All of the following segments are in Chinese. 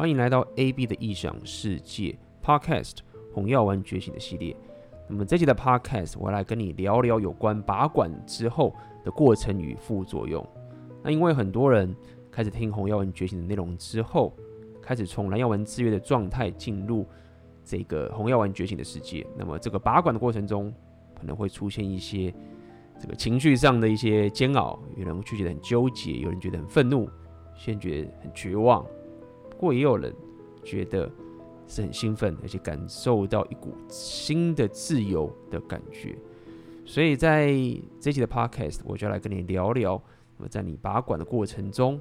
欢迎来到 AB 的异想世界 Podcast《红药丸觉醒》的系列。那么这集的 Podcast 我来跟你聊聊有关拔管之后的过程与副作用。那因为很多人开始听《红药丸觉醒》的内容之后，开始从蓝药丸制约的状态进入这个红药丸觉醒的世界。那么这个拔管的过程中，可能会出现一些这个情绪上的一些煎熬，有人会觉得很纠结，有人觉得很愤怒，先觉得很绝望。不过也有人觉得是很兴奋，而且感受到一股新的自由的感觉。所以在这期的 Podcast，我就来跟你聊聊，那么在你拔管的过程中，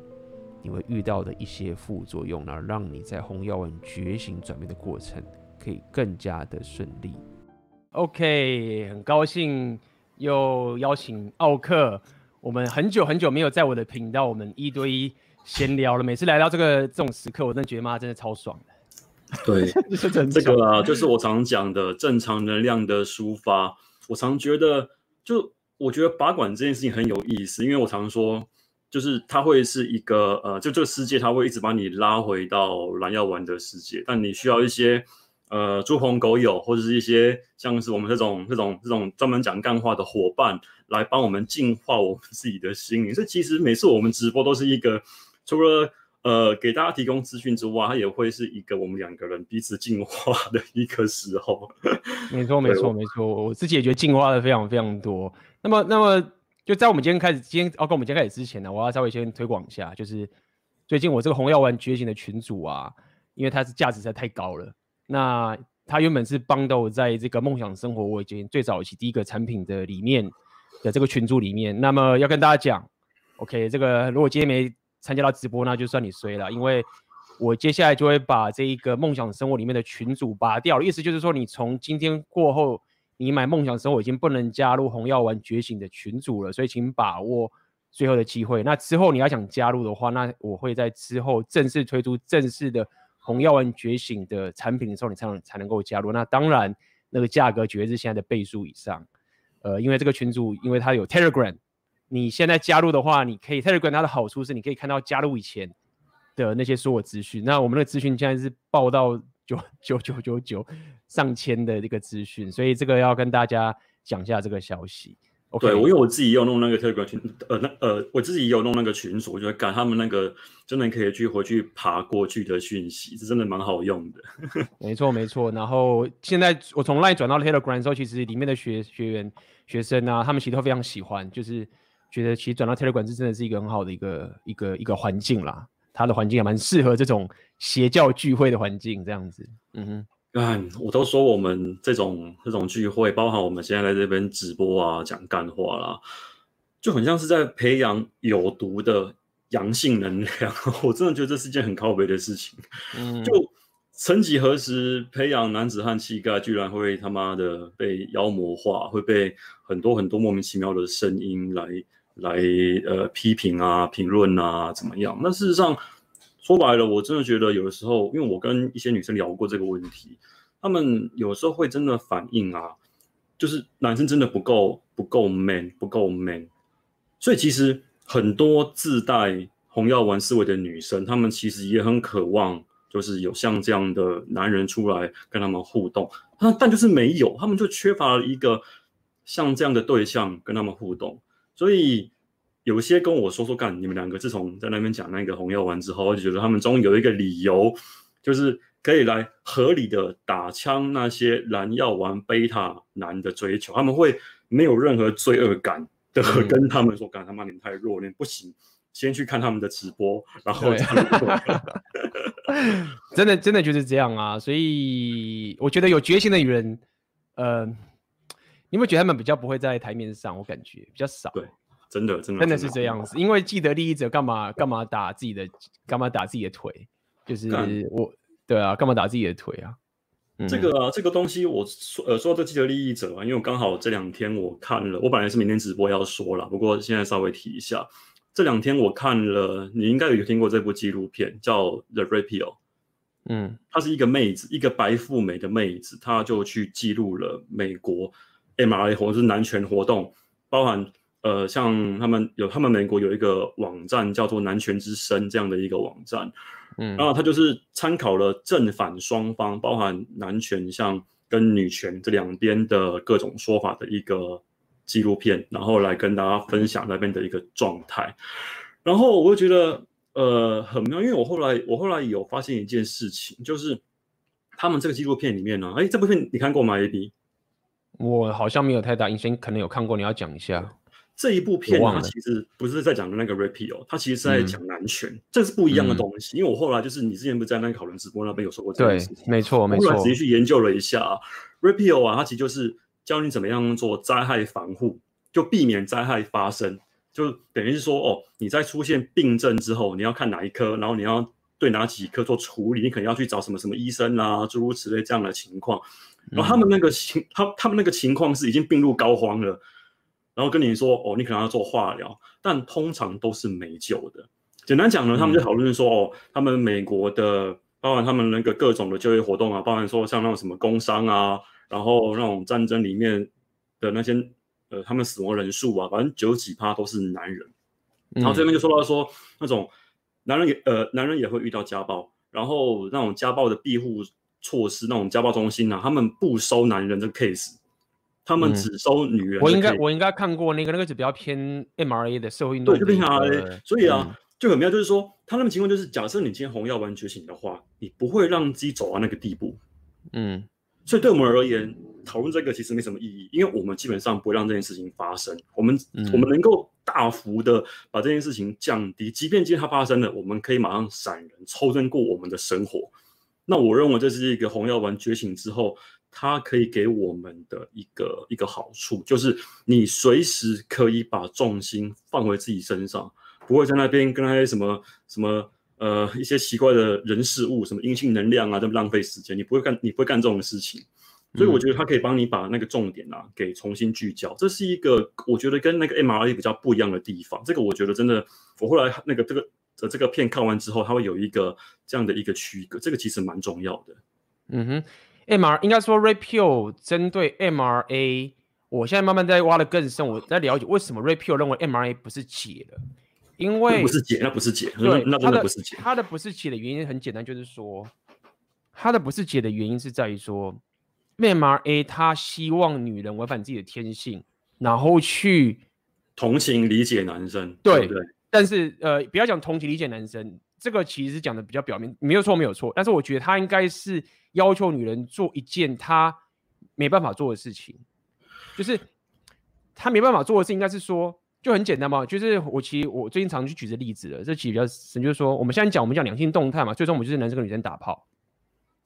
你会遇到的一些副作用，然后让你在红药丸觉醒转变的过程可以更加的顺利。OK，很高兴又邀请奥克，我们很久很久没有在我的频道，我们一对一。闲聊了，每次来到这个这种时刻，我真的觉得妈真的超爽的。对，这个啊，就是我常讲的正常能量的抒发。我常觉得，就我觉得拔管这件事情很有意思，因为我常说，就是它会是一个呃，就这个世界，它会一直把你拉回到蓝药丸的世界，但你需要一些呃猪朋狗友，或者是一些像是我们这种这种这种专门讲干话的伙伴，来帮我们净化我们自己的心灵。所以其实每次我们直播都是一个。除了呃给大家提供资讯之外，它也会是一个我们两个人彼此进化的一个时候。没错，没错，没错。我自己也觉得进化的非常非常多。那么，那么就在我们今天开始，今天哦，跟我们今天开始之前呢，我要稍微先推广一下，就是最近我这个红药丸觉醒的群组啊，因为它是价值实在太高了。那它原本是 bundle 在这个梦想生活我已经最早期第一个产品的里面的这个群组里面。那么要跟大家讲，OK，这个如果今天没参加到直播，那就算你衰了，因为我接下来就会把这一个梦想生活里面的群主拔掉，意思就是说，你从今天过后，你买梦想生活已经不能加入红药丸觉醒的群组了，所以请把握最后的机会。那之后你要想加入的话，那我会在之后正式推出正式的红药丸觉醒的产品的时候，你才能才能够加入。那当然，那个价格绝对是现在的倍数以上，呃，因为这个群组，因为它有 Telegram。你现在加入的话，你可以 Telegram 它的好处是，你可以看到加入以前的那些所有资讯。那我们的资讯现在是报到 九九九九九上千的这个资讯，所以这个要跟大家讲一下这个消息。Okay? 对，我因为我自己也有弄那个 Telegram 群，呃，那呃，我自己也有弄那个群组，我觉得赶他们那个真的可以去回去爬过去的讯息，是真的蛮好用的。没错没错，然后现在我从 Line 转到 Telegram 的时候，其实里面的学学员学生啊，他们其实都非常喜欢，就是。觉得其实转到 Telegram 是真的是一个很好的一个一个一个环境啦，它的环境还蛮适合这种邪教聚会的环境这样子。嗯哼，干，我都说我们这种这种聚会，包含我们现在在这边直播啊，讲干话啦，就很像是在培养有毒的阳性能量。我真的觉得这是件很靠北的事情。嗯，就曾几何时，培养男子汉气概，居然会他妈的被妖魔化，会被很多很多莫名其妙的声音来。来呃批评啊评论啊怎么样？那事实上说白了，我真的觉得有的时候，因为我跟一些女生聊过这个问题，她们有时候会真的反映啊，就是男生真的不够不够 man 不够 man，所以其实很多自带红药丸思维的女生，她们其实也很渴望，就是有像这样的男人出来跟他们互动，但但就是没有，他们就缺乏了一个像这样的对象跟他们互动。所以有些跟我说说干，你们两个自从在那边讲那个红药丸之后，我就觉得他们终于有一个理由，就是可以来合理的打枪那些蓝药丸贝塔男的追求，他们会没有任何罪恶感的跟他们说，干、嗯、他妈你们太弱，你们不行，先去看他们的直播，然后这样 真的真的就是这样啊！所以我觉得有决心的女人，呃。你有没有觉得他们比较不会在台面上？我感觉比较少。对，真的，真的，真的是这样子。因为既得利益者干嘛干嘛打自己的，干嘛打自己的腿？就是我，对啊，干嘛打自己的腿啊？这个啊，这个东西我说呃说到这既得利益者啊，因为我刚好这两天我看了，我本来是明天直播要说了，不过现在稍微提一下。这两天我看了，你应该有听过这部纪录片，叫《The Repeal》。嗯，她是一个妹子，一个白富美的妹子，她就去记录了美国。MRA 或者是男权活动，包含呃，像他们有他们美国有一个网站叫做“男权之声”这样的一个网站，嗯，然后他就是参考了正反双方，包含男权像跟女权这两边的各种说法的一个纪录片，然后来跟大家分享那边的一个状态。然后我就觉得呃很妙，因为我后来我后来有发现一件事情，就是他们这个纪录片里面呢，哎，这部片你看过吗？AB？我好像没有太大印象，可能有看过，你要讲一下。这一部片它其实不是在讲的那个 Rapio，它其实是在讲男权，嗯，这是不一样的东西。嗯、因为我后来就是你之前不是在那个讨论直播那边有说过这件事情，对，没错没错。后来仔细去研究了一下，啊，Rapio 啊，它其实就是教你怎么样做灾害防护，就避免灾害发生。就等于是说，哦，你在出现病症之后，你要看哪一科，然后你要对哪几科做处理，你可能要去找什么什么医生啊，诸如此类这样的情况。然后他们那个情，他他们那个情况是已经病入膏肓了。然后跟你说哦，你可能要做化疗，但通常都是没救的。简单讲呢，他们就讨论说、嗯、哦，他们美国的，包含他们那个各种的就业活动啊，包含说像那种什么工伤啊，然后那种战争里面的那些呃，他们死亡人数啊，反正九几趴都是男人。然后这边就说到说那种男人也呃，男人也会遇到家暴，然后那种家暴的庇护措施，那种家暴中心啊，他们不收男人的 case。他们只收女人、嗯。我应该我应该看过那个，那个是比较偏 MRA 的社会运动。对，就偏 MRA。所以啊，嗯、就很妙，就是说，他那个情况就是，假设你今天红药丸觉醒的话，你不会让自己走到那个地步。嗯。所以对我们而言，讨论这个其实没什么意义，因为我们基本上不会让这件事情发生。我们、嗯、我们能够大幅的把这件事情降低，即便今天它发生了，我们可以马上闪人，抽身过我们的生活。那我认为这是一个红药丸觉醒之后。它可以给我们的一个一个好处，就是你随时可以把重心放回自己身上，不会在那边跟那些什么什么呃一些奇怪的人事物，什么阴性能量啊，这么浪费时间。你不会干，你不会干这种事情。所以我觉得它可以帮你把那个重点啊给重新聚焦。这是一个我觉得跟那个 MRA 比较不一样的地方。这个我觉得真的，我后来那个这个的这个片看完之后，它会有一个这样的一个区隔。这个其实蛮重要的。嗯哼。M R 应该说 Rapio 针对 M R A，我现在慢慢在挖的更深，我在了解为什么 Rapio 认为 M R A 不是解的，因为不是解，那不是解，对，那真的不是解。他的不是解的原因很简单，就是说他的不是解的原因是在于说 M R A 他希望女人违反自己的天性，然后去同情理解男生，对，对，但是呃，不要讲同情理解男生，这个其实是讲的比较表面，没有错，没有错，但是我觉得他应该是。要求女人做一件她没办法做的事情，就是她没办法做的事情，应该是说就很简单嘛。就是我其实我最近常去举这例子了，这其实比较神，就是说我们现在讲我们讲两性动态嘛，最终我们就是男生跟女生打炮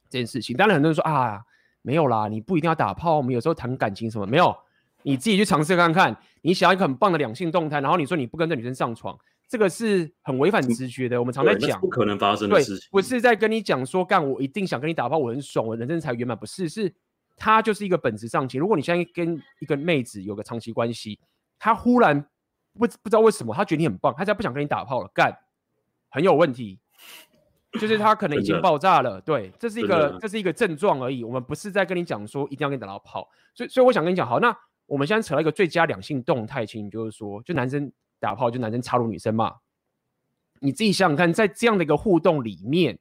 这件事情。当然很多人说啊，没有啦，你不一定要打炮，我们有时候谈感情什么没有，你自己去尝试看看，你想要一个很棒的两性动态，然后你说你不跟这女生上床。这个是很违反直觉的，我们常在讲，不可能发生的事情。不是在跟你讲说，干我一定想跟你打炮，我很爽，我人生才圆满。不是，是他就是一个本质上情。如果你现在跟一个妹子有个长期关系，他忽然不不知道为什么，他觉得你很棒，他才不想跟你打炮了，干很有问题。就是他可能已经爆炸了，对，这是一个这是一个症状而已。我们不是在跟你讲说一定要跟你打到炮。所以所以我想跟你讲，好，那我们现在扯到一个最佳两性动态，情就是说，就男生。打炮就男生插入女生嘛？你自己想想看，在这样的一个互动里面，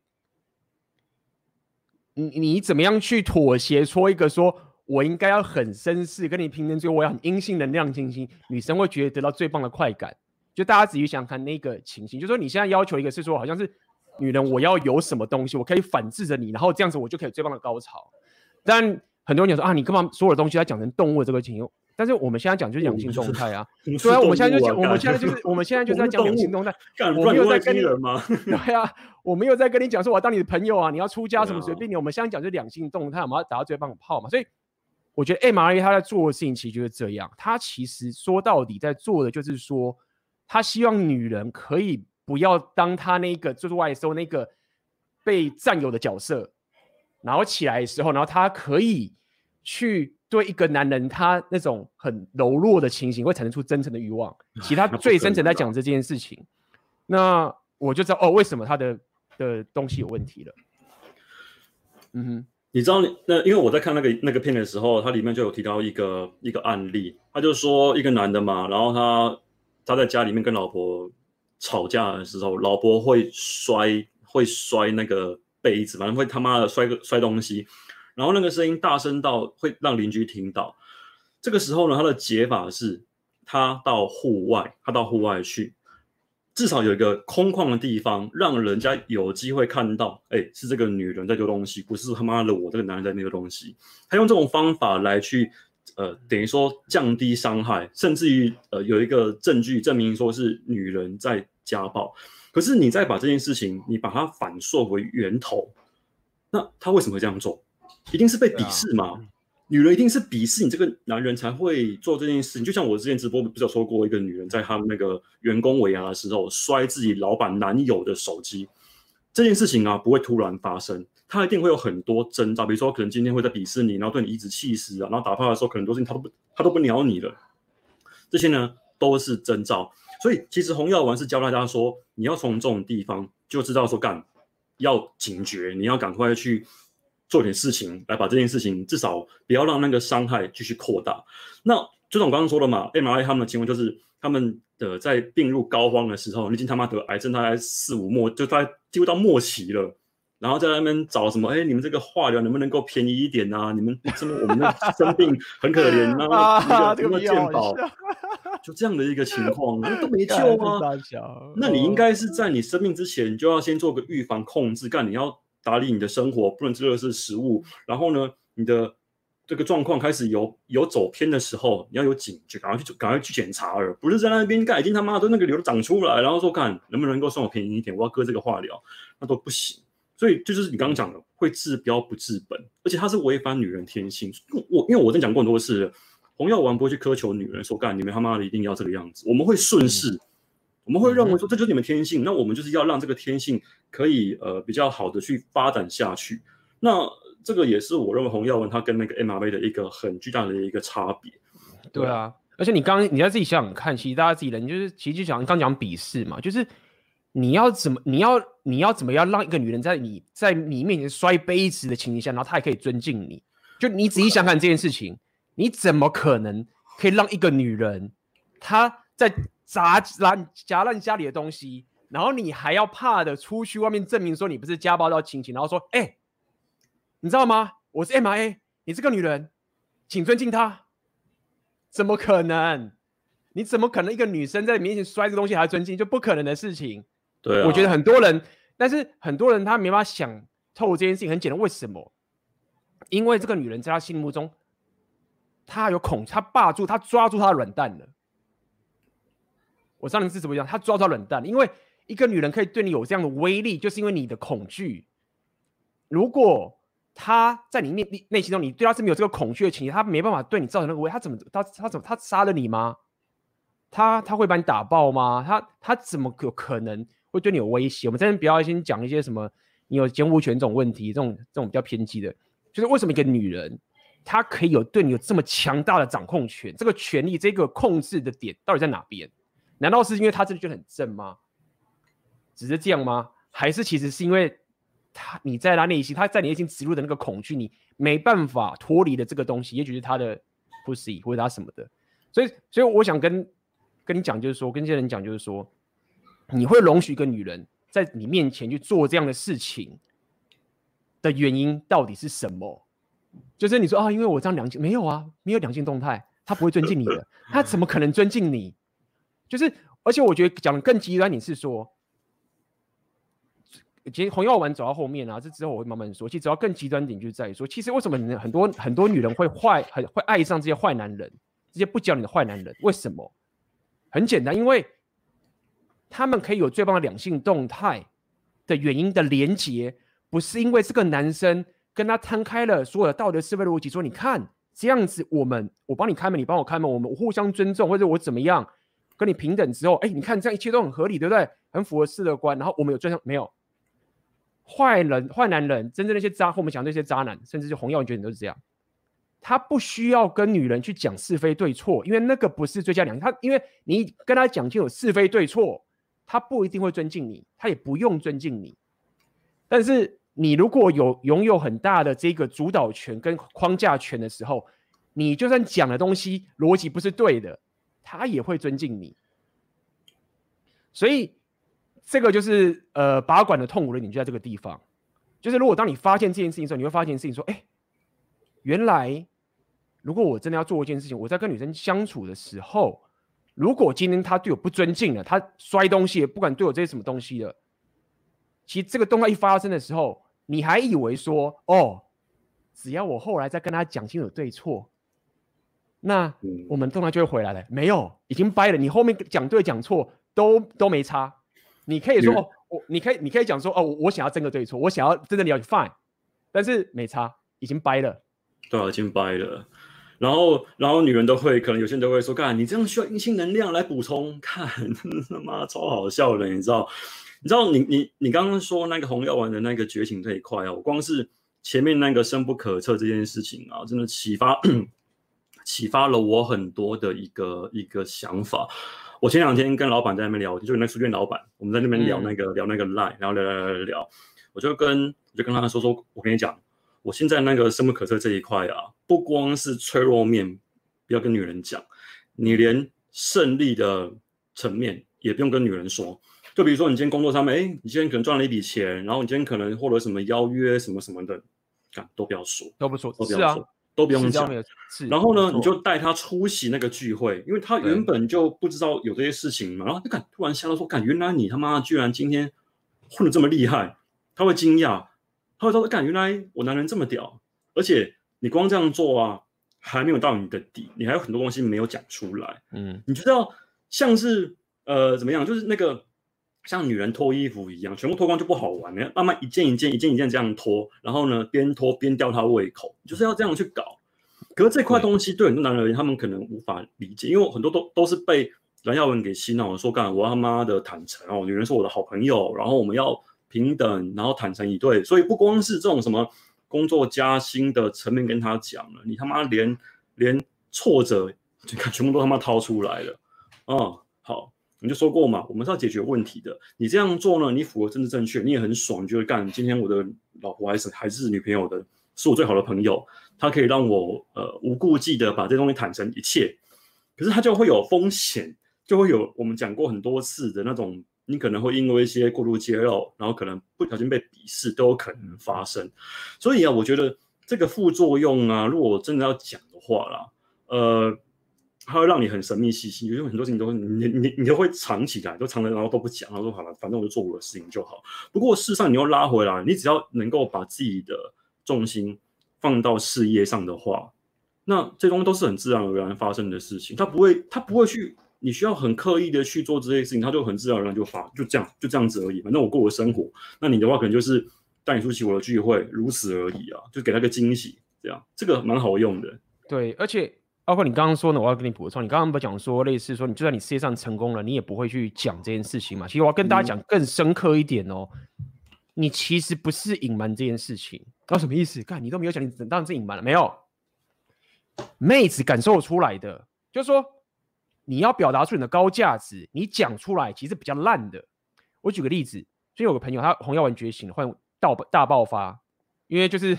你你怎么样去妥协，说一个说我应该要很绅士，跟你平等，最后我要很阴性能量清新，女生会觉得得到最棒的快感。就大家仔细想想看那个情形，就说你现在要求一个是说，好像是女人我要有什么东西，我可以反制着你，然后这样子我就可以最棒的高潮。但很多人讲说啊，你干嘛所有的东西要讲成动物这个情形？但是我们现在讲就是两性动态啊，对啊，我们现在就讲，我们现在就是我们现在就是在讲两性动态。我没有在跟你吗？对啊，我没有在跟你讲说我要当你的朋友啊，你要出家什么随便你。我们现在讲就是两性动态，我们要打到最棒的炮嘛。所以我觉得 MRA 他在做的事情其实就是这样，他其实说到底在做的就是说，他希望女人可以不要当他那个就是外收那个被占有的角色，然后起来的时候，然后他可以去。对一个男人，他那种很柔弱的情形会产生出真诚的欲望。其他最深层在讲这件事情，那我就知道哦，为什么他的的东西有问题了。嗯哼，你知道那因为我在看那个那个片的时候，它里面就有提到一个一个案例，他就说一个男的嘛，然后他他在家里面跟老婆吵架的时候，老婆会摔会摔那个杯子，反正会他妈的摔个摔东西，然后那个声音大声到会让邻居听到。这个时候呢，他的解法是，他到户外，他到户外去，至少有一个空旷的地方，让人家有机会看到，哎，是这个女人在丢东西，不是他妈的我这个男人在丢东西。他用这种方法来去，呃，等于说降低伤害，甚至于呃有一个证据证明说是女人在家暴。可是你再把这件事情，你把它反溯回源头，那他为什么会这样做？一定是被鄙视吗？女人一定是鄙视你这个男人才会做这件事情，就像我之前直播不是有说过，一个女人在他们那个员工尾牙的时候摔自己老板男友的手机，这件事情啊不会突然发生，她一定会有很多征兆，比如说可能今天会在鄙视你，然后对你颐指气使啊，然后打炮的时候可能都是他都不他都不鸟你了，这些呢都是征兆，所以其实红药丸是教大家说，你要从这种地方就知道说干要警觉，你要赶快去。做点事情来把这件事情至少不要让那个伤害继续扩大。那就像我刚刚说的嘛，MRA 他们的情况就是他们的在病入膏肓的时候，已经他妈得癌症，大概四五末，就大概几乎到末期了。然后在那边找什么？哎，你们这个化疗能不能够便宜一点啊？你们什么？我们的 生病很可怜啊，有没有健保？就这样的一个情况，都没 救吗？那你应该是在你生病之前就要先做个预防控制，干你要。打理你的生活，不能吃的是食物。然后呢，你的这个状况开始有有走偏的时候，你要有警觉，赶快去赶快去检查了，不是在那边干已经他妈的那个瘤长出来，然后说看能不能够算我便宜一点，我要割这个化疗，那都不行。所以这就是你刚刚讲的，会治标不治本，而且它是违反女人天性。我因为我在讲过很多次，红药丸不会去苛求女人说干你们他妈的一定要这个样子，我们会顺势。我们会认为说，这就是你们天性，那我们就是要让这个天性可以呃比较好的去发展下去。那这个也是我认为洪耀文他跟那个 MRV 的一个很巨大的一个差别。对啊，而且你刚你要自己想想看，其实大家自己人就是其实就讲你刚讲鄙视嘛，就是你要怎么你要你要怎么样让一个女人在你在你面前摔杯子的情形下，然后她也可以尊敬你？就你仔细想想这件事情，你怎么可能可以让一个女人她在？砸烂夹烂家里的东西，然后你还要怕的出去外面证明说你不是家暴到亲情，然后说，哎、欸，你知道吗？我是 MIA，你这个女人，请尊敬她。怎么可能？你怎么可能一个女生在你面前摔这个东西还要尊敬？就不可能的事情。对啊，我觉得很多人，但是很多人他没办法想透这件事情。很简单，为什么？因为这个女人在他心目中，他有恐，他霸住，他抓住他的软蛋了。我上一次怎么讲？他抓抓冷淡，因为一个女人可以对你有这样的威力，就是因为你的恐惧。如果他在你内内内心中，你对他是没有这个恐惧的情绪，他没办法对你造成那个威。他怎么？他他怎么？他杀了你吗？他他会把你打爆吗？他他怎么有可能会对你有威胁？我们这边不要先讲一些什么你有监护权这种问题，这种这种比较偏激的，就是为什么一个女人她可以有对你有这么强大的掌控权？这个权力，这个控制的点到底在哪边？难道是因为他真的觉得很正吗？只是这样吗？还是其实是因为他你在他内心，他在你内心植入的那个恐惧，你没办法脱离的这个东西，也许是他的 pussy 或者他什么的。所以，所以我想跟跟你讲，就是说，跟这些人讲，就是说，你会容许一个女人在你面前去做这样的事情的原因到底是什么？就是你说啊，因为我这样两性没有啊，没有两性动态，他不会尊敬你的，他怎么可能尊敬你？就是，而且我觉得讲的更极端，你是说，其实红药丸走到后面啊，这之后我会慢慢说。其实，只要更极端点，就在于说，其实为什么很多很多女人会坏，很会爱上这些坏男人，这些不讲理的坏男人？为什么？很简单，因为他们可以有最棒的两性动态的原因的连接，不是因为这个男生跟他摊开了所有的道德是非逻辑，说你看这样子，我们我帮你开门，你帮我开门，我们互相尊重，或者我怎么样？跟你平等之后，哎，你看这样一切都很合理，对不对？很符合世的观。然后我们有尊重，没有坏人、坏男人，真正那些渣，或我们讲那些渣男，甚至是红药丸觉得都是这样。他不需要跟女人去讲是非对错，因为那个不是最佳良。他因为你跟他讲清楚是非对错，他不一定会尊敬你，他也不用尊敬你。但是你如果有拥有很大的这个主导权跟框架权的时候，你就算讲的东西逻辑不是对的。他也会尊敬你，所以这个就是呃拔管的痛苦的点就在这个地方，就是如果当你发现这件事情的时候，你会发现事情说，哎，原来如果我真的要做一件事情，我在跟女生相处的时候，如果今天她对我不尊敬了，她摔东西，不管对我这些什么东西的，其实这个动作一发生的时候，你还以为说，哦，只要我后来再跟她讲清楚对错，那我们动作就会回来了。没有，已经掰了。你后面讲对讲错都都没差。你可以说，哦，我你可以你可以讲说，哦，我想要争个对错，我想要真的了解 fine，但是没差，已经掰了。对啊，已经掰了。然后，然后女人都会，可能有些人都会说，干，你这样需要阴性能量来补充，看他妈超好笑的，你知道？你知道你你你刚刚说那个红药丸的那个觉醒这一块啊，我光是前面那个深不可测这件事情啊，真的启发启发了我很多的一个一个想法。我前两天跟老板在那边聊，就是那书店老板，我们在那边聊那个、嗯、聊那个 line，然后聊聊聊聊聊，我就跟我就跟他说说，我跟你讲。我现在那个深不可测这一块啊，不光是脆弱面，不要跟女人讲，你连胜利的层面也不用跟女人说。就比如说你今天工作上面，哎，你今天可能赚了一笔钱，然后你今天可能获得什么邀约什么什么的，啊都不要说，都不说，都不要说，啊、都不用讲。然后呢，你就带他出席那个聚会，因为他原本就不知道有这些事情嘛，然后他敢突然吓到说，干原来你他妈居然今天混的这么厉害，他会惊讶。他会说：“干，原来我男人这么屌，而且你光这样做啊，还没有到你的底，你还有很多东西没有讲出来。嗯，你知道像是呃怎么样，就是那个像女人脱衣服一样，全部脱光就不好玩了，慢慢一件一件、一件一件这样脱，然后呢边脱边吊他胃口，就是要这样去搞。可是这块东西对很多男人而言，他们可能无法理解，因为很多都都是被蓝耀文给洗脑，说干我他妈的坦诚哦，女人是我的好朋友，然后我们要。”平等，然后坦诚以对，所以不光是这种什么工作加薪的层面跟他讲了，你他妈连连挫折就看全部都他妈掏出来了。嗯，好，你就说过嘛，我们是要解决问题的。你这样做呢，你符合政治正确，你也很爽，你就会干。今天我的老婆还是还是女朋友的，是我最好的朋友，她可以让我呃无顾忌的把这东西坦诚一切。可是它就会有风险，就会有我们讲过很多次的那种。你可能会因为一些过度揭露，然后可能不小心被鄙视，都有可能发生。所以啊，我觉得这个副作用啊，如果真的要讲的话啦，呃，它会让你很神秘兮兮，因为很多事情都你你你都会藏起来，都藏着，然后都不讲，然后说好了，反正我就做我的事情就好。不过事实上，你又拉回来，你只要能够把自己的重心放到事业上的话，那这东西都是很自然而然发生的事情，它不会，它不会去。你需要很刻意的去做这些事情，他就很自然而然就发，就这样，就这样子而已。反正我过我的生活，那你的话可能就是带你出席我的聚会，如此而已啊，就给他个惊喜，这样，这个蛮好用的。对，而且包括你刚刚说呢，我要跟你补充，你刚刚不讲说类似说，你就算你事业上成功了，你也不会去讲这件事情嘛。其实我要跟大家讲更深刻一点哦，你其实不是隐瞒这件事情，那什么意思？看你都没有讲，你当然是隐瞒了，没有，妹子感受出来的，就是说。你要表达出你的高价值，你讲出来其实比较烂的。我举个例子，就有个朋友，他红药丸觉醒了，换大大爆发，因为就是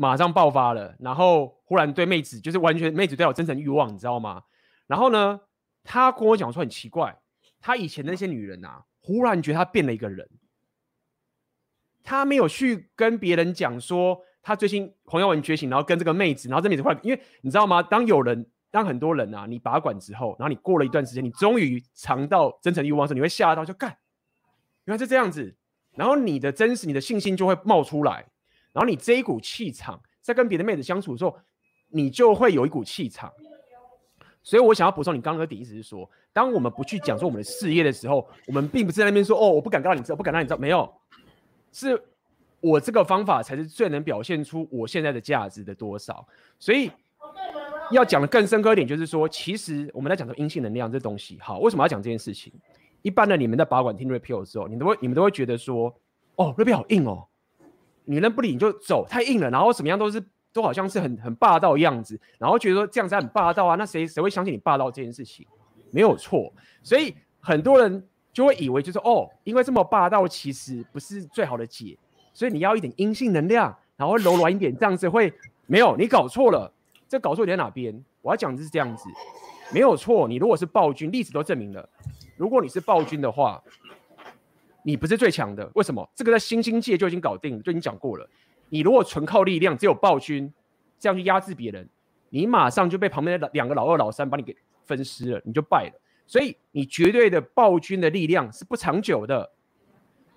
马上爆发了，然后忽然对妹子就是完全妹子对我真诚欲望，你知道吗？然后呢，他跟我讲说很奇怪，他以前那些女人啊，忽然觉得他变了一个人，他没有去跟别人讲说他最近红药丸觉醒，然后跟这个妹子，然后这妹子后来，因为你知道吗？当有人。当很多人啊，你把管之后，然后你过了一段时间，你终于尝到真诚欲望的时候，你会吓到，就干，原来是这样子，然后你的真实、你的信心就会冒出来，然后你这一股气场，在跟别的妹子相处的时候，你就会有一股气场。所以我想要补充你刚刚的点意思是说，当我们不去讲说我们的事业的时候，我们并不是在那边说哦，我不敢告诉你知道，不敢让你知道，没有，是我这个方法才是最能表现出我现在的价值的多少，所以。要讲的更深刻一点，就是说，其实我们在讲的阴性能量这东西，好，为什么要讲这件事情？一般的你们在拔管听 repeal 的时候，你都会你们都会觉得说，哦，repeal 好硬哦，女人不理你就走，太硬了，然后什么样都是都好像是很很霸道的样子，然后觉得说这样子很霸道啊，那谁谁会相信你霸道这件事情？没有错，所以很多人就会以为就是哦，因为这么霸道其实不是最好的解，所以你要一点阴性能量，然后柔软一点，这样子会没有，你搞错了。这搞错点在哪边？我要讲的是这样子，没有错。你如果是暴君，历史都证明了，如果你是暴君的话，你不是最强的。为什么？这个在新兴界就已经搞定了，就已经讲过了。你如果纯靠力量，只有暴君这样去压制别人，你马上就被旁边的两个老二、老三把你给分尸了，你就败了。所以你绝对的暴君的力量是不长久的。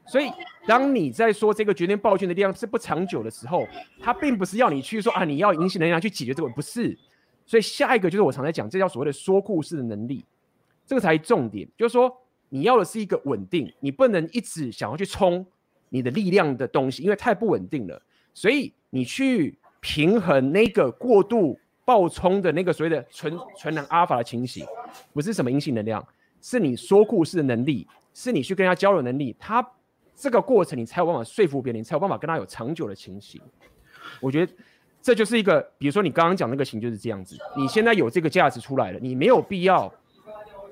所以当你在说这个绝对暴君的力量是不长久的时候，他并不是要你去说啊，你要隐形能量去解决这个，不是。所以下一个就是我常在讲，这叫所谓的说故事的能力，这个才重点。就是说你要的是一个稳定，你不能一直想要去冲你的力量的东西，因为太不稳定了。所以你去平衡那个过度暴冲的那个所谓的纯纯能阿尔法的情形，不是什么阴性能量，是你说故事的能力，是你去跟他交流能力，他这个过程你才有办法说服别人，你才有办法跟他有长久的情形。我觉得这就是一个，比如说你刚刚讲那个情就是这样子，你现在有这个价值出来了，你没有必要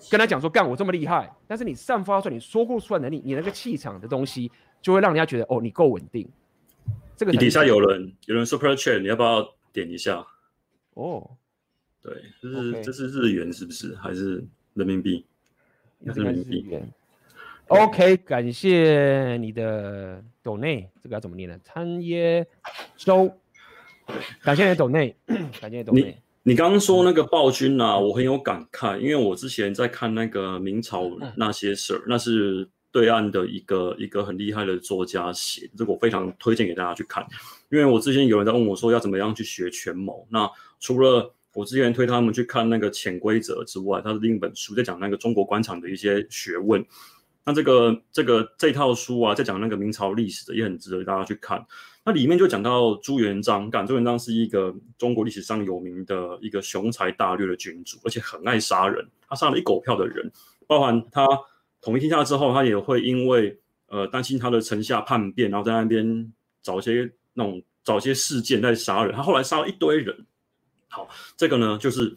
跟他讲说干我这么厉害，但是你散发出来你说故事的能力，你那个气场的东西，就会让人家觉得哦你够稳定。这个你底下有人有人 super chat，你要不要点一下？哦，对，这是 Okay. 这是日元是不是？还是人民币？应该是日元。OK，感谢你的斗内，这个要怎么念呢？参耶周，感谢你的斗内，感谢你斗内。你你刚刚说那个暴君啊，我很有感慨，因为我之前在看那个明朝那些事儿，嗯、那是。对岸的一个一个很厉害的作家写，这个我非常推荐给大家去看，因为我之前有人在问我说要怎么样去学权谋，那除了我之前推他们去看那个潜规则之外，他是另一本书在讲那个中国官场的一些学问，那这个这个这套书啊，在讲那个明朝历史的也很值得大家去看，那里面就讲到朱元璋，干朱元璋是一个中国历史上有名的一个雄才大略的君主，而且很爱杀人，他杀了一狗票的人，包含他。统一天下之后，他也会因为呃担心他的臣下叛变，然后在那边找一些那种找一些事件在杀人。他后来杀了一堆人。好，这个呢就是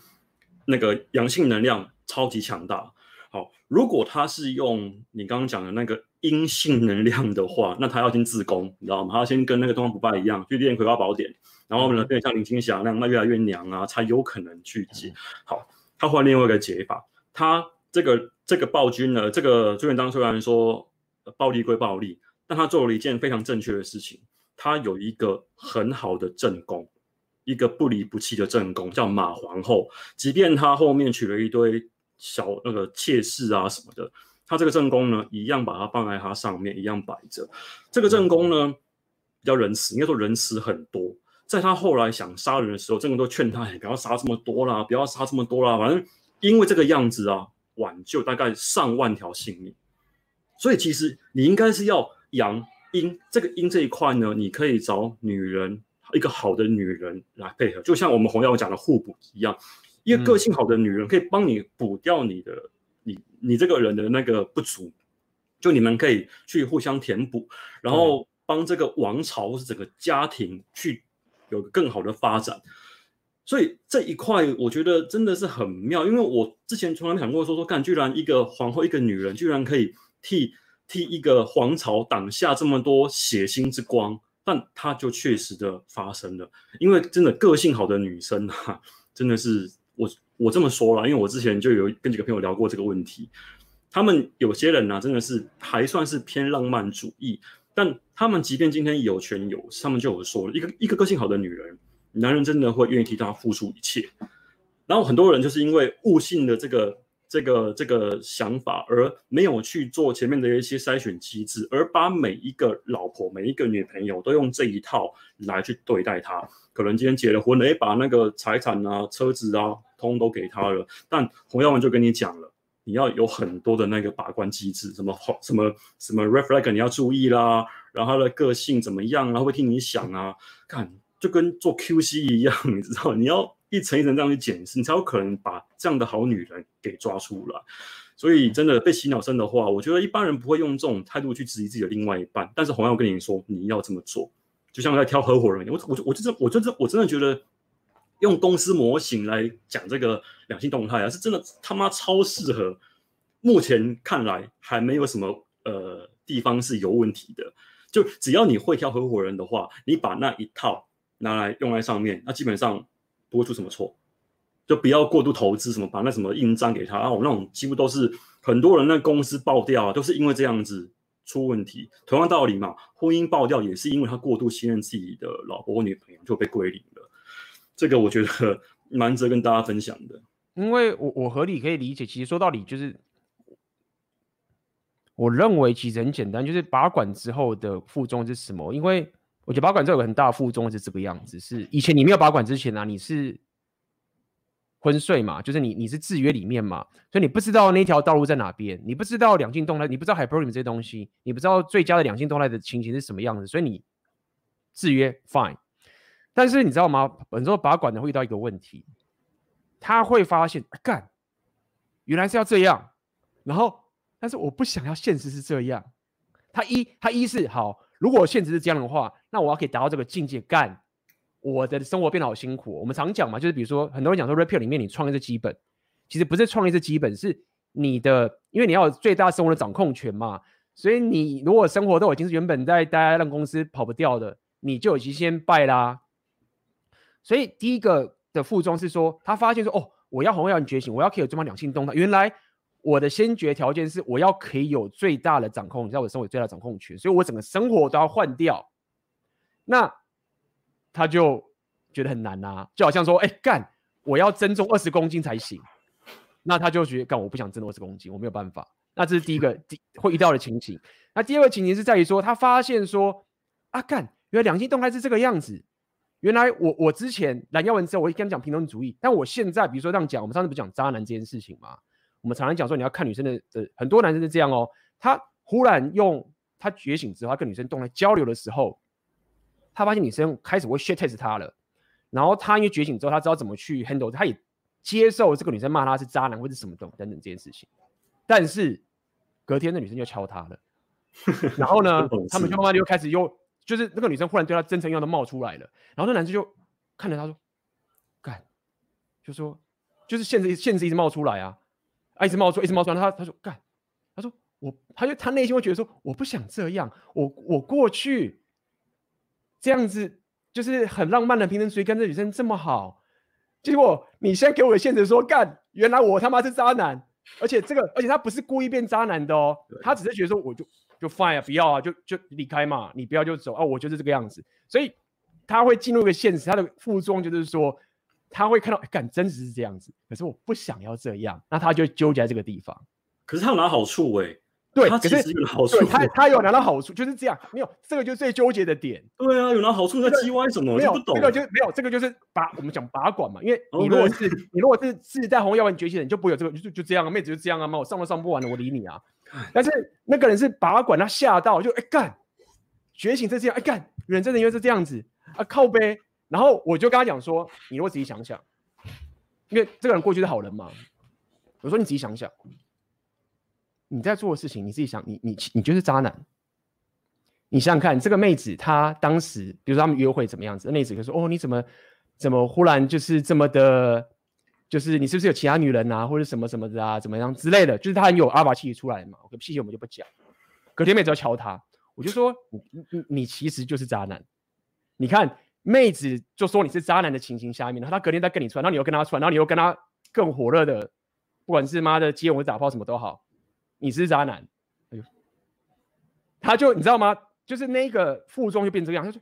那个阳性能量超级强大。好，如果他是用你刚刚讲的那个阴性能量的话，那他要先自宫，你知道吗？他要先跟那个东方不败一样去练葵花宝典，然后呢变得像林青霞那样，那越来越娘啊，才有可能去解。好，他换另外一个解法，他。这个这个暴君呢，这个朱元璋虽然说暴力归暴力，但他做了一件非常正确的事情。他有一个很好的正宫，一个不离不弃的正宫，叫马皇后。即便他后面娶了一堆小那个妾室啊什么的，他这个正宫呢，一样把它放在他上面，一样摆着。这个正宫呢，比较仁慈，应该说仁慈很多。在他后来想杀人的时候，正宫都劝他，哎，不要杀这么多啦，不要杀这么多啦。反正因为这个样子啊。挽救大概上万条性命，所以其实你应该是要阳阴这个阴这一块呢，你可以找女人一个好的女人来配合，就像我们红药讲的互补一样，一个个性好的女人可以帮你补掉你的你这个人的那个不足，就你们可以去互相填补，然后帮这个王朝或是整个家庭去有更好的发展。所以这一块我觉得真的是很妙，因为我之前从来没想过说说，干居然一个皇后，一个女人居然可以替替一个皇朝挡下这么多血腥之光，但它就确实的发生了。因为真的个性好的女生啊，真的是我我这么说了，因为我之前就有跟几个朋友聊过这个问题，他们有些人呢、真的是还算是偏浪漫主义，但他们即便今天有权有势，他们就有说了一个一个个性好的女人。男人真的会愿意替她付出一切，然后很多人就是因为悟性的这个这个这个想法，而没有去做前面的一些筛选机制，而把每一个老婆、每一个女朋友都用这一套来去对待他。可能今天结了婚了，诶，把那个财产啊、车子啊，通都给他了。但洪耀文就跟你讲了，你要有很多的那个把关机制，什么什么什么 red flag 你要注意啦，然后他的个性怎么样啊，会替你想啊，看。就跟做 QC 一样，你知道，你要一层一层这样去检视，你才有可能把这样的好女人给抓出来。所以，真的被洗脑深的话，我觉得一般人不会用这种态度去质疑自己的另外一半。但是，红耀跟你说，你要这么做，就像在挑合伙人一样。我、我、我真，我真的，我真的觉得用公司模型来讲这个两性动态啊，是真的他妈超适合。目前看来，还没有什么呃地方是有问题的。就只要你会挑合伙人的话，你把那一套。拿来用在上面，那基本上不会出什么错，就不要过度投资什么，把那什么印章给他啊，我那种几乎都是很多人那公司爆掉啊，都是因为这样子出问题。同样道理嘛，婚姻爆掉也是因为他过度信任自己的老婆或女朋友，就被归零了。这个我觉得蛮值得跟大家分享的。因为我我合理可以理解，其实说到底就是，我认为其实很简单，就是拔管之后的副作用是什么？因为我觉得拔管这有个很大的副作用是这个样子，是以前你没有拔管之前啊，你是昏睡嘛，就是你你是制约里面嘛，所以你不知道那条道路在哪边，你不知道两性动态，你不知道 hyperium 这些东西，你不知道最佳的两性动态的情形是什么样子，所以你制约 fine。但是你知道吗？本周拔管的会遇到一个问题，他会发现，干，原来是要这样。然后，但是我不想要现实是这样。他一，他一是好，如果现实是这样的话，那我要可以达到这个境界，干，我的生活变得好辛苦。我们常讲嘛，就是比如说，很多人讲说，Red Pill 里面你创业是基本，其实不是创业是基本，是你的，因为你要有最大生活的掌控权嘛。所以你如果生活都已经是原本在大家让公司跑不掉的，你就已经先败啦。所以第一个的副装是说，他发现说，哦，我要红药你觉醒，我要可以有这么两性动态。原来我的先决条件是，我要可以有最大的掌控，你知道我生活最大的掌控权，所以我整个生活都要换掉。那他就觉得很难啊，就好像说，哎，干，我要增重二十公斤才行。那他就觉得，干，我不想增重二十公斤，我没有办法。那这是第一个第会遇到的情形。那第二个情形是在于说，他发现说，啊，干，原来两性动态是这个样子。原来我我之前蓝药丸之后，我会跟你讲平等主义，但我现在比如说这样讲，我们上次不是讲渣男这件事情吗？我们常常讲说你要看女生的呃，很多男生是这样哦，他忽然用他觉醒之后，他跟女生动态交流的时候，他发现女生开始会 shit test 他了，然后他因为觉醒之后，他知道怎么去 handle，他也接受这个女生骂他是渣男或者什么等等等这件事情，但是隔天那女生就敲他了，然后呢，他们就慢慢就开始又。就是那个女生忽然对他真诚一样的冒出来了，然后那男生就看着他说：“干，就说就是现实现实一直冒出来啊，啊一直冒出一直冒出来。他”他他说干，他说我，他就他内心会觉得说我不想这样，我我过去这样子就是很浪漫的平等主义，跟这女生这么好，结果你现在给我的现实说干，原来我他妈是渣男，而且这个而且他不是故意变渣男的哦，他只是觉得说我就。就 fine 啊，不要啊，就就离开嘛，你不要就走啊，我就是这个样子，所以他会进入一个现实，他的副作用就是说，他会看到，干，真实是这样子，可是我不想要这样，那他就纠结在这个地方。可是他有拿好处哎、欸，对，他其实有好处，他他有拿到好处，就是这样，没有这个就是最纠结的点。对啊，有拿好处在叽歪什么？没有，不懂，这个就没有，这个就是把，我们讲拔管嘛，因为你如果是你如果是自带红药丸崛起的，你就不会有这个，就就这样啊，妹子就这样啊，嘛，我上都上不完了，我理你啊。但是那个人是拔管，他吓到就哎干，觉醒是这样，哎干，人真的因为是这样子啊靠杯，然后我就跟他讲说，你如果仔细想想，因为这个人过去是好人嘛，我说你仔细想想，你在做的事情，你自己想，你你你就是渣男，你想想看，这个妹子她当时，比如说他们约会怎么样子，妹子就说哦你怎么怎么忽然就是这么的。就是你是不是有其他女人啊，或者什么什么的啊，怎么样之类的？就是他很有阿爸气出来嘛。OK，细节我们就不讲。隔天妹子要敲他，我就说你你你其实就是渣男。你看妹子就说你是渣男的情形下面，然后他隔天再跟你出来，然后你又跟他出来，然后你又跟他更火热的，不管是妈的接吻打炮什么都好，你是渣男。哎呦，他就你知道吗？就是那个副中就变成这样，他说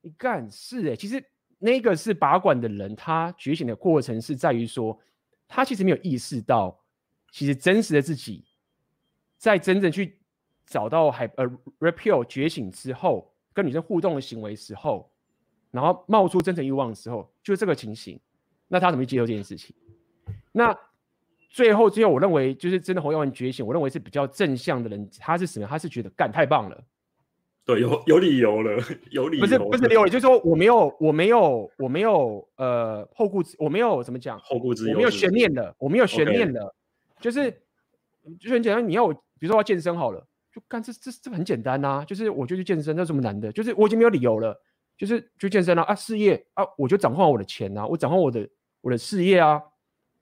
你干是哎、其实。那个是拔管的人，他觉醒的过程是在于说，他其实没有意识到，其实真实的自己，在真正去找到海呃 repeal 觉醒之后，跟女生互动的行为时候，然后冒出真诚欲望的时候，就是这个情形。那他怎么去接受这件事情？那最后最后，我认为就是真的红药丸觉醒，我认为是比较正向的人，他是什么？他是觉得干太棒了。对，有有理由了，有理由。不是不是理由，就是说我没有我没有我没有呃后顾之，我没有怎么讲后顾之忧，我没有悬念了，我没有悬念的，就是就是很简单，你要我比如说我要健身好了，就干这这这很简单呐、啊，就是我就去健身，那什么难的？就是我已经没有理由了，就是去健身了啊，啊事业啊，我就掌控我的钱啊，我掌控我的我的事业啊，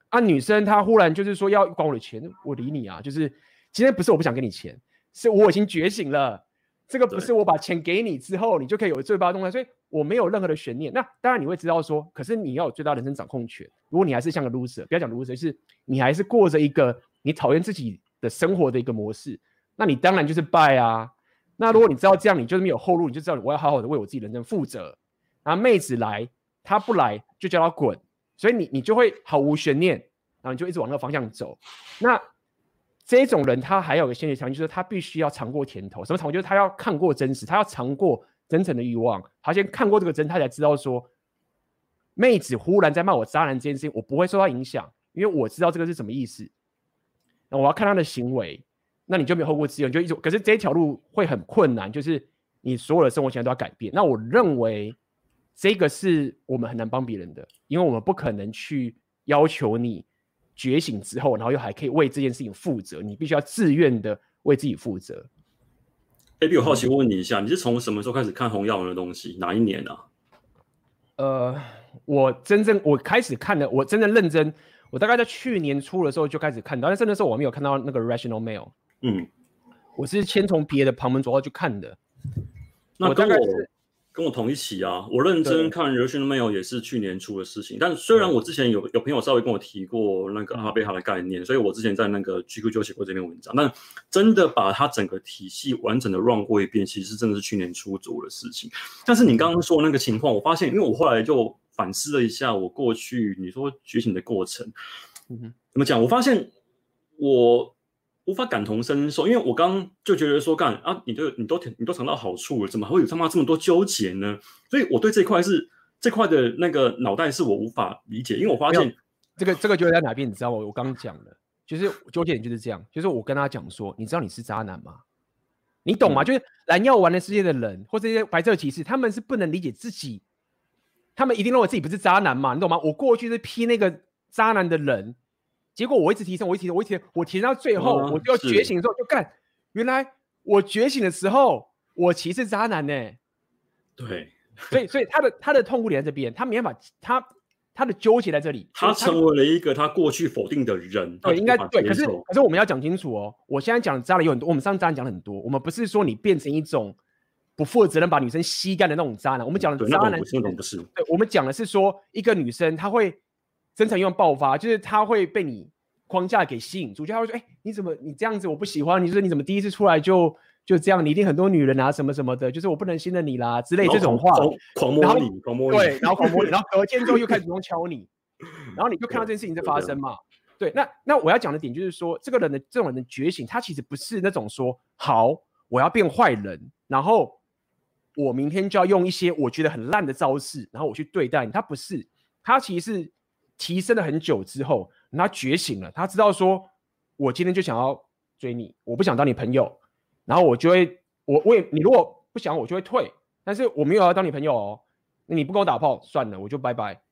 啊女生她忽然就是说要管我的钱，我理你啊，就是今天不是我不想给你钱，是我已经觉醒了。这个不是我把钱给你之后，你就可以有最大动态，所以我没有任何的悬念。那当然你会知道说，可是你要有最大人生掌控权。如果你还是像个 loser，不要讲 loser，是你还是过着一个你讨厌自己的生活的一个模式，那你当然就是败啊。那如果你知道这样，你就是没有后路，你就知道我要好好的为我自己人生负责。然后妹子来，她不来就叫她滚，所以你你就会毫无悬念，然后你就一直往那个方向走。那这种人他还有个先决条件，就是他必须要尝过甜头。什么尝过？就是他要看过真实，他要尝过真诚的欲望。他先看过这个真，他才知道说，妹子忽然在骂我渣男这件事情，我不会受到影响，因为我知道这个是什么意思。那我要看他的行为，那你就没有后顾之忧，你就一直。可是这一条路会很困难，就是你所有的生活现在都要改变。那我认为这个是我们很难帮别人的，因为我们不可能去要求你。觉醒之后，然后又还可以为这件事情负责，你必须要自愿的为自己负责。A B，我好奇问你一下，你是从什么时候开始看洪耀文的东西？哪一年啊？呃，我真正我开始看的，我真的认真，我大概在去年初的时候就开始看到，但是那时候我没有看到那个 Rational Male。嗯，我是先从别的旁门左道去看的。那跟我。跟我同一期啊，我认真看《Rational Male》也是去年出的事情。但虽然我之前有有朋友稍微跟我提过那个阿贝哈的概念，所以我之前在那个 GQ 就写过这篇文章。但真的把它整个体系完整的 run 过一遍，其实真的是去年出做的事情。但是你刚刚说的那个情况，我发现，因为我后来就反思了一下我过去你说觉醒的过程，嗯哼，怎么讲？我发现我。无法感同身受，因为我刚刚就觉得说，干啊，你都你都你都尝到好处了，怎么还会有他妈这么多纠结呢？所以我对这块是这块的那个脑袋是我无法理解，因为我发现这个这个就在哪边，你知道吗？我刚刚讲的，就是纠结点就是这样，就是我跟他讲说，你知道你是渣男吗？你懂吗？嗯、就是蓝药丸的世界的人，或这些白色骑士，他们是不能理解自己，他们一定认为自己不是渣男嘛？你懂吗？我过去是批那个渣男的人。结果我一直提升，我一直提升，我一直提升，我提升到最后，嗯、我就要觉醒的时候就干。原来我觉醒的时候，我其实是渣男呢、欸。对，所以所以他的他的痛苦点在这边，他没办法，他他的纠结在这里。他成为了一个他过去否定的人。对，应该对。可是可是我们要讲清楚哦，我现在讲的渣男有很多，我们上次渣男讲很多，我们不是说你变成一种不负责任把女生吸干的那种渣男，我们讲的渣男那种不是。对，我们讲的是说一个女生她会。真诚欲望爆发，就是他会被你框架给吸引住，就他会说：“哎、欸，你怎么你这样子，我不喜欢。”你说：“你怎么第一次出来就就这样？你一定很多女人啊，什么什么的，就是我不能信任你啦之类这种话。”狂摸你，狂摸你，对，然后狂摸你，然后隔天之后又开始用敲你，然后你就看到这件事情在发生嘛？对，那那我要讲的点就是说，这个人的这种人的觉醒，他其实不是那种说好我要变坏人，然后我明天就要用一些我觉得很烂的招式，然后我去对待你。他不是，他其实是。提升了很久之后，他觉醒了，他知道说，我今天就想要追你，我不想当你朋友，然后我就会，我我也，你如果不想，我就会退，但是我没有要当你朋友哦，你不跟我打炮，算了，我就拜拜。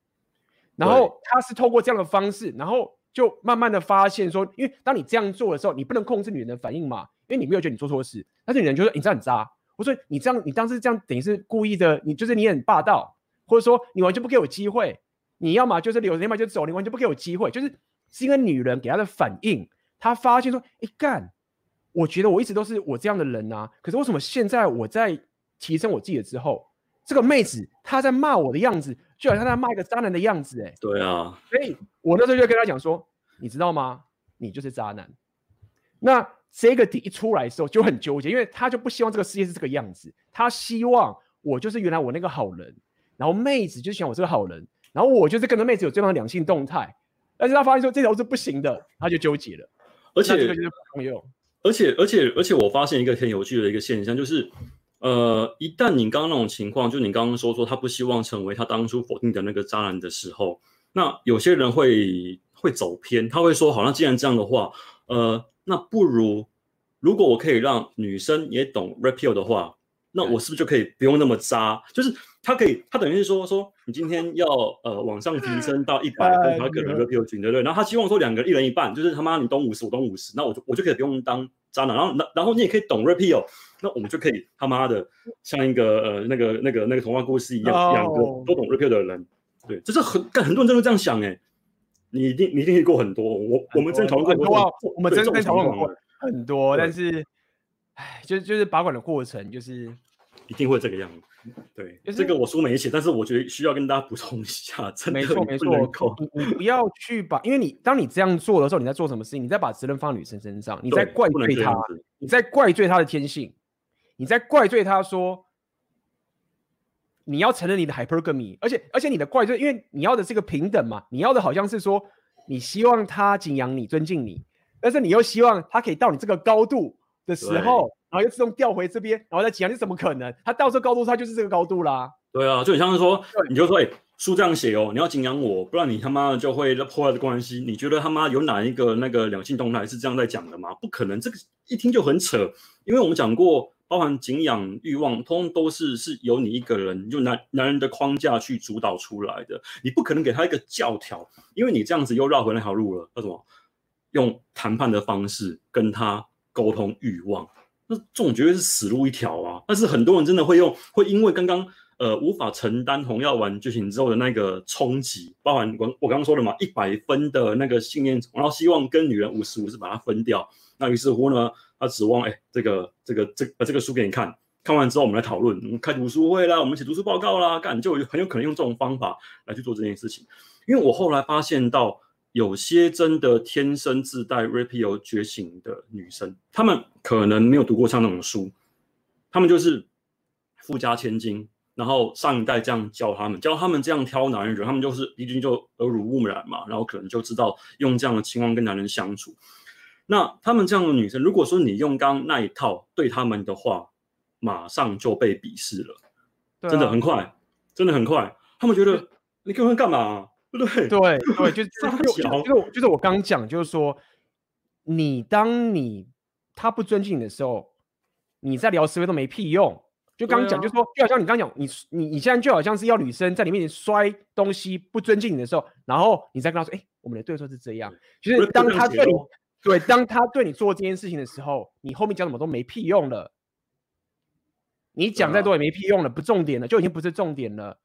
然后他是透过这样的方式，然后就慢慢的发现说，因为当你这样做的时候，你不能控制女人的反应嘛，因为你没有觉得你做错事，但是女人就说你这样很渣，我说你这样，你当时这样等于是故意的，你就是你很霸道，或者说你完全不给我机会。你要么就是留，要么就走，你完全不给我机会，就是是一个女人给她的反应，她发现说，哎干，我觉得我一直都是我这样的人啊，可是为什么现在我在提升我自己了之后，这个妹子她在骂我的样子，就好像在骂一个渣男的样子，哎，对啊，所以我那时候就跟她讲说，你知道吗？你就是渣男。那这个点一出来的时候就很纠结，因为她就不希望这个世界是这个样子，她希望我就是原来我那个好人，然后妹子就喜欢我这个好人。然后我就是跟着妹子有这样的两性动态，但是他发现说这条是不行的，他就纠结了。而且这个就是朋友。而且而且而且我发现一个很有趣的一个现象，就是呃，一旦你刚刚那种情况，就你刚刚说说他不希望成为他当初否定的那个渣男的时候，那有些人会会走偏，他会说，好像既然这样的话，呃，那不如如果我可以让女生也懂 Rapio 的话，那我是不是就可以不用那么渣？就是。他可以，他等于是说说，你今天要呃往上提升到一百分，他可能 Rapio 群对不对？然后他希望说两个一人一半，就是他妈你懂五十，我懂五十，那我就我就可以不用当渣男，然后然后你也可以懂 Rapio，那我们就可以他妈的像一个呃那个那个那个童话故事一样，两个都懂 Rapio 的人，对，就是很很多人都这样想哎，你一定你一定遇过很多，我我们真讨论过，我们真的讨论过很多，但是哎，就就是把管的过程就是。一定会这个样子，对，就是、这个我书没写，但是我觉得需要跟大家补充一下，真的没错没错，你不要去把，因为你当你这样做的时候，你在做什么事情？你在把责任放在女生身上，你在怪罪她，你在怪罪她的天性，你在怪罪她说你要承认你的 hypergamy，而且而且你的怪罪，因为你要的这个平等嘛，你要的好像是说你希望他敬仰你、尊敬你，但是你又希望他可以到你这个高度的时候，然后又自动调回这边，然后再敬仰，你怎么可能？他到这个高度，他就是这个高度啦。对啊，就很像是说，你就说，哎、欸，书这样写哦，你要敬仰我，不然你他妈的就会破坏的关系。你觉得他妈有哪一个那个两性动态是这样在讲的吗？不可能，这个一听就很扯。因为我们讲过，包含敬仰欲望，通通都是是由你一个人，就男男人的框架去主导出来的。你不可能给他一个教条，因为你这样子又绕回那条路了。叫什么？用谈判的方式跟他沟通欲望，那这种绝对是死路一条啊。但是很多人真的会用，会因为刚刚。呃，无法承担红药丸觉醒之后的那个冲击，包含我我刚刚说的嘛，一百分的那个信念，然后希望跟女人五十五是把它分掉。那于是乎呢，他指望哎、这个这个这把这个书给你看，看完之后我们来讨论，开读书会啦，我们写读书报告啦，干就很有可能用这种方法来去做这件事情。因为我后来发现到，有些真的天生自带 rapio 觉醒的女生，她们可能没有读过像那种书，她们就是富家千金。然后上一代这样教她们，教她们这样挑男人，她们就是一定就耳濡目染嘛，然后可能就知道用这样的情况跟男人相处。那她们这样的女生，如果说你用刚刚那一套对他们的话，马上就被鄙视了，啊、真的很快，真的很快。他们觉得你跟我干嘛、啊？对对？对对，就 是就是我刚讲，就是说你当你他不尊敬你的时候，你在聊思维都没屁用。就刚刚讲，就说就好像你刚刚讲，你你你现在就好像是要女生在你面前摔东西不尊敬你的时候，然后你再跟她说，哎，我们的对错是这样。就是当他对你对，当他对你做这件事情的时候，你后面讲什么都没屁用了。你讲再多也没屁用了，不重点了，就已经不是重点了。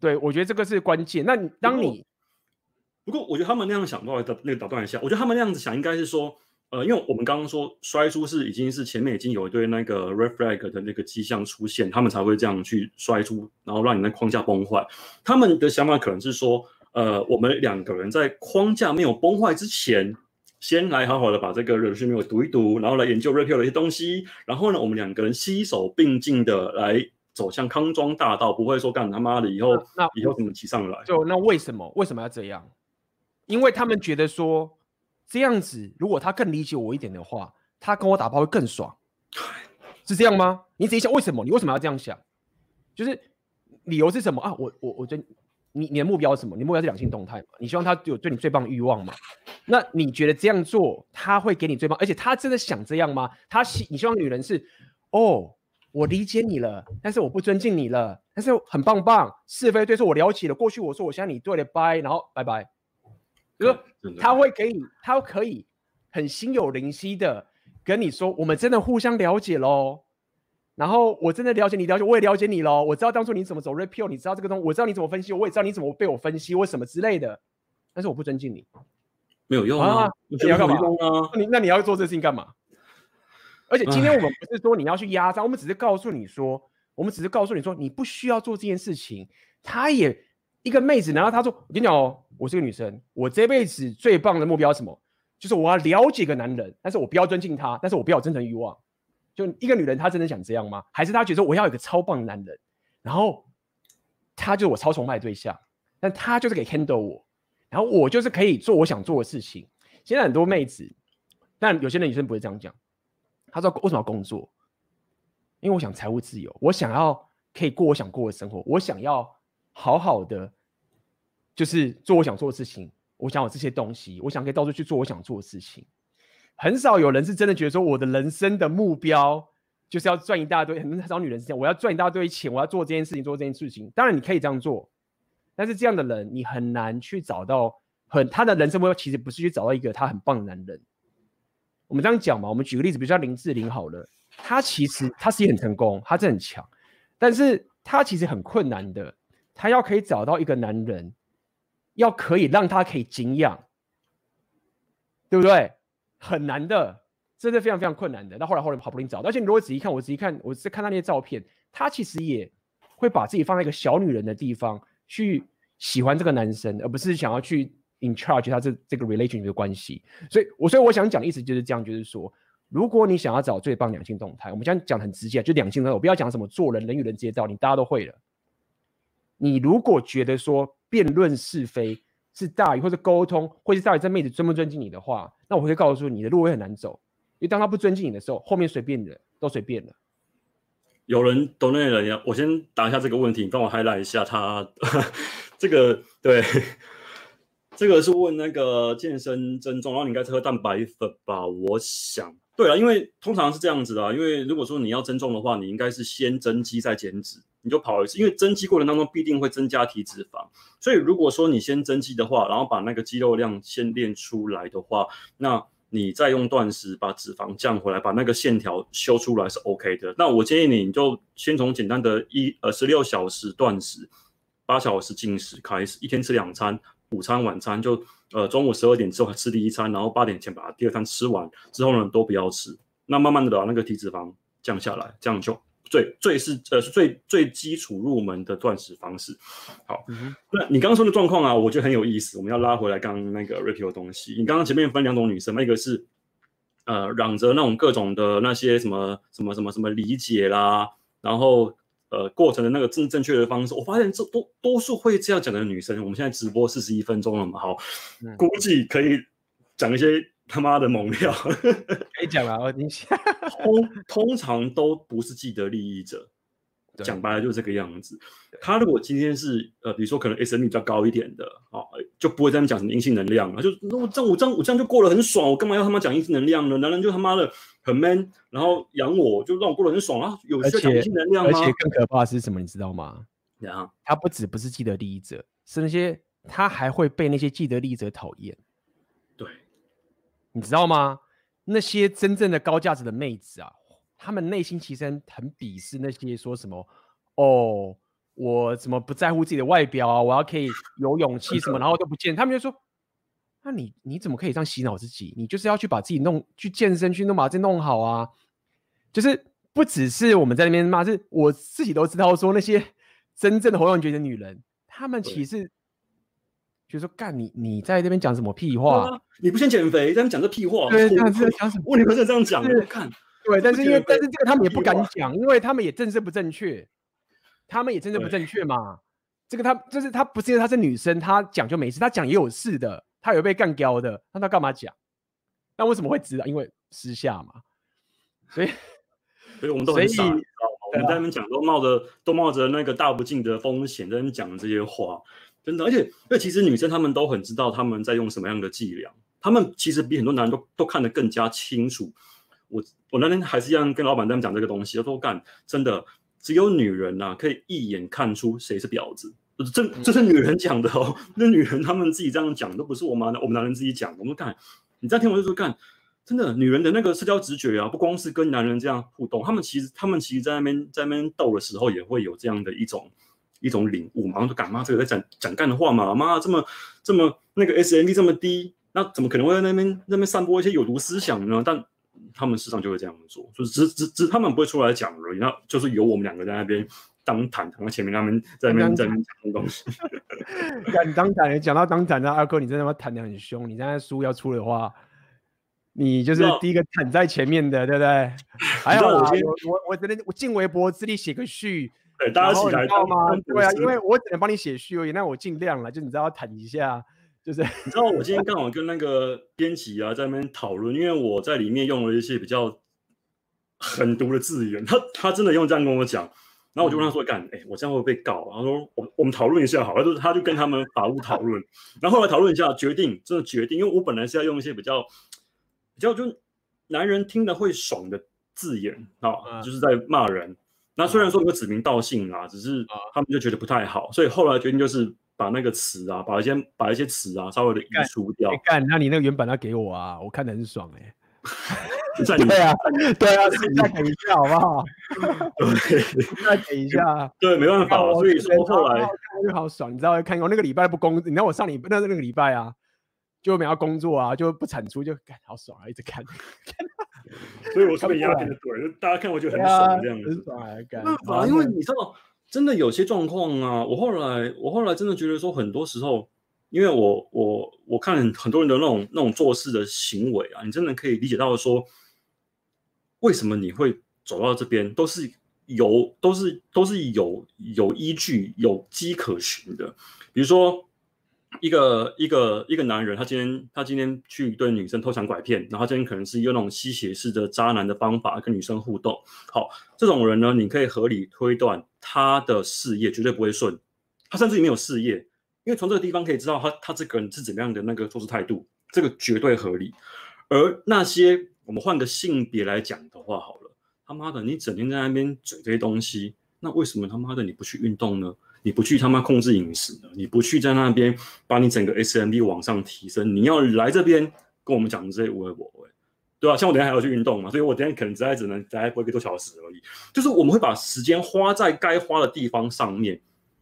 对，我觉得这个是关键。那当你不过，我觉得他们那样想，我那个打断一下，我觉得他们那样子想，应该是说。呃，因为我们刚刚说摔出是已经是前面已经有一堆那个 red flag 的那个迹象出现，他们才会这样去摔出，然后让你那框架崩坏。他们的想法可能是说，呃，我们两个人在框架没有崩坏之前，先来好好的把这个 resume 读一读，然后来研究 red pill 的一些东西，然后呢，我们两个人携手并进的来走向康庄大道，不会说干他妈的以后那以后怎么骑上来？就那为什么为什么要这样？因为他们觉得说。这样子，如果他更理解我一点的话，他跟我打炮会更爽，是这样吗？你仔细想，为什么？你为什么要这样想？就是理由是什么啊？我我我觉得你你的目标是什么？你目标是两性动态嘛？你希望他有对你最棒的欲望嘛？那你觉得这样做他会给你最棒？而且他真的想这样吗？他希你希望女人是哦，我理解你了，但是我不尊敬你了，但是很棒棒，是非对错我了解了，过去我说我现在你对了，拜，然后拜拜。就说他会给你，他可以很心有灵犀的跟你说，我们真的互相了解喽。然后我真的了解你，了解我也了解你喽。我知道当初你怎么走 Red Pill，你知道这个东西，我知道你怎么分析，我也知道你怎么被我分析，我什么之类的。但是我不尊敬你，没有用啊！你要干嘛啊？那你那你要做这事情干嘛？而且今天我们不是说你要去压榨，我们只是告诉你说，我们只是告诉你说，你不需要做这件事情。他也。一个妹子，然后她说：“我跟你讲哦，我是个女生，我这辈子最棒的目标是什么？就是我要了解一个男人，但是我不要尊敬他，但是我不要有真诚欲望。就一个女人，她真的想这样吗？还是她觉得我要有一个超棒的男人，然后他就是我超崇拜的对象，但他就是可以 handle 我，然后我就是可以做我想做的事情。现在很多妹子，但有些女生不会这样讲。他说：为什么要工作？因为我想财务自由，我想要可以过我想过的生活，我想要。”好好的，就是做我想做的事情。我想有这些东西，我想可以到处去做我想做的事情。很少有人是真的觉得说，我的人生的目标就是要赚一大堆。很少女人是这样，我要赚一大堆钱，我要做这件事情，做这件事情。当然你可以这样做，但是这样的人你很难去找到很他的人生目标，其实不是去找到一个他很棒的男人。我们这样讲嘛，我们举个例子，比如说林志玲好了，她其实她是很成功，她真的很强，但是她其实很困难的。她要可以找到一个男人，要可以让他可以敬仰，对不对？很难的，真的非常非常困难的。那后来后来好不容易找到，而且你如果仔细看，我仔细看，我是看她那些照片，她其实也会把自己放在一个小女人的地方去喜欢这个男生，而不是想要去 in charge 他这这个 relationship 的关系。所以，我所以我想讲的意思就是这样，就是说，如果你想要找最棒两性动态，我们讲讲很直接，就两性动态，我不要讲什么做人、人与人之间道理，大家都会了。你如果觉得说辩论是非是大于或者沟通，或是大于这妹子尊不尊敬你的话，那我会告诉你，的路会很难走。因为当他不尊敬你的时候，后面随便的都随便了。有人 donate 了呀，我先答一下这个问题，你帮我 highlight 一下他 这个对。这个是问那个健身增重，然后你应该是喝蛋白粉吧？我想，对啊，因为通常是这样子的啊，因为如果说你要增重的话，你应该是先增肌再减脂，你就跑一次，因为增肌过程当中必定会增加体脂肪，所以如果说你先增肌的话，然后把那个肌肉量先练出来的话，那你再用断食把脂肪降回来，把那个线条修出来是 OK 的。那我建议你，你就先从简单的一呃十六小时断食，八小时进食开始，一天吃两餐。午餐、晚餐就呃中午十二点之后吃第一餐，然后八点前把第二餐吃完之后呢，都不要吃。那慢慢的把那个体脂肪降下来，这样就最最是呃是最最基础入门的断食方式。好，嗯、那你刚刚说的状况啊，我觉得很有意思。我们要拉回来刚刚那个 repeal 的东西。你刚刚前面分两种女生，一个是呃嚷着那种各种的那些什么什么什么什么理解啦，然后。呃，过程的那个正正确的方式，我发现这多多数会这样讲的女生，我们现在直播四十一分钟了嘛，好，嗯、估计可以讲一些他妈的猛料，可以讲了，我听一下。通通常都不是既得利益者。讲白了就是这个样子。他如果今天是呃，比如说可能 SM 比较高一点的啊，就不会在那讲什么阴性能量了，就那我这样我这样我这样就过得很爽，我干嘛要他妈讲阴性能量呢？男人就他妈的很 man，然后养我就让我过得很爽啊，有需要讲阴性能量吗？而且更可怕的是什么，你知道吗？然后他不止不是既得利益者，是那些他还会被那些既得利益者讨厌。对，你知道吗？那些真正的高价值的妹子啊。他们内心其实很鄙视那些说什么哦，我怎么不在乎自己的外表啊？我要可以有勇气什么，然后都不见。他们就说：“那你你怎么可以这样洗脑自己？你就是要去把自己弄去健身，去弄把自己弄好啊！”就是不只是我们在那边骂，是我自己都知道，说那些 真正的侯永杰的女人，他们其实就说：“干你你在这边讲什么屁话？啊、你不先减肥，在那讲这屁话？对，这样子讲什么？为什么是这样讲？看。”对，但是因为但是这个他们也不敢讲，因为他们也政治不正确，他们也政治不正确嘛。这个他就是他不是因为他是女生，他讲就没事，他讲也有事的，他有被干掉的，那他干嘛讲？那为什么会知道？因为私下嘛。所以，所以我们都很傻，你知道吗？我们在那边讲都冒着都冒着那个大不敬的风险在那边讲这些话，真的。而且，因为其实女生她们都很知道他们在用什么样的伎俩，他们其实比很多男人都都看得更加清楚。我我那天还是一样跟老板在讲这个东西，他说干真的，只有女人呐、啊、可以一眼看出谁是婊子，这这是女人讲的哦，那女人她们自己这样讲，都不是我们我们男人自己讲。我们干，你在听我就说干，真的女人的那个社交直觉啊，不光是跟男人这样互动，他们其实他们其实在那边在那边斗的时候，也会有这样的一种一种领悟嘛。然后就干妈这个在讲讲干的话嘛，妈这么这么那个 S M V 这么低，那怎么可能会在那边那边散播一些有毒思想呢？但他们时常就会这样做，就是只只只他们不会出来讲而已，那就是由我们两个在那边当坦，躺在前面，他们在那边在那边讲东西。你当坦，讲到当坦，那二哥你真的他妈坦的很凶，你现在书要出的话，你就是第一个坦在前面的，对不对？还好我我我只能我尽微薄之力写个序，对大家起来知道吗？对啊，因为我只能帮你写序而已，那我尽量了，就你知道坦一下。就是你知道，我今天刚好跟那个编辑啊在那边讨论，因为我在里面用了一些比较狠毒的字眼，他他真的用这样跟我讲，然后我就跟他说：“干，哎、欸，我这样会被告？”然后说：“我我们讨论一下好了。”就是他就跟他们法务讨论，然后后来讨论一下，决定真的决定，因为我本来是要用一些比较比较就男人听得会爽的字眼啊，就是在骂人。那虽然说没有指名道姓啦，只是他们就觉得不太好，所以后来决定就是。把那个词啊，把一些把一些词啊，稍微的移除掉。干，那你那个原本要给我啊，我看的很爽哎、欸。对啊，对啊，再等一下好不好？对，再等一下。对，没办法，所以说后来看就好爽，你知道？看我那个礼拜不工，你知道我上礼那那个礼拜啊，就没有工作啊，就不产出，就干好爽啊，一直看。所以我特别压点的对，大家看我就很爽这样子。很爽啊，干。没办法，因为你知道。真的有些状况啊，我后来我后来真的觉得说，很多时候，因为我我我看很多人的那种那种做事的行为啊，你真的可以理解到说，为什么你会走到这边，都是有都是都是有有依据、有迹可循的。比如说。一个一个一个男人，他今天他今天去对女生偷抢拐骗，然后他今天可能是用那种吸血式的渣男的方法跟女生互动。好，这种人呢，你可以合理推断他的事业绝对不会顺，他甚至于没有事业，因为从这个地方可以知道他他这个人是怎么样的那个做事态度，这个绝对合理。而那些我们换个性别来讲的话，好了，他妈的，你整天在那边嘴这些东西，那为什么他妈的你不去运动呢？你不去他妈控制饮食的，你不去在那边把你整个 SMV 往上提升，你要来这边跟我们讲这些无谓无谓，对吧？像我等下还要去运动嘛，所以我等下可能只在只能待一个多小时而已。就是我们会把时间花在该花的地方上面。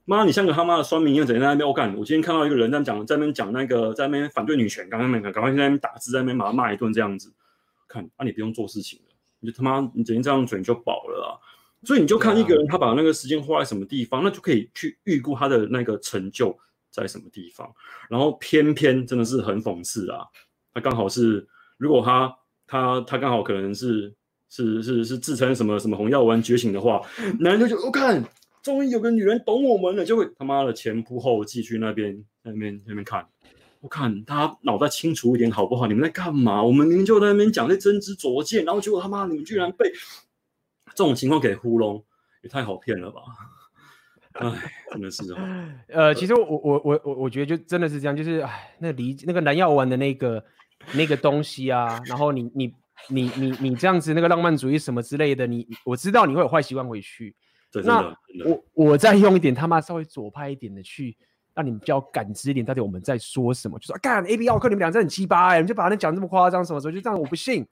妈，你像个他妈的酸民一样，整天在那边我干。我今天看到一个人在讲，在那边讲那个，在那边反对女权，刚刚那边赶快在那边打字，在那边把他骂一顿这样子。看啊，你不用做事情了，你就他妈你整天这样嘴就饱了。所以你就看一个人，他把那个时间花在什么地方，那就可以去预估他的那个成就在什么地方。然后偏偏真的是很讽刺啊，他刚好是，如果他他他刚好可能是是是是自称什么什么红药丸觉醒的话，男人就我看，终于有个女人懂我们了，就会他妈的前仆后继去那边那边那边看。我看他脑袋清楚一点好不好？你们在干嘛？我们明明就在那边讲那真知灼见，然后结果他妈你们居然被。这种情况给糊弄，也太好骗了吧！哎，真的是哦。呃，其实我我我我我觉得就真的是这样，就是哎，那离那个蓝药丸的那个那个东西啊，然后你你你你你这样子那个浪漫主义什么之类的，你我知道你会有坏习惯回去。对，那我我再用一点他妈稍微左派一点的去让你们比较感知一点，到底我们在说什么？就说干 A B 奥克，你们俩真很鸡巴哎，你就把人讲这么夸张什么时候？就这样我不信，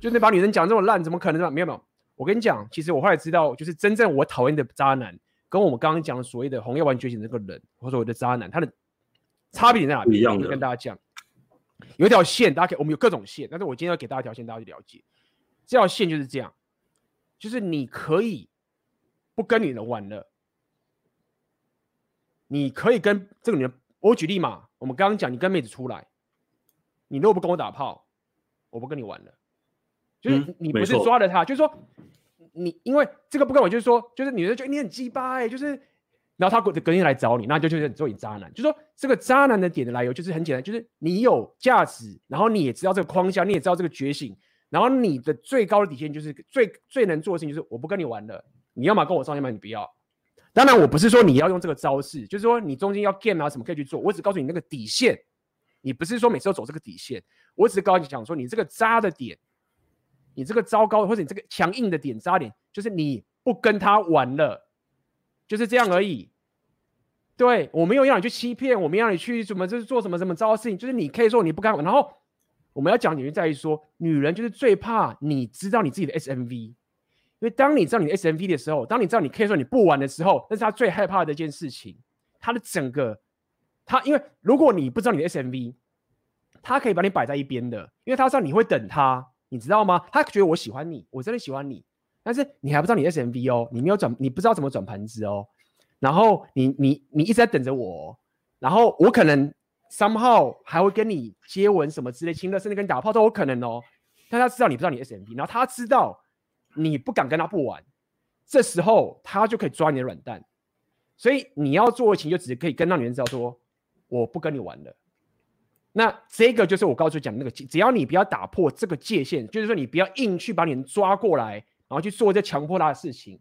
就那把女人讲这么烂，怎么可能？没有没有。我跟你讲，其实我后来知道，就是真正我讨厌的渣男，跟我们刚刚讲的所谓的红药丸觉醒这个人，或者所谓的渣男，他的差别在哪里？一样的。跟大家讲，有一条线，大家可以，我们有各种线，但是我今天要给大家一条线，大家去了解。这条线就是这样，就是你可以不跟女人玩了，你可以跟这个女人，我举例嘛，我们刚刚讲，你跟妹子出来，你如果不跟我打炮，我不跟你玩了。就是你不是抓了他，嗯、就是说你因为这个不跟我，就是说就是女人觉得你很鸡巴哎，就是然后他隔隔天来找你，那就就是做你渣男。就是说这个渣男的点的来由就是很简单，就是你有价值，然后你也知道这个框架，你也知道这个觉醒，然后你的最高的底线就是最最能做的事情就是我不跟你玩了，你要么跟我上，要么你不要。当然我不是说你要用这个招式，就是说你中间要 game 啊什么可以去做，我只告诉你那个底线，你不是说每次都走这个底线，我只是告诉你讲说你这个渣的点。你这个糟糕，或者你这个强硬的点渣点，就是你不跟他玩了，就是这样而已。对，我没有让你去欺骗，我没有让你去什么，就是做什么什么糟的事情，就是你可以说你不敢玩。然后我们要讲，女人在于说，女人就是最怕你知道你自己的 SMV，因为当你知道你的 SMV 的时候，当你知道你可以说你不玩的时候，那是她最害怕的一件事情。她的整个，她因为如果你不知道你的 SMV，她可以把你摆在一边的，因为她知道你会等她。你知道吗？他觉得我喜欢你，我真的喜欢你，但是你还不知道你 SMV 哦，你没有转，你不知道怎么转盘子哦。然后你你你一直在等着我，然后我可能 somehow 还会跟你接吻什么之类，亲热，甚至跟你打炮都有可能哦。但他知道你不知道你 SMV，然后他知道你不敢跟他不玩，这时候他就可以抓你的软蛋。所以你要做的情就只可以跟那女人知道说，我不跟你玩了。那这个就是我刚才讲那个，只要你不要打破这个界限，就是说你不要硬去把你抓过来，然后去做这强迫他的事情，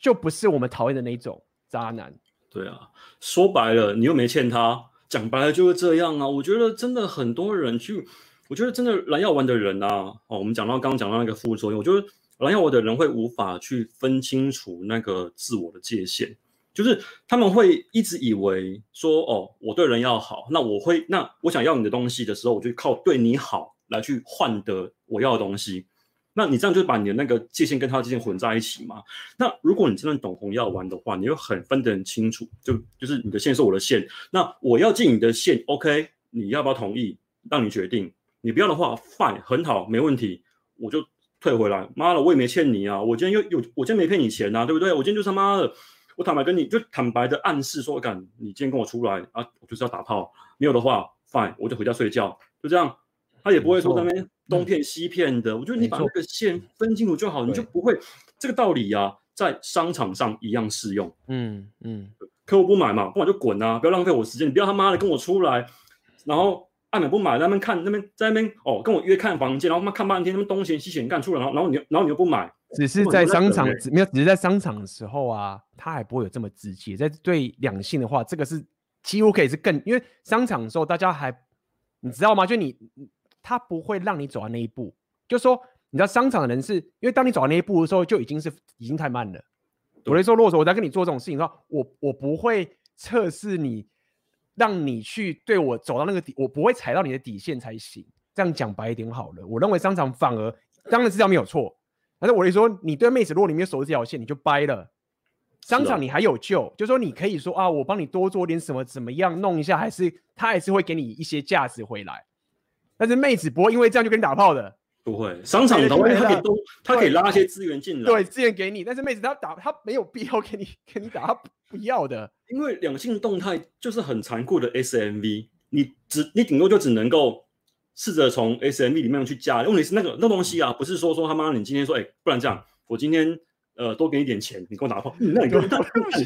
就不是我们讨厌的那种渣男。对啊，说白了你又没欠他，讲白了就是这样啊。我觉得真的很多人去，我觉得真的蓝药丸的人啊，哦，我们讲到刚刚讲到那个副作用，我觉得蓝药丸的人会无法去分清楚那个自我的界限。就是他们会一直以为说，哦，我对人要好，那我会，那我想要你的东西的时候，我就靠对你好来去换得我要的东西。那你这样就把你的那个界限跟他的界限混在一起嘛？那如果你真的懂红药丸的话，你会很分得很清楚，就就是你的线是我的线，那我要进你的线，OK，你要不要同意？让你决定。你不要的话，fine，很好，没问题，我就退回来。妈的，我也没欠你啊，我今天又有，我今天没骗你钱啊，对不对？我今天就他妈的。我坦白跟你就坦白的暗示说，敢，你今天跟我出来啊，我就是要打炮，没有的话，fine，我就回家睡觉，就这样。他也不会说在那边东骗西骗的。我觉得你把那个线分清楚就好，你就不会这个道理啊，在商场上一样适用。嗯嗯，客户不买嘛，不买就滚啊，不要浪费我时间，你不要他妈的跟我出来，然后爱买不买，在那边看那边在那边哦，跟我约看房间，然后他妈看半天，他们东嫌西嫌干出来，然后然后你然后你又不买。只是在商场，没有，只是在商场的时候啊，他还不会有这么直接。在对两性的话，这个是几乎可以是更，因为商场的时候大家还，你知道吗？就你，他不会让你走到那一步。就说你知道商场的人是，因为当你走到那一步的时候，就已经是已经太慢了。我来说，如果说我在跟你做这种事情的话，我我不会测试你，让你去对我走到那个底，我不会踩到你的底线才行。这样讲白一点好了，我认为商场反而当然是这样没有错。但是我跟你说，你对妹子，如果你没有守这条线，你就掰了。商场你还有救，就是说你可以说啊，我帮你多做点什么，怎么样弄一下，还是他还是会给你一些价值回来。但是妹子不会因为这样就跟你打炮的，不会。商场他可以多，他可以拉一些资源进来，对，资源给你。但是妹子她打，她没有必要给你 给你打，她不要的。因为两性动态就是很残酷的 SMV，你只你顶多就只能够。试着从 SMB 里面去加，问题是那个那东西啊，不是说说他妈你今天说，哎、欸，不然这样，我今天呃多给你点钱，你给我打炮，那你给我打，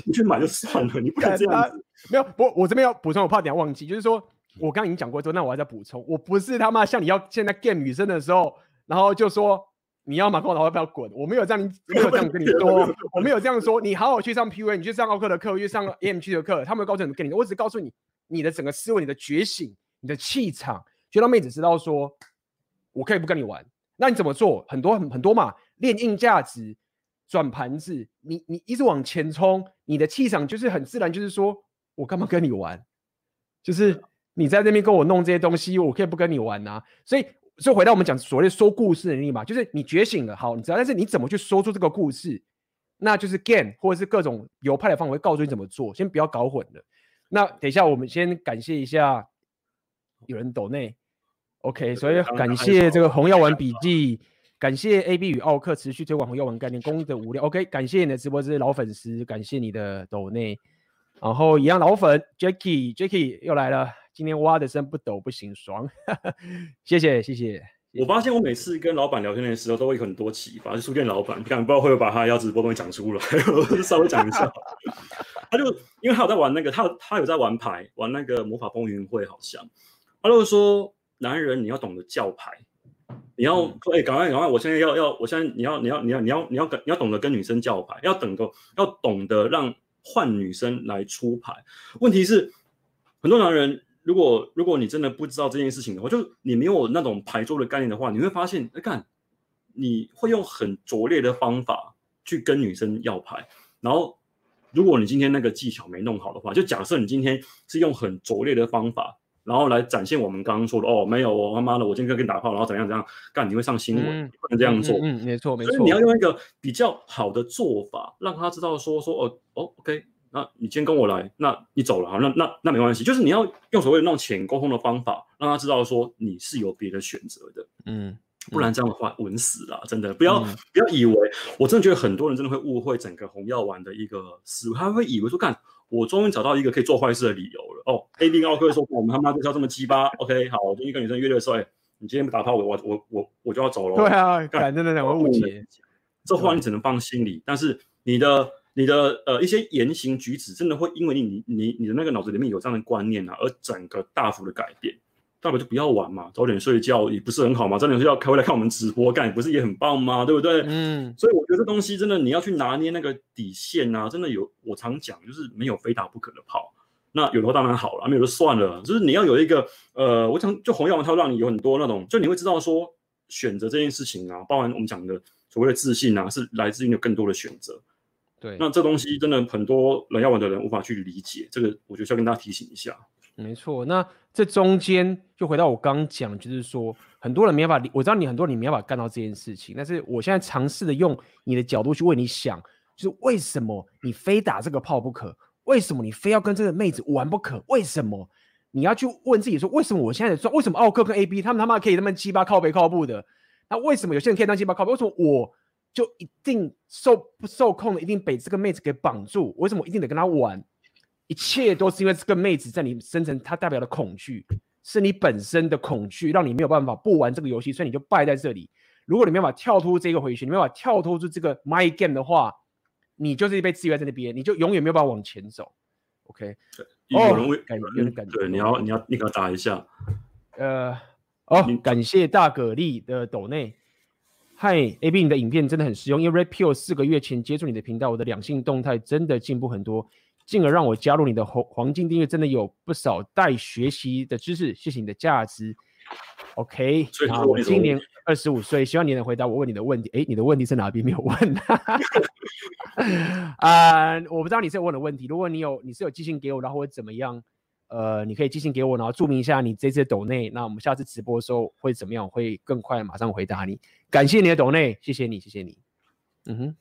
你去买就算了，你不敢这样子。没有，我，我这边要补充，我怕等下忘记，就是说我刚刚已经讲过之后，那我还在补充，我不是他妈像你要现在 game 女生的时候，然后就说你要嘛跟我打炮，不要滚，我没有这样，没有这样跟你说，我没有这样说，你好好去上 P U A，你去上奥克的课，去上 A M G 的课，他们有告诉你跟你，我只告诉你你的整个思维、你的觉醒、你的气场，就让妹子知道说。我可以不跟你玩，那你怎么做？很多很很多嘛，练硬价值，转盘子，你你一直往前冲，你的气场就是很自然，就是说我干嘛跟你玩？就是你在那边跟我弄这些东西，我可以不跟你玩啊。所以，就回到我们讲所谓说故事的能力嘛，就是你觉醒了，好，你知道，但是你怎么去说出这个故事？那就是 game 或者是各种流派的方法告诉你怎么做，先不要搞混了。那等一下，我们先感谢一下有人抖内。OK，所以感谢这个红药丸笔记，感谢 AB 与奥克持续推广红药丸概念，功德无量。OK，感谢你的直播，这些老粉丝，感谢你的抖内，然后一样老粉 Jacky，Jacky 又来了，今天挖的深不抖不行，爽，谢 谢谢谢。我发现我每次跟老板聊天的时候，都会很多启发。就书店老板，不敢不知道会不会把他要直播东西讲出来，稍微讲一下。他就因为他有在玩那个，他有他有在玩牌，玩那个魔法风云会，好像他就说。男人，你要懂得叫牌，你要哎，赶快赶快！我现在要要，我现在你要你要你要你要你要你要懂得跟女生叫牌，要懂得要懂得让换女生来出牌。问题是，很多男人，如果如果你真的不知道这件事情的话，就你没有那种牌桌的概念的话，你会发现，哎，看你会用很拙劣的方法去跟女生要牌，然后如果你今天那个技巧没弄好的话，就假设你今天是用很拙劣的方法。然后来展现我们刚刚说的哦，没有我，他妈的，我今天跟你打炮，然后怎样怎样干，你会上新闻，嗯、不能这样做。嗯，没错没错。所以你要用一个比较好的做法，让他知道说说哦哦，OK，那你今天跟我来，那你走了哈，那那那没关系，就是你要用所谓的那种浅沟通的方法，让他知道说你是有别的选择的。嗯，不然这样的话稳死了，真的不要、嗯、不要以为，我真的觉得很多人真的会误会整个红药丸的一个思维，他会以为说干。我终于找到一个可以做坏事的理由了哦！A B 奥克说：“我们他妈就是要这么鸡巴。”OK，好，我跟一个女生约的时候，哎，你今天不打炮，我我我我我就要走了。对啊，干真的两个误解。这话你只能放心里，但是你的你的呃一些言行举止，真的会因为你你你的那个脑子里面有这样的观念啊，而整个大幅的改变。大不了就不要玩嘛，早点睡觉也不是很好嘛。早点睡觉开会来看我们直播，干也不是也很棒吗？对不对？嗯。所以我觉得这东西真的你要去拿捏那个底线啊，真的有我常讲，就是没有非打不可的炮。那有的话当然好了，没有就算了。就是你要有一个呃，我想就红药丸它会让你有很多那种，就你会知道说选择这件事情啊，包含我们讲的所谓的自信啊，是来自于你有更多的选择。对。那这东西真的很多人要玩的人无法去理解，这个我觉得需要跟大家提醒一下。没错，那这中间就回到我刚讲，就是说很多人没办法，我知道你很多人你没办法干到这件事情，但是我现在尝试的用你的角度去为你想，就是为什么你非打这个炮不可？为什么你非要跟这个妹子玩不可？为什么你要去问自己说，为什么我现在赚？为什么奥克跟 AB 他们他妈可以那么鸡巴靠背靠步的？那为什么有些人可以当鸡巴靠背？为什么我就一定受不受控的，一定被这个妹子给绑住？为什么一定得跟她玩？一切都是因为这个妹子在你生成，它代表的恐惧。是你本身的恐惧让你没有办法不玩这个游戏，所以你就败在这里。如果你没有办法跳脱这个回旋，你没有办法跳脱出这个 my game 的话，你就是被制约在那边，你就永远没有办法往前走。OK，有人会感觉有点感觉，对，你要你要你给他打一下。呃，哦，感谢大蛤蜊的抖内。嗨，AB，你的影片真的很实用，因为 Red Pill 四个月前接触你的频道，我的两性动态真的进步很多，进而让我加入你的黄黄金订阅，真的有不少待学习的知识，谢谢你的价值。OK，啊，我今年二十五岁，希望你能回答我问你的问题。诶，你的问题是哪边没有问？啊，uh, 我不知道你是有问的问题，如果你有，你是有寄信给我，然后会怎么样？呃，你可以寄信给我，然后注明一下你这次抖内，那我们下次直播的时候会怎么样？会更快马上回答你。感谢你的抖内，谢谢你，谢谢你。嗯哼，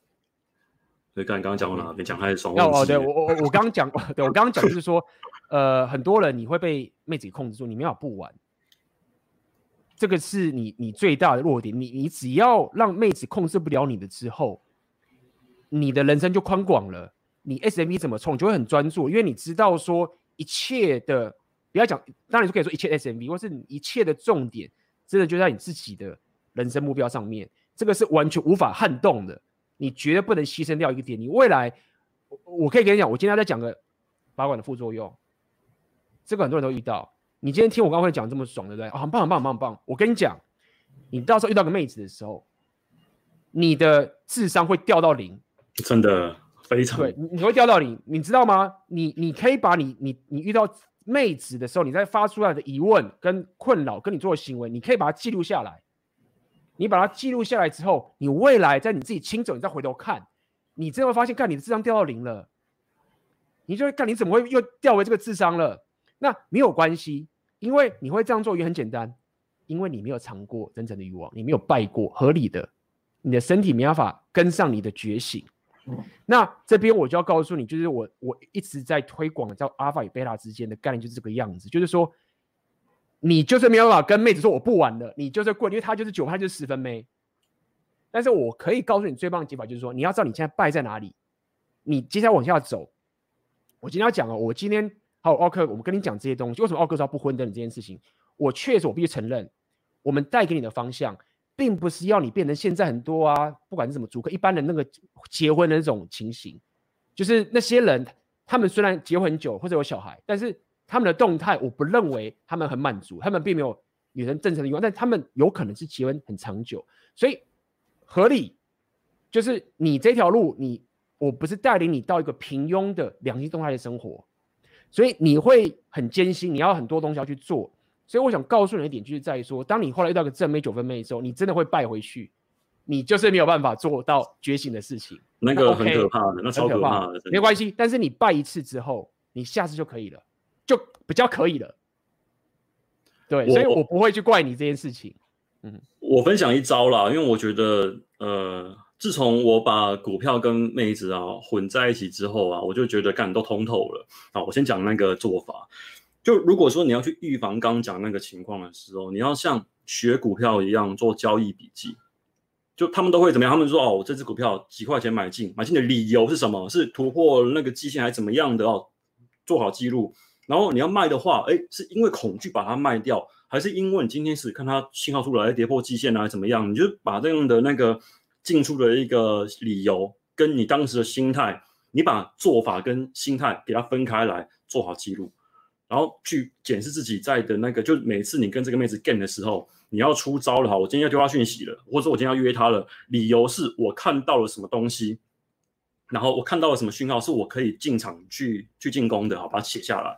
所以刚才刚刚讲到哪边？讲还是双哦，对我我我刚刚讲，对我刚刚讲就是说，呃，很多人你会被妹子控制住，你没有不玩，这个是你你最大的弱点。你你只要让妹子控制不了你的之后，你的人生就宽广了。你 SMB 怎么冲，就会很专注，因为你知道说。一切的不要讲，当然就可以说一切 SMV，或是你一切的重点，真的就在你自己的人生目标上面。这个是完全无法撼动的，你绝对不能牺牲掉一个点。你未来，我我可以跟你讲，我今天要再讲个拔管的副作用，这个很多人都遇到。你今天听我刚刚会讲这么爽，对不对？哦，很棒很棒很棒很棒！我跟你讲，你到时候遇到个妹子的时候，你的智商会掉到零，真的。非常对，你会掉到零，你知道吗？你你可以把你你你遇到妹子的时候，你在发出来的疑问跟困扰，跟你做的行为，你可以把它记录下来。你把它记录下来之后，你未来在你自己清走，你再回头看，你真的会发现，看你的智商掉到零了。你就会看你怎么会又掉回这个智商了？那没有关系，因为你会这样做也很简单，因为你没有尝过真正的欲望，你没有败过，合理的，你的身体没办法跟上你的觉醒。那这边我就要告诉你，就是我我一直在推广叫阿尔法与贝塔之间的概念，就是这个样子，就是说，你就是没有办法跟妹子说我不玩了，你就是过，因为他就是九，他就是十分妹。但是我可以告诉你最棒的解法，就是说你要知道你现在败在哪里，你接下来往下走。我今天要讲哦，我今天还有奥克，我们跟你讲这些东西，为什么奥克说不婚等你这件事情，我确实我必须承认，我们带给你的方向。并不是要你变成现在很多啊，不管是什么租客，一般的那个结婚的那种情形，就是那些人，他们虽然结婚很久或者有小孩，但是他们的动态，我不认为他们很满足，他们并没有女人正常的欲望，但他们有可能是结婚很长久，所以合理就是你这条路，你我不是带领你到一个平庸的两性动态的生活，所以你会很艰辛，你要很多东西要去做。所以我想告诉你一点，就是在于说，当你后来遇到个正妹、九分妹的时候，你真的会败回去，你就是没有办法做到觉醒的事情。那个很可怕的，那，OK，那超可怕的。没关系，但是你败一次之后，你下次就可以了，就比较可以了。对，所以我不会去怪你这件事情。嗯，我分享一招啦，因为我觉得，呃，自从我把股票跟妹子啊混在一起之后啊，我就觉得干都通透了。啊，我先讲那个做法。就如果说你要去预防刚刚讲那个情况的时候，你要像学股票一样做交易笔记。就他们都会怎么样？他们说哦，我这支股票几块钱买进，买进的理由是什么？是突破那个基线还是怎么样的哦？做好记录。然后你要卖的话，哎，是因为恐惧把它卖掉，还是因为你今天是看它信号出来跌破季线啊，怎么样？你就把这样的那个进出的一个理由跟你当时的心态，你把做法跟心态给它分开来，做好记录。然后去检视自己在的那个，就每次你跟这个妹子 game 的时候，你要出招了哈，我今天要丢她讯息了，或者说我今天要约她了，理由是我看到了什么东西，然后我看到了什么讯号，是我可以进场去去进攻的，好，把它写下来，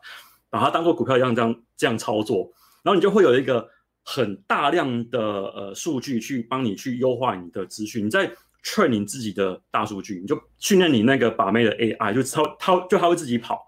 把它当做股票一样这样这样操作，然后你就会有一个很大量的呃数据去帮你去优化你的资讯，你在 train 你自己的大数据，你就训练你那个把妹的 AI，就它它就它会自己跑。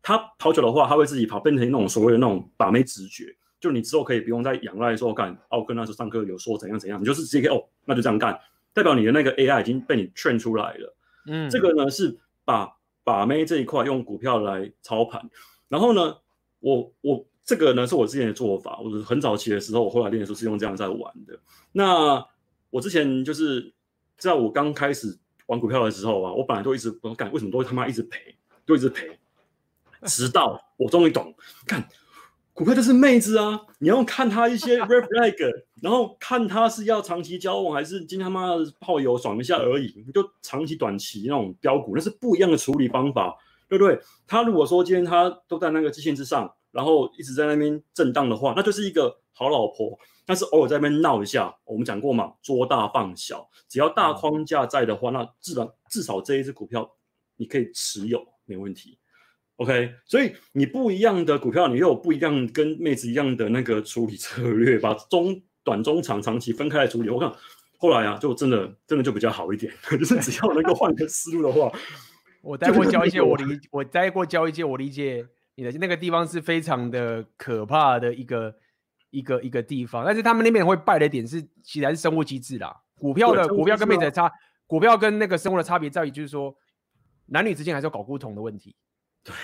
它跑久的话，它会自己跑，变成那种所谓的那种把妹直觉。就你之后可以不用再仰赖说干奥克那时候上课有说怎样怎样，你就是直接可以哦，那就这样干，代表你的那个 AI 已经被你 train 出来了。嗯，这个呢是把把妹这一块用股票来操盘。然后呢，我我这个呢是我之前的做法，我是很早期的时候，我后来练的时候是用这样在玩的。那我之前就是在我刚开始玩股票的时候啊，我本来都一直我干为什么都会他妈一直赔，都一直赔。直到我终于懂，看股票就是妹子啊，你要看他一些 red flag，然后看他是要长期交往还是今天他妈的泡友爽一下而已，你就长期短期那种标股，那是不一样的处理方法，对不对？他如果说今天他都在那个基线之上，然后一直在那边震荡的话，那就是一个好老婆。但是偶尔在那边闹一下，我们讲过嘛，捉大放小，只要大框架在的话，那至少至少这一只股票你可以持有没问题。OK，所以你不一样的股票，你又有不一样跟妹子一样的那个处理策略，把中短中长长期分开来处理。我看后来啊，就真的真的就比较好一点，就是只要能够换个思路的话，我待过交易界我理，我待过交易界我理解你的那个地方是非常的可怕的一个。一个一个地方，但是他们那边会败的点是，其实还是生物机制啦。股票的股票跟妹子的差，股票跟那个生物的差别在于，就是说男女之间还是要搞不同的问题。对，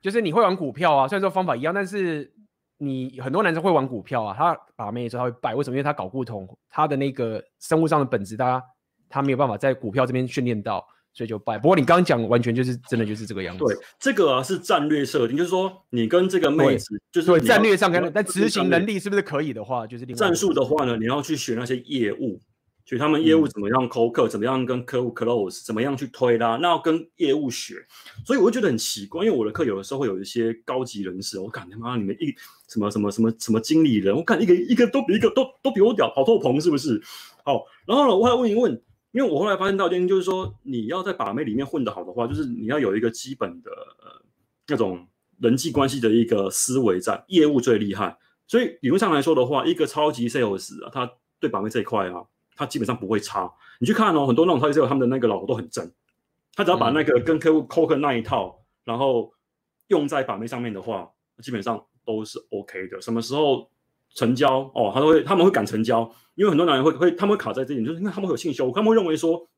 就是你会玩股票啊，虽然说方法一样，但是你很多男生会玩股票啊，他把妹的时候他会败，为什么？因为他搞不同，他的那个生物上的本质，他他没有办法在股票这边训练到。所以就败。不过你刚刚讲完全就是真的就是这个样子。对，这个啊是战略设定，就是说你跟这个妹子，就是对战略上可能，但执行能力是不是可以的话，就是战术的话呢，你要去学那些业务，学他们业务怎么样扣客，怎么样跟客户 close，怎么样去推拉，那要跟业务学。所以我就觉得很奇怪，因为我的课有的时候会有一些高级人士，我感觉妈你们一什么什么什么什么经理人，我看一个一个都比一个都都比我屌，跑透棚是不是？好，然后呢，我还问一问。因为我后来发现到一点，就是说你要在把妹里面混得好的话，就是你要有一个基本的呃那种人际关系的一个思维在，业务最厉害。所以理论上来说的话，一个超级 sales 啊，他对把妹这一块啊，他基本上不会差。你去看哦，很多那种超级 sales，他们的那个老婆都很正，他只要把那个跟客户扣客那一套，然后用在把妹上面的话，基本上都是 OK 的。什么时候？成交哦，他都会，他们会敢成交，因为很多男人会会，他们会卡在这里，就是因为他们会有性羞，他们会认为说，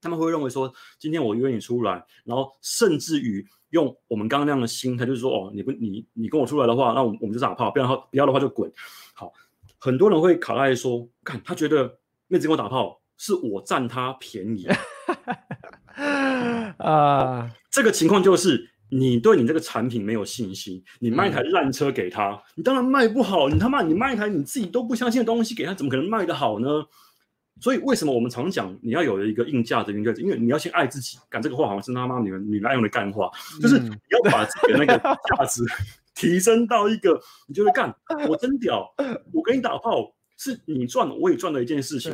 他们会认为说，今天我约你出来，然后甚至于用我们刚刚那样的心态，就是说，哦，你不你你跟我出来的话，那我们我们就打炮，不然的话不要的话就滚。好，很多人会卡在说，看他觉得妹子跟我打炮是我占他便宜 啊，这个情况就是。你对你这个产品没有信心，你卖一台烂车给他，嗯、你当然卖不好。你他妈，你卖一台你自己都不相信的东西给他，怎么可能卖得好呢？所以为什么我们常讲你要有一个硬价值？因为因为你要先爱自己。讲这个话好像是他妈你们你爱用的干话，就是你要把自己的那个价值提升到一个，你就会干，我真屌，我跟你打炮是你赚我也赚的一件事情，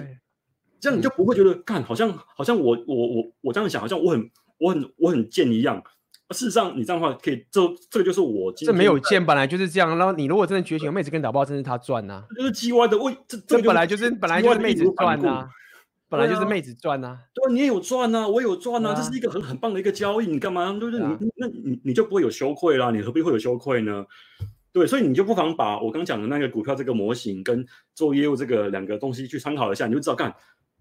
这样你就不会觉得干好像好像我我我我这样想好像我很我很我很贱一样。事实上，你这样的话可以，这这个就是我。这没有见，本来就是这样。然后你如果真的觉醒，妹子跟你打包，真是他赚呐、啊。就是 G Y 的位，这这本来就是本来就是妹子赚呐、啊，本来就是妹子赚呐、啊。对、啊，你也有赚呐、啊，我有赚呐、啊，这是一个很很棒的一个交易。你干嘛？就是你，啊、那你你就不会有羞愧啦？你何必会有羞愧呢？对，所以你就不妨把我刚讲的那个股票这个模型跟做业务这个两个东西去参考一下，你就知道，干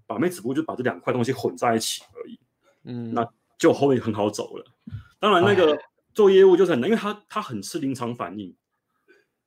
把妹只不过就把这两块东西混在一起而已。嗯，那就后面很好走了。当然那个。做业务就是很难，因为他他很吃临场反应，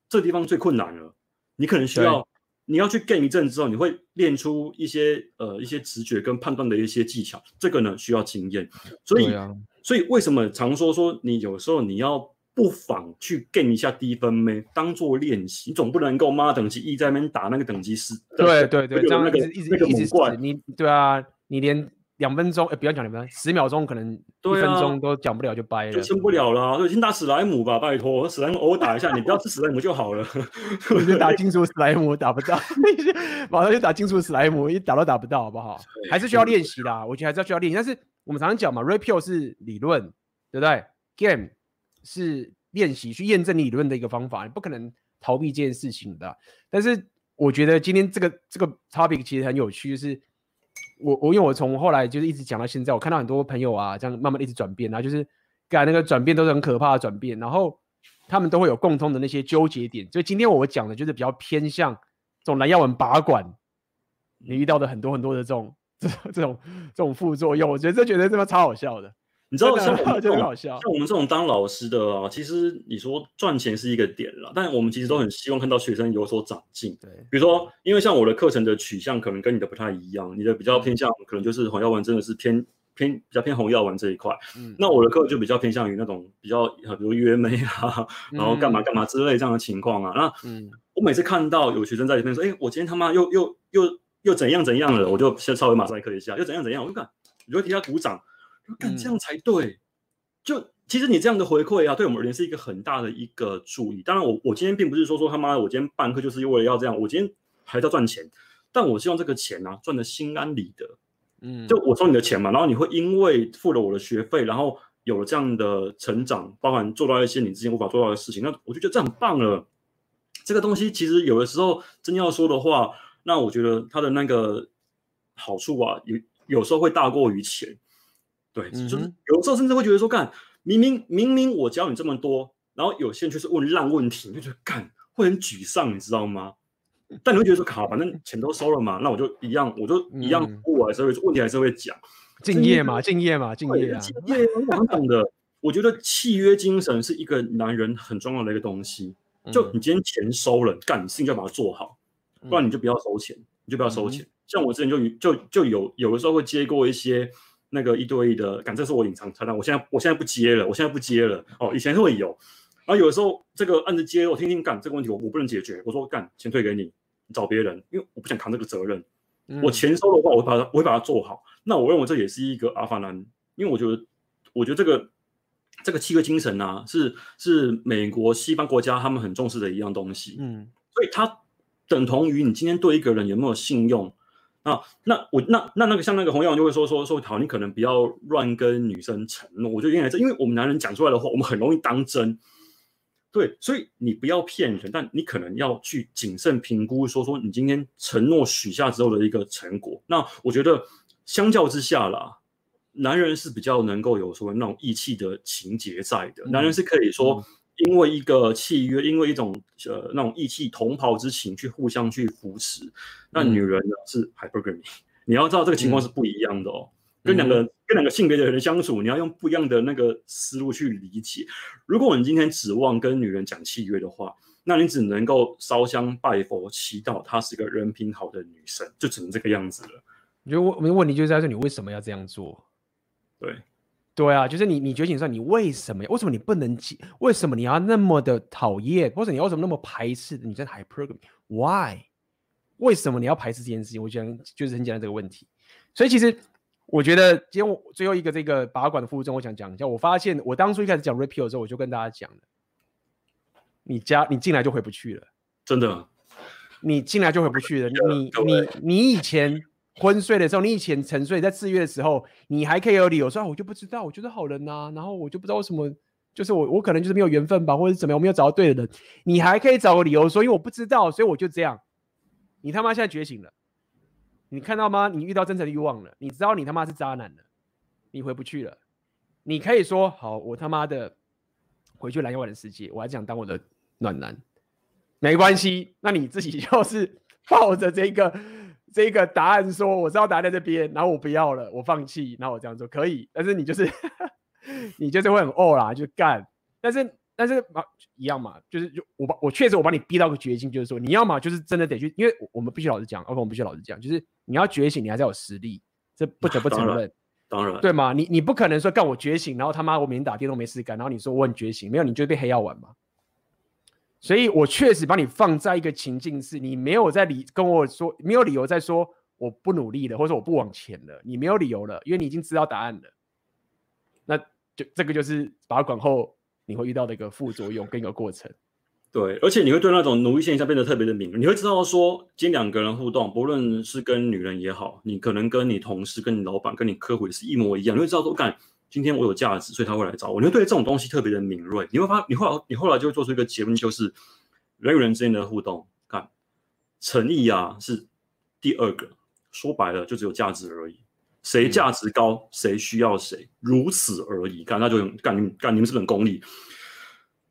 这地方最困难了。你可能需要，你要去 game 一阵之后，你会练出一些呃一些直觉跟判断的一些技巧。这个呢需要经验，所以、啊、所以为什么常说说你有时候你要不妨去 game 一下低分呗，当做练习。你总不能够妈等级一在那边打那个等级十，对对对，这样那个一直那个一直怪你，对啊，你连。两分钟，哎，不要讲两分钟，十秒钟可能一分钟都讲不了就掰了，就撑不了了。就先打史莱姆吧，拜托，史莱姆偶尔打一下，你不要吃史莱姆就好了。我就打金属 史莱姆打不到，马上就打金属史莱姆，一打都打不到，好不好？还是需要练习啦，我觉得还是要需要练习。但是我们常常讲嘛 Pill 是理论，对不对？Game 是练习去验证理论的一个方法，你不可能逃避这件事情的。但是我觉得今天这个这个 topic 其实很有趣，就是。我我因为我从后来就是一直讲到现在，我看到很多朋友啊，这样慢慢一直转变，然后就是改那个转变都是很可怕的转变，然后他们都会有共通的那些纠结点，所以今天我讲的就是比较偏向这种蓝药丸拔管，你遇到的很多很多的这种这这种这种副作用，我觉得这觉得这么超好笑的。你知道 像我们这种像我们这种当老师的啊，其实你说赚钱是一个点了，但我们其实都很希望看到学生有所长进。对，比如说，因为像我的课程的取向可能跟你的不太一样，你的比较偏向可能就是黄耀文真的是偏偏比较偏红药丸这一块。嗯，那我的课就比较偏向于那种比较，比如约妹啊，然后干嘛干嘛之类这样的情况啊。那嗯，我每次看到有学生在里面说，哎，我今天他妈又又又又怎样怎样了，我就先稍微马赛克一下，又怎样怎样，我就看，我就替他鼓掌，干这样才对。就其实你这样的回馈啊，对我们而言是一个很大的一个注意。当然我，我我今天并不是说说他妈的，我今天办课就是为了要这样，我今天还是要赚钱。但我希望这个钱呢、啊，赚的心安理得。嗯，就我收你的钱嘛，然后你会因为付了我的学费，然后有了这样的成长，包含做到一些你之前无法做到的事情，那我就觉得这很棒了。这个东西其实有的时候真要说的话，那我觉得它的那个好处啊，有有时候会大过于钱。对，嗯、就是有的时候甚至会觉得说，干明明明明我教你这么多，然后有些人却是问烂问题，你就觉得干会很沮丧，你知道吗？但你会觉得说，好，反正钱都收了嘛，那我就一样，我就一样，我还是会问题还是会讲，敬业嘛，敬业嘛，敬业啊，敬业，我懂的。我觉得契约精神是一个男人很重要的一个东西。就你今天钱收了，干，你事情就要把它做好，不然你就不要收钱，你就不要收钱。像我之前就就就有有的时候会接过一些那个一对一的，干，这是我隐藏菜单，我现在我现在不接了，我现在不接了。哦，以前是会有，然后有的时候这个案子接，我听听干这个问题，我我不能解决，我说干，钱退给你。找别人，因为我不想扛这个责任。嗯、我钱收的话，我会把它，我会把它做好。那我认为这也是一个阿法男，因为我觉得，我觉得这个这个契约精神啊，是是美国西方国家他们很重视的一样东西。嗯，所以它等同于你今天对一个人有没有信用啊？那我那那那个像那个红药就会说说说好，你可能不要乱跟女生承诺。我就因为这，因为我们男人讲出来的话，我们很容易当真。对，所以你不要骗人，但你可能要去谨慎评估，说说你今天承诺许下之后的一个成果。那我觉得相较之下啦，男人是比较能够有说那种义气的情节在的。男人是可以说因为一个契约，因为一种呃那种义气同袍之情去互相去扶持。那女人呢是 hypergamy，你要知道这个情况是不一样的哦。跟两个、嗯、跟两个性别的人相处，你要用不一样的那个思路去理解。如果你今天指望跟女人讲契约的话，那你只能够烧香拜佛，祈祷她是个人品好的女生，就只能这个样子了。你觉得我问题就是在这你为什么要这样做？对，对啊，就是你你觉醒说你为什么？为什么你不能？为什么你要那么的讨厌？或者你为什么那么排斥女生 hypergamy？Why？为什么你要排斥这件事情？我觉得就是很简单这个问题。所以其实。我觉得今天我最后一个这个拔管的副证，我想讲一下。我发现我当初一开始讲 repeal 的时候，我就跟大家讲了，你家你进来就回不去了，真的，你进来就回不去了。你你你以前昏睡的时候，你以前沉睡在制约的时候，你还可以有理由说，我就不知道，我觉得好人呐、啊，然后我就不知道为什么，就是我我可能就是没有缘分吧，或者怎么样，我没有找到对的人，你还可以找个理由说，因为我不知道，所以我就这样。你他妈现在觉醒了。你看到吗？你遇到真诚的欲望了，你知道你他妈是渣男了，你回不去了。你可以说好，我他妈的回去蓝药丸的世界，我还想当我的暖男，没关系。那你自己就是抱着这个这个答案说，我知道答案在这边，然后我不要了，我放弃，然后我这样做可以。但是你就是 你就是会很饿啦，就干。但是。但是嘛，一样嘛，就是就我把我确实我把你逼到个绝境，就是说你要嘛就是真的得去，因为我们必须老实讲，OK，我们必须老实讲，就是你要觉醒，你还是要有实力，这不得不承认，当然，当然对嘛？你你不可能说干我觉醒，然后他妈我每天打电动没事干，然后你说我很觉醒，没有你就被黑药丸嘛。所以我确实把你放在一个情境是，你没有在理跟我说，没有理由再说我不努力了，或者我不往前了，你没有理由了，因为你已经知道答案了。那就这个就是拔管后。你会遇到的一个副作用跟一个过程，对，而且你会对那种奴役现象变得特别的敏锐。你会知道说，今天两个人互动，不论是跟女人也好，你可能跟你同事、跟你老板、跟你客户是一模一样。你会知道说，干，今天我有价值，所以他会来找我。你会对这种东西特别的敏锐。你会发，你后来，你后来就会做出一个结论，就是人与人之间的互动，看诚意啊，是第二个。说白了，就只有价值而已。谁价值高，谁、嗯、需要谁，如此而已。干，那就干，你干，你们是很功利。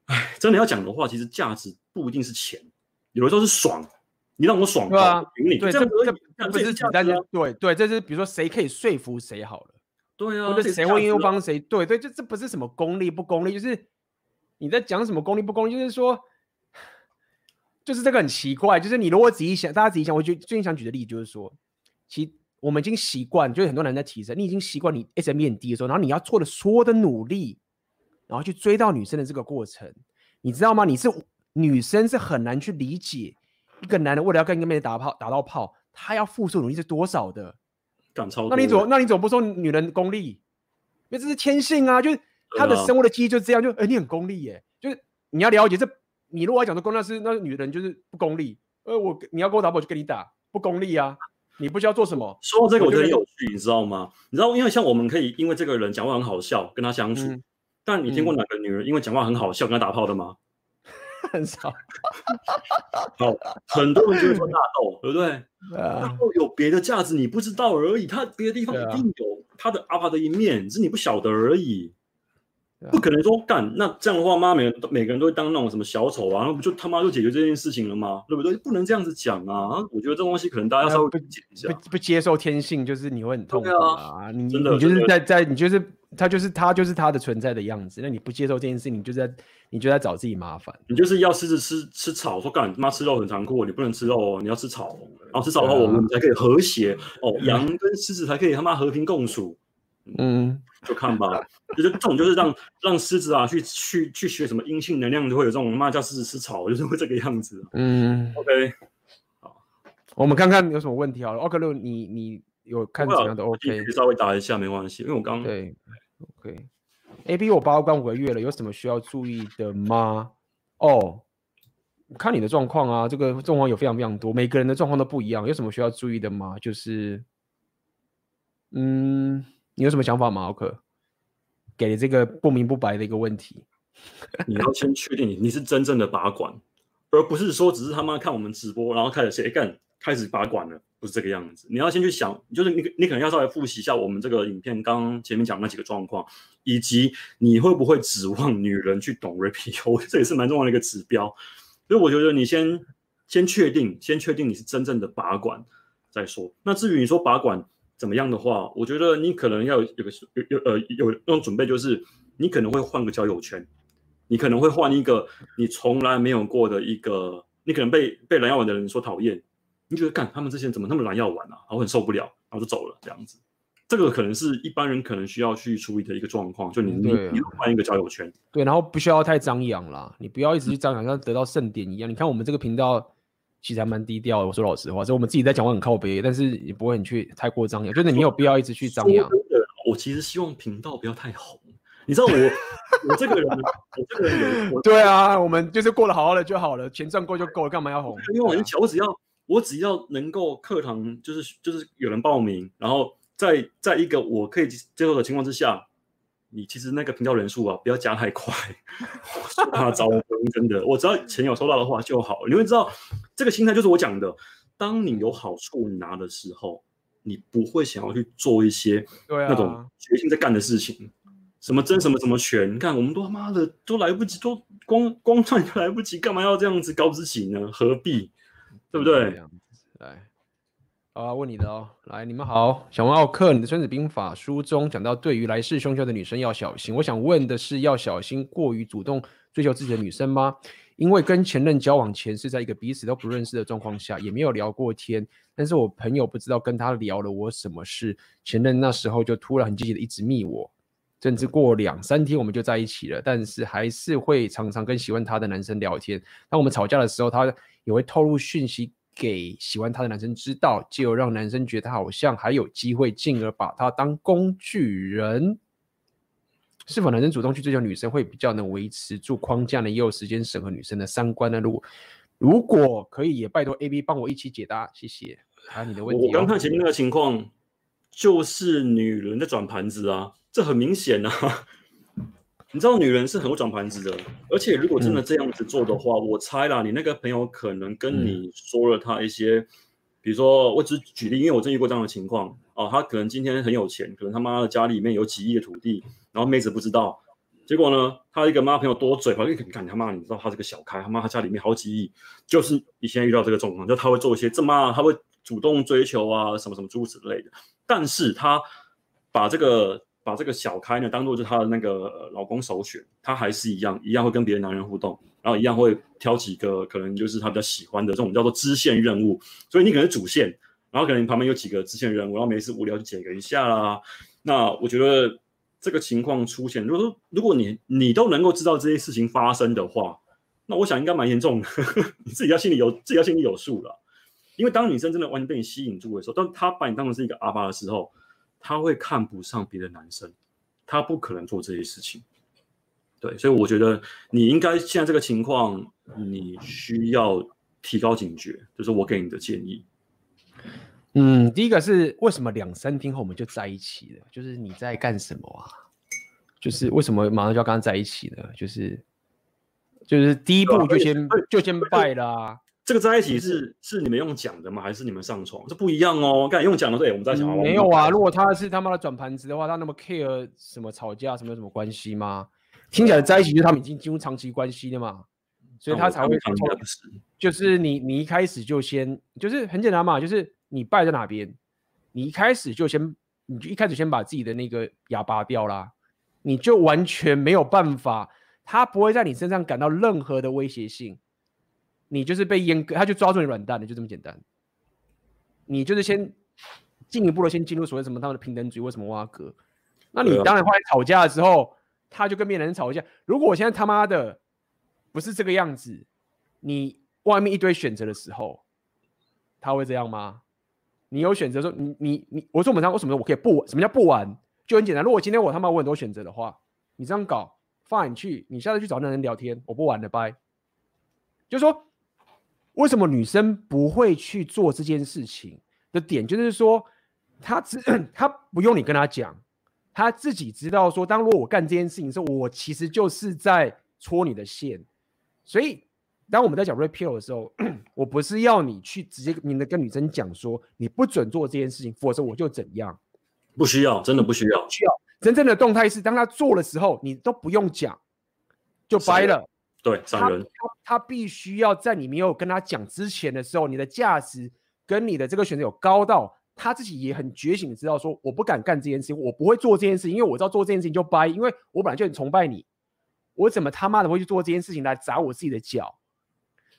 哎，真的要讲的话，其实价值不一定是钱，有的时候是爽。你让我爽，对啊，你对，这这这不是简单的，对对，这是比如说谁可以说服谁好了，对啊，或者谁会优帮谁，对对，这这不是什么功利不功利，就是你在讲什么功利不功利，就是说，就是这个很奇怪，就是你如果仔细想，大家仔细想，我觉得最近想举的例子就是说，其。我们已经习惯，就是很多人在提升，你已经习惯你 SM 很低的时候，然后你要做的所有的努力，然后去追到女生的这个过程，你知道吗？你是女生是很难去理解一个男人为了要跟一个妹子打炮打到炮，他要付出努力是多少的。那你怎么那你怎么不说女人功利？因为这是天性啊，就是她的生物的记忆就是这样，就哎、欸、你很功利耶，就是你要了解这，你如果要讲的功利是那女人就是不功利，呃我你要跟我打炮我就跟你打，不功利啊。你不需要做什么？说到这个，我觉得很有趣，你知道吗？你知道，因为像我们可以因为这个人讲话很好笑跟他相处，嗯、但你听过哪个女人因为讲话很好笑跟他打炮的吗？很少。好，很多人就会说纳豆，对不对？纳豆有别的价值，你不知道而已。它别的地方一定有它的阿爸的一面，只是你不晓得而已。不可能说干那这样的话，妈每个每个人都会当那种什么小丑啊，那不就他妈就解决这件事情了吗？对不对？不能这样子讲啊！我觉得这东西可能大家稍微不不不接受天性，就是你会很痛苦啊！啊你你就是在在你就是他就是他就是他的存在的样子。那你不接受这件事情，你就在你就在找自己麻烦。你就是要狮子吃吃草，说干他妈吃肉很残酷，你不能吃肉哦，你要吃草，然后吃草的话我们才可以和谐哦，羊跟狮子才可以他妈和平共处。嗯，就看吧，就是这种，就是让让狮子啊去去去学什么阴性能量，就会有这种骂叫狮子吃草，就是会这个样子。嗯，OK，好，我们看看有什么问题好了。OK，六，你你有看怎样的 OK？稍微答一下没关系，因为我刚对 OK，AB 我八关五个月了，有什么需要注意的吗？哦，看你的状况啊，这个状况有非常非常多，每个人的状况都不一样，有什么需要注意的吗？就是，嗯。你有什么想法吗？奥克，给这个不明不白的一个问题，你要先确定你是真正的把管，而不是说只是他妈看我们直播，然后开始谁干开始把管了，不是这个样子。你要先去想，就是你你可能要稍微复习一下我们这个影片刚刚前面讲那几个状况，以及你会不会指望女人去懂 rapio，这也是蛮重要的一个指标。所以我觉得你先先确定，先确定你是真正的把管再说。那至于你说把管。怎么样的话，我觉得你可能要有个有有呃有那种准备，就是你可能会换个交友圈，你可能会换一个你从来没有过的一个，你可能被被蓝药丸的人说讨厌，你觉得干他们这些人怎么那么蓝药丸啊，然后很受不了，然后就走了这样子。这个可能是一般人可能需要去处理的一个状况，就你你你换一个交友圈，对，然后不需要太张扬啦，你不要一直去张扬，像得到盛典一样。你看我们这个频道。其实还蛮低调的，我说老实话，所以我们自己在讲话很靠边，但是也不会很去太过张扬，就是你没有必要一直去张扬。我其实希望频道不要太红，你知道我我这个人，我这个人有，对啊，我们就是过得好好的就好了，钱赚够就够了，干嘛要红？因为我很巧，我只要我只要能够课堂就是就是有人报名，然后在在一个我可以接受的情况之下。你其实那个频道人数啊，不要加太快，我怕招风。真的，我只要钱有收到的话就好。你会知道，这个心态就是我讲的，当你有好处拿的时候，你不会想要去做一些那种决心在干的事情，啊、什么争什么什么权。你看，我们都他妈的都来不及，都光光赚就来不及，干嘛要这样子搞自己呢？何必？对不对？来。好啊，问你的哦，来，你们好，想问奥克，你的《孙子兵法》书中讲到，对于来势汹汹的女生要小心。我想问的是，要小心过于主动追求自己的女生吗？因为跟前任交往前是在一个彼此都不认识的状况下，也没有聊过天。但是我朋友不知道跟他聊了我什么事，前任那时候就突然很积极的一直密我，甚至过两三天我们就在一起了。但是还是会常常跟喜欢他的男生聊天。当我们吵架的时候，他也会透露讯息。给喜欢他的男生知道，就有让男生觉得他好像还有机会，进而把他当工具人。是否男生主动去追求女生，会比较能维持住框架呢？也有时间审核女生的三观呢？如果如果可以，也拜托 AB 帮我一起解答，谢谢。还有你的问题，我刚看前面那个情况，就是女人在转盘子啊，这很明显啊。你知道女人是很会转盘子的，而且如果真的这样子做的话，嗯、我猜啦，你那个朋友可能跟你说了他一些，嗯、比如说我只举例，因为我真遇过这样的情况哦，他可能今天很有钱，可能他妈的家里面有几亿的土地，然后妹子不知道，结果呢，他一个妈朋友多嘴，好像你看他妈，你知道他是个小开，他妈他家里面好几亿，就是你现在遇到这个状况，就他会做一些这么，他会主动追求啊，什么什么诸如此类的，但是他把这个。把这个小开呢当做是她的那个老公首选，她还是一样一样会跟别的男人互动，然后一样会挑几个可能就是她比较喜欢的这种叫做支线任务，所以你可能是主线，然后可能旁边有几个支线任务，然后没事无聊就解个一下啦。那我觉得这个情况出现，如果说如果你你都能够知道这些事情发生的话，那我想应该蛮严重的，你自己要心里有自己要心里有数了。因为当女生真的完全被你吸引住的时候，当她把你当成是一个阿爸的时候，她会看不上别的男生，他不可能做这些事情。对，所以我觉得你应该现在这个情况，你需要提高警觉，就是我给你的建议。嗯，第一个是为什么两三天后我们就在一起了？就是你在干什么啊？就是为什么马上就要跟他在一起呢？就是就是第一步就先、啊、就先拜了啊。这个在一起是是你们用讲的吗？还是你们上床？这不一样哦。刚才用讲的说，哎，我们在想、嗯，没有啊。如果他是他妈的转盘子的话，他那么 care 什么吵架什么有什么关系吗？听起来在一起就是他们已经进入长期关系了嘛，所以他才会就是你你一开始就先就是很简单嘛，就是你败在哪边，你一开始就先你就一开始先把自己的那个牙拔掉啦，你就完全没有办法，他不会在你身上感到任何的威胁性，你就是被阉割，他就抓住你软蛋的，就这么简单。你就是先进一步的先进入所谓什么他们的平等主义，为什么挖格？那你当然后来吵架的时候。他就跟别人吵架。如果我现在他妈的不是这个样子，你外面一堆选择的时候，他会这样吗？你有选择说你你你，我说我们他为什么我可以不玩？什么叫不玩？就很简单。如果今天我他妈我很多选择的话，你这样搞，放你去，你下次去找那人聊天，我不玩了，拜。就说，为什么女生不会去做这件事情的点，就是说，她只 她不用你跟她讲。她自己知道说，当如果我干这件事情的时候，我其实就是在戳你的线。所以，当我们在讲 repeal 的时候，我不是要你去直接明的跟女生讲说，你不准做这件事情，否则我就怎样。不需要，真的不需要。需要真正的动态是，当他做的时候，你都不用讲，就掰了。对。他他必须要在你没有跟他讲之前的时候，你的价值跟你的这个选择有高到。他自己也很觉醒知道说，我不敢干这件事情，我不会做这件事情，因为我知道做这件事情就掰，因为我本来就很崇拜你，我怎么他妈的会去做这件事情来砸我自己的脚？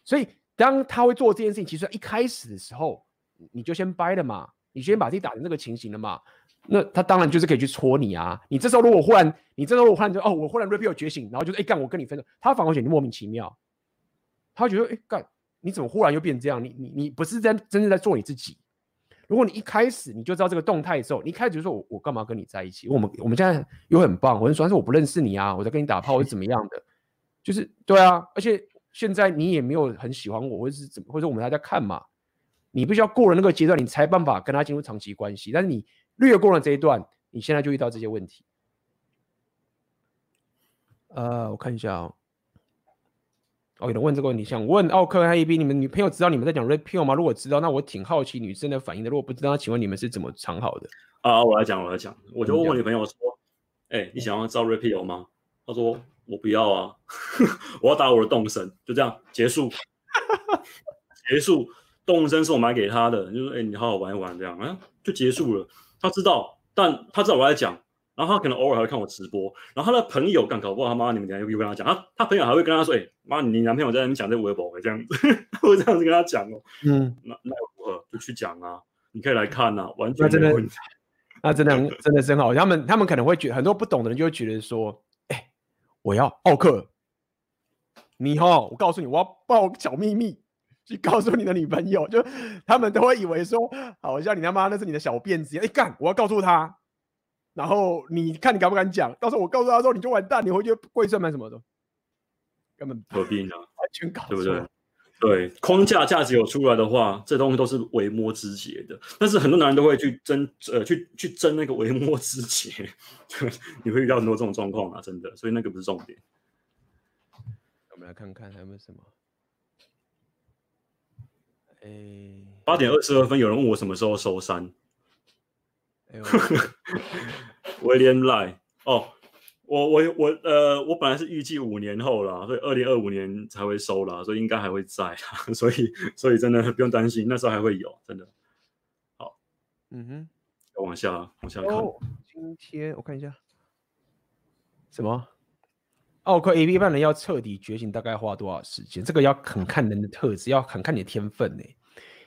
所以当他会做这件事情，其实一开始的时候你就先掰了嘛，你先把自己打成这个情形了嘛，那他当然就是可以去戳你啊。你这时候如果忽然，你这时候忽然就哦，我忽然 repeat 觉醒，然后就是哎干，我跟你分手，他反而觉得莫名其妙，他觉得哎干，你怎么忽然又变这样？你你你不是在真正在做你自己。如果你一开始你就知道这个动态的时候，你一开始就说我我干嘛跟你在一起？我们我们现在又很棒，我就说，但是我不认识你啊，我在跟你打炮是怎么样的？就是对啊，而且现在你也没有很喜欢我，或者是怎么，或者我们还在看嘛？你必须要过了那个阶段，你才办法跟他进入长期关系。但是你略过了这一段，你现在就遇到这些问题。呃，我看一下哦。哦，有人问这个问题，想问奥克和 AB，你们女朋友知道你们在讲 Red Pill 吗？如果知道，那我挺好奇女生的反应的。如果不知道，请问你们是怎么藏好的？啊，我来讲，我来讲。我就问我女朋友说：“哎、欸，你想要知道 Red Pill 吗？”她说：“我不要啊，我要打我的动神。”就这样结束，结束。动森是我买给他的，就说：“哎、欸，你好好玩一玩，这样啊，就结束了。”他知道，但他知道我在讲。然后他可能偶尔还会看我直播，然后他的朋友刚搞不好他妈你们俩又又跟他讲，他他朋友还会跟他说，哎、欸、妈你男朋友在那边讲这微博会这样子，会这样子跟他讲哦，嗯，那那如何？就去讲啊，你可以来看啊，完全没问题，那真的那真的真好，他们他们可能会觉得很多不懂的人就会觉得说，哎、欸，我要奥克，你好，我告诉你我要爆小秘密去告诉你的女朋友，就他们都会以为说，好像你他妈那是你的小辫子，哎、欸、干，我要告诉他。然后你看你敢不敢讲？到时候我告诉他之后你就完蛋，你回去跪算盘什么的，根本何必呢？完全搞错，对不对？对，框架价值有出来的话，这东西都是微末之节的。但是很多男人都会去争，呃，去去争那个微末之节，你会遇到很多这种状况啊，真的。所以那个不是重点。我们来看看还有没有什么。哎，八点二十二分，有人问我什么时候收山。威廉 赖哦，我我我呃，我本来是预计五年后啦，所以二零二五年才会收啦，所以应该还会在啦，所以所以真的不用担心，那时候还会有，真的。好，嗯哼，要往下往下看。哦，今天我看一下，什么？奥克 A B 半人要彻底觉醒，大概花多少时间？这个要很看人的特质，要很看你的天分呢。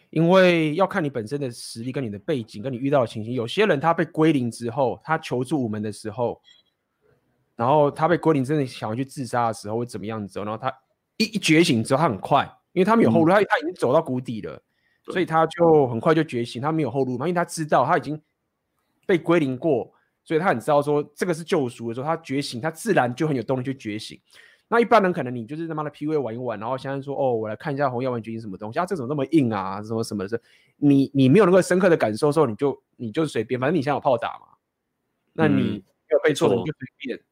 因为要看你本身的实力跟你的背景，跟你遇到的情形。有些人他被归零之后，他求助无门的时候，然后他被归零，真的想要去自杀的时候，会怎么样子？然后他一一觉醒之后，他很快，因为他没有后路，他、嗯、他已经走到谷底了，所以他就很快就觉醒，他没有后路嘛，因为他知道他已经被归零过，所以他很知道说这个是救赎的时候，他觉醒，他自然就很有动力去觉醒。那一般人可能你就是他妈的 PUA 玩一玩，然后现在说哦，我来看一下红药丸觉醒什么东西啊，这种那么硬啊，什么什么的，你你没有那个深刻的感受的时候，你就你就随便，反正你现在有炮打嘛，那你没有被错的你就随便，嗯、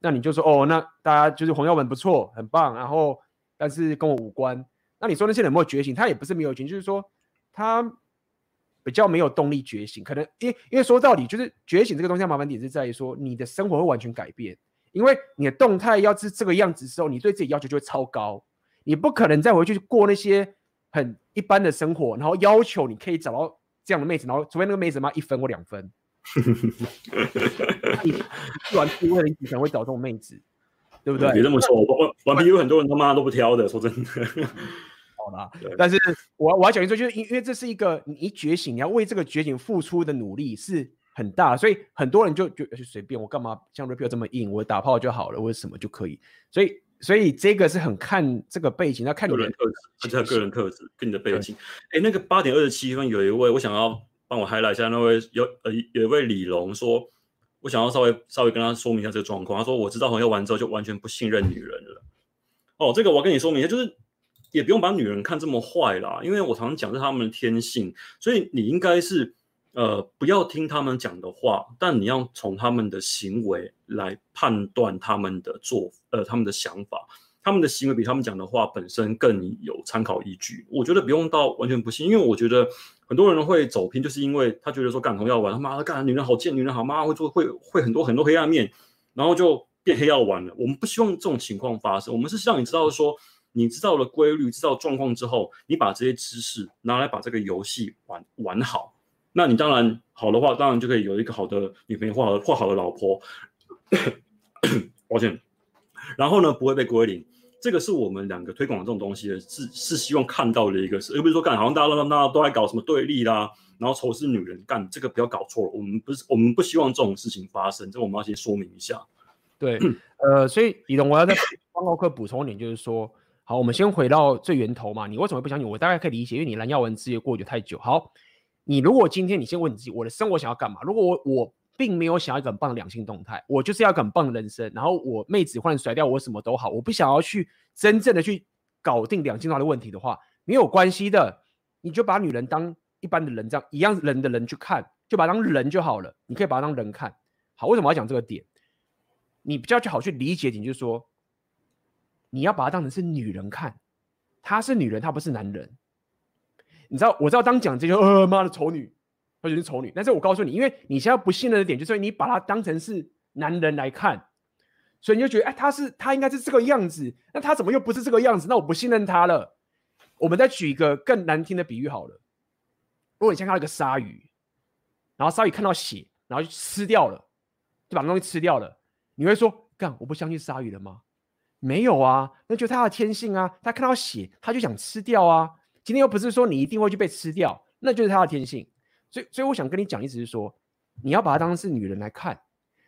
那你就说哦，那大家就是红药丸不错，很棒，然后但是跟我无关。那你说那些人有没有觉醒？他也不是没有觉醒，就是说他比较没有动力觉醒，可能因为因为说到底就是觉醒这个东西，麻烦点是在于说你的生活会完全改变。因为你的动态要是这个样子的时候，你对自己要求就会超高，你不可能再回去过那些很一般的生活，然后要求你可以找到这样的妹子，然后除非那个妹子妈一分或两分，你玩 PUA 的人可能会找这种妹子，对不对？别这么说，玩玩 PUA 很多人他妈都不挑的，说真的。好啦，但是我我要讲一句，就是因因为这是一个你一觉醒，你要为这个觉醒付出的努力是。很大，所以很多人就就就随便，我干嘛像 Rapio 这么硬？我打炮就好了，为什么就可以？所以所以这个是很看这个背景，要看个人特质，是他个人特质跟你的背景。哎，那个八点二十七分有一位，我想要帮我 highlight 一下，那位有呃有一位李龙说，我想要稍微稍微跟他说明一下这个状况。他说我知道朋友完之后就完全不信任女人了。哦，这个我要跟你说明一下，就是也不用把女人看这么坏啦，因为我常常讲是他们的天性，所以你应该是。呃，不要听他们讲的话，但你要从他们的行为来判断他们的做，呃，他们的想法，他们的行为比他们讲的话本身更有参考依据。我觉得不用到完全不信，因为我觉得很多人会走偏，就是因为他觉得说干红药丸，他妈的干女人好贱，女人好妈会做会会很多很多黑暗面，然后就变黑药丸了。我们不希望这种情况发生，我们是希望你知道说，你知道了规律，知道状况之后，你把这些知识拿来把这个游戏玩玩好。那你当然好的话，当然就可以有一个好的女朋友或好或好的老婆。抱歉，然后呢，不会被归零。这个是我们两个推广这种东西的，是是希望看到的一个事，而不是说干好像大家都大家都在搞什么对立啦，然后仇视女人干这个不要搞错了。我们不是我们不希望这种事情发生，这我们要先说明一下。对，呃，所以李龙，我要在报告课补充一点，就是说，好，我们先回到最源头嘛。你为什么不相信我？大概可以理解，因为你蓝药丸之夜过得太久。好。你如果今天你先问你自己，我的生活想要干嘛？如果我我并没有想要一个很棒的两性动态，我就是要一个很棒的人生，然后我妹子换甩掉我什么都好，我不想要去真正的去搞定两性化的问题的话，没有关系的，你就把女人当一般的人这样一样人的人去看，就把她当人就好了。你可以把她当人看。好，为什么要讲这个点？你比较去好去理解点，就是说你要把她当成是女人看，她是女人，她不是男人。你知道，我知道当讲这些，呃，妈的丑女，或者是丑女。但是我告诉你，因为你现在不信任的点，就是你把她当成是男人来看，所以你就觉得，哎，他是他应该是这个样子，那他怎么又不是这个样子？那我不信任他了。我们再举一个更难听的比喻好了，如果你先看到一个鲨鱼，然后鲨鱼看到血，然后就吃掉了，就把东西吃掉了，你会说，干，我不相信鲨鱼了吗？没有啊，那就是他的天性啊，他看到血，他就想吃掉啊。今天又不是说你一定会去被吃掉，那就是他的天性。所以，所以我想跟你讲，意思是说，你要把她当成是女人来看。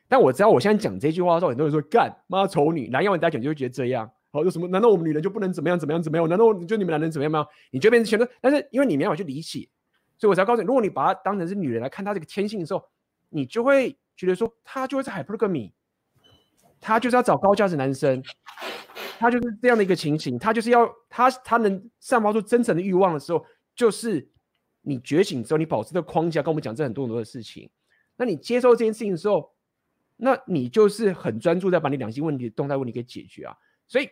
但我知道我现在讲这句话的时候，很多人说干妈丑女，男要你大家讲就会觉得这样。好，有什么？难道我们女人就不能怎么样怎么样怎么样？难道就你们男人怎么样吗？你就变成选择？但是因为你没办法去理解，所以我才告诉你，如果你把她当成是女人来看她这个天性的时候，你就会觉得说，她就会是 hypergamy，她就是要找高价值男生。他就是这样的一个情形，他就是要他他能散发出真诚的欲望的时候，就是你觉醒之后，你保持这个框架，跟我们讲这很多很多的事情。那你接受这件事情的时候，那你就是很专注在把你两性问题、动态问题给解决啊。所以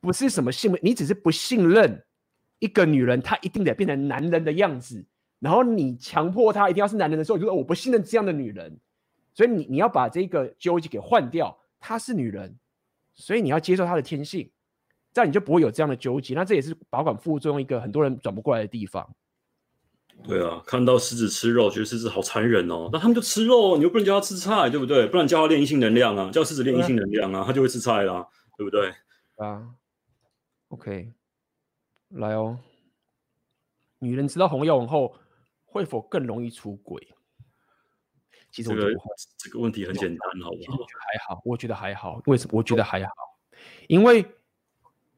不是什么信，你只是不信任一个女人，她一定得变成男人的样子，然后你强迫她一定要是男人的时候，你就说我不信任这样的女人。所以你你要把这个纠结给换掉，她是女人。所以你要接受她的天性，这样你就不会有这样的纠结。那这也是保管副作用一个很多人转不过来的地方。对啊，看到狮子吃肉，觉得狮子好残忍哦。那他们就吃肉，你又不能叫他吃菜，对不对？不然叫他练阴性能量啊，叫狮子练阴性能量啊，他就会吃菜啦，对不对？啊，OK，来哦。女人知道红药丸后会否更容易出轨？其实我觉得、这个、这个问题很简单，好不好？我觉得还好，我觉得还好。为什么？我觉得还好，因为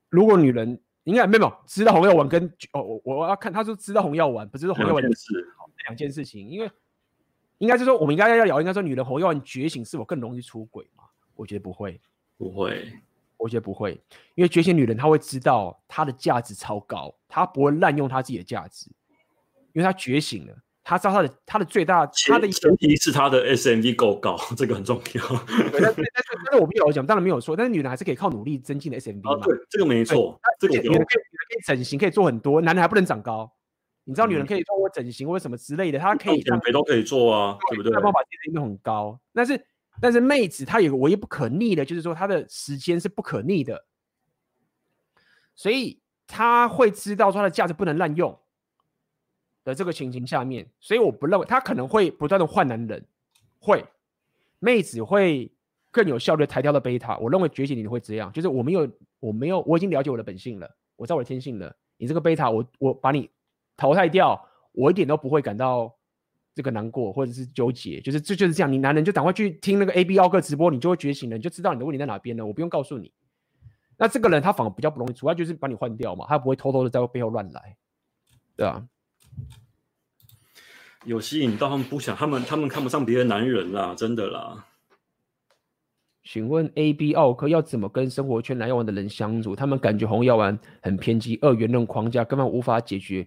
如果女人应该没有知道红药丸跟哦，我我要看他说知道红药丸，不是说红药丸是两件事情，因为。应该是说，我们应该要聊，应该说，女人红药丸觉醒是否更容易出轨嘛？我觉得不会，不会，我觉得不会，因为觉醒女人她会知道她的价值超高，她不会滥用她自己的价值，因为她觉醒了，她知道他的他的最大，他的前提是他的 SMV 够高，这个很重要。但是但是我没有讲，当然没有错，但是女人还是可以靠努力增进的 SMV 嘛。对，这个没错，这个女人可以可以整形，可以做很多，男人还不能长高。你知道女人可以通过整形或者什么之类的，她可以减肥都可以做啊，对不对？她方法其实都很高，但是但是妹子她有个唯一不可逆的，就是说她的时间是不可逆的，所以她会知道说她的价值不能滥用的这个情形下面，所以我不认为他可能会不断的换男人，会妹子会更有效率抬掉的贝塔。我认为觉醒你会这样，就是我没有我没有我已经了解我的本性了，我知道我的天性了，你这个贝塔我我把你。淘汰掉，我一点都不会感到这个难过或者是纠结，就是这就是这样。你男人就赶快去听那个 A B 奥克直播，你就会觉醒了，你就知道你的问题在哪边了。我不用告诉你。那这个人他反而比较不容易，主要就是把你换掉嘛，他不会偷偷的在背后乱来，对啊。有吸引到他们不想，他们他们看不上别的男人啦，真的啦。请问 A B 奥克要怎么跟生活圈蓝药丸的人相处？他们感觉红药丸很偏激，二元论框架根本无法解决。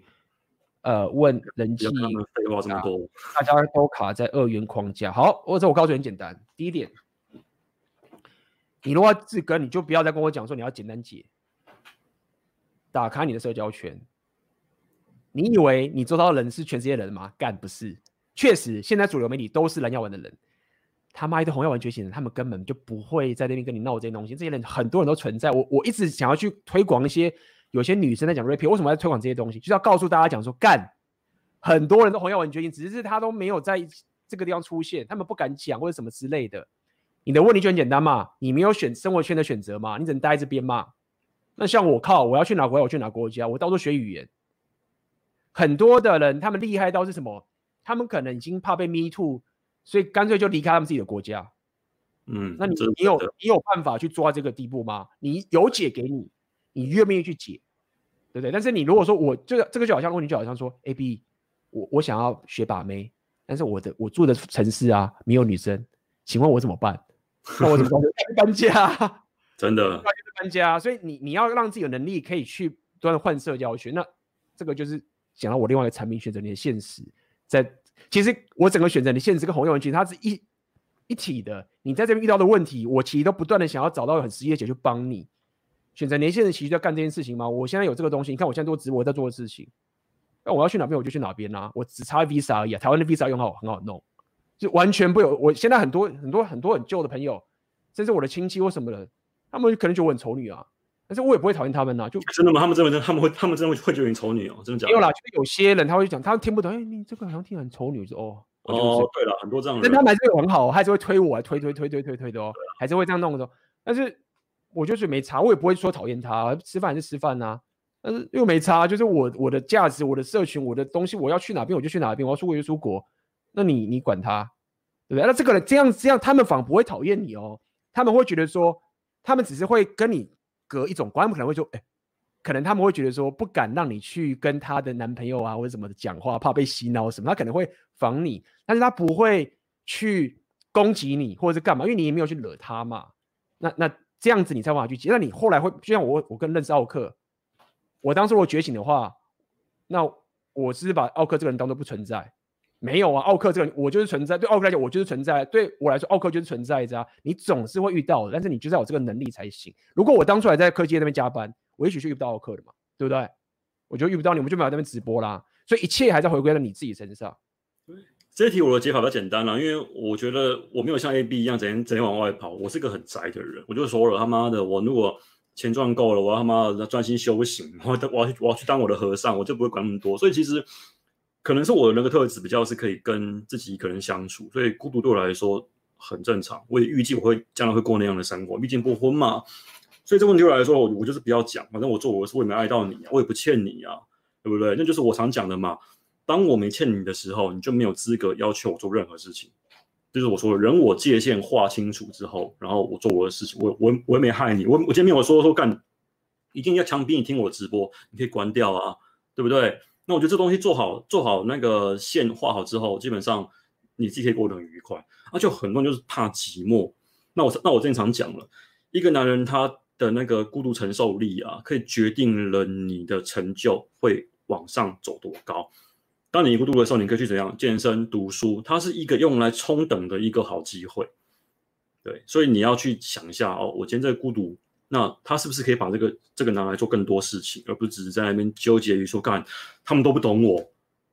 呃，问人气，废话这么多，大家都卡在二元框架。好，或者我告诉你很简单，第一点，你如果要自根，你就不要再跟我讲说你要简单解，打开你的社交圈。你以为你周遭的人是全世界人吗？干不是，确实，现在主流媒体都是蓝药丸的人。他妈一堆红药丸觉醒人，他们根本就不会在那边跟你闹这些东西。这些人很多人都存在，我我一直想要去推广一些。有些女生在讲 rap，为什么要推广这些东西？就是要告诉大家讲说，干，很多人都红药丸觉醒，只是他都没有在这个地方出现，他们不敢讲或者什么之类的。你的问题就很简单嘛，你没有选生活圈的选择嘛，你只能待在这边嘛。那像我靠，我要去哪国家？我去哪国家？我到处学语言。很多的人他们厉害到是什么？他们可能已经怕被 me too，所以干脆就离开他们自己的国家。嗯，那你你有你有办法去做到这个地步吗？你有解给你。你愿不愿意去解，对不对？但是你如果说我这个这个就好像问题就好像说，A B，我我想要学把妹，但是我的我住的城市啊没有女生，请问我怎么办？那我怎么办？搬家，真的，搬家。所以你你要让自己有能力可以去不断换社交圈，那这个就是讲到我另外一个产品选择你的现实，在其实我整个选择你的现实跟红药丸其实它是一一体的。你在这边遇到的问题，我其实都不断的想要找到很实际的解去帮你。选择年轻人其实要干这件事情吗？我现在有这个东西，你看我现在做直播在做的事情，那我要去哪边我就去哪边啊，我只差 Visa 而已啊，台湾的 Visa 用好很好弄，就完全不有。我现在很多很多很多很旧的朋友，甚至我的亲戚或什么人，他们可能觉得我很丑女啊，但是我也不会讨厌他们呐、啊。就真的吗？他们真的他们会他们真的会觉得你丑女哦？真的假的？没有啦，就是有些人他会讲，他听不懂，哎、欸，你这个好像听很丑女，说哦哦，对了，很多这样的人，但他们还是很好，还是会推我，推推推推推推的哦，还是会这样弄的，但是。我就是没差，我也不会说讨厌他，吃饭还是吃饭呐、啊，但是又没差，就是我我的价值、我的社群、我的东西，我要去哪边我就去哪边，我要出国就出国，那你你管他，对不对？那这个人这样这样，他们反而不会讨厌你哦，他们会觉得说，他们只是会跟你隔一种关，他们可能会说，哎，可能他们会觉得说，不敢让你去跟他的男朋友啊或者什么的讲话，怕被洗脑什么，他可能会防你，但是他不会去攻击你或者是干嘛，因为你也没有去惹他嘛，那那。这样子你才往下去接，那你后来会就像我，我跟认识奥克，我当时如果觉醒的话，那我是把奥克这个人当做不存在，没有啊，奥克这个我就是存在，对奥克来讲我就是存在，对我来说奥克就是存在着啊。你总是会遇到的，但是你就是要有这个能力才行。如果我当初还在科技那边加班，我也许就遇不到奥克的嘛，对不对？我就遇不到你，我们就没有在那边直播啦。所以一切还在回归到你自己身上。这题我的解法比较简单了，因为我觉得我没有像 A B 一样整天整天往外跑，我是个很宅的人。我就说了，他妈的，我如果钱赚够了，我要他妈的专心修行，我我要我要去当我的和尚，我就不会管那么多。所以其实可能是我的那个特质比较是可以跟自己一个人相处，所以孤独对我来说很正常。我也预计我会将来会过那样的生活，毕竟不婚嘛。所以这问题对我来说，我就是不要讲，反正我做我的事，我也没爱到你，我也不欠你啊。对不对？那就是我常讲的嘛。当我没欠你的时候，你就没有资格要求我做任何事情。就是我说的，人我界限划清楚之后，然后我做我的事情，我我我也没害你，我我今天没有说说干，一定要强逼你听我直播，你可以关掉啊，对不对？那我觉得这东西做好做好那个线画好之后，基本上你自己可以过得很愉快。啊，就很多人就是怕寂寞。那我那我经常讲了，一个男人他的那个孤独承受力啊，可以决定了你的成就会往上走多高。当你孤独的时候，你可以去怎样健身、读书，它是一个用来冲等的一个好机会。对，所以你要去想一下哦，我今天这孤独，那他是不是可以把这个这个拿来做更多事情，而不是只是在那边纠结于说，干他们都不懂我，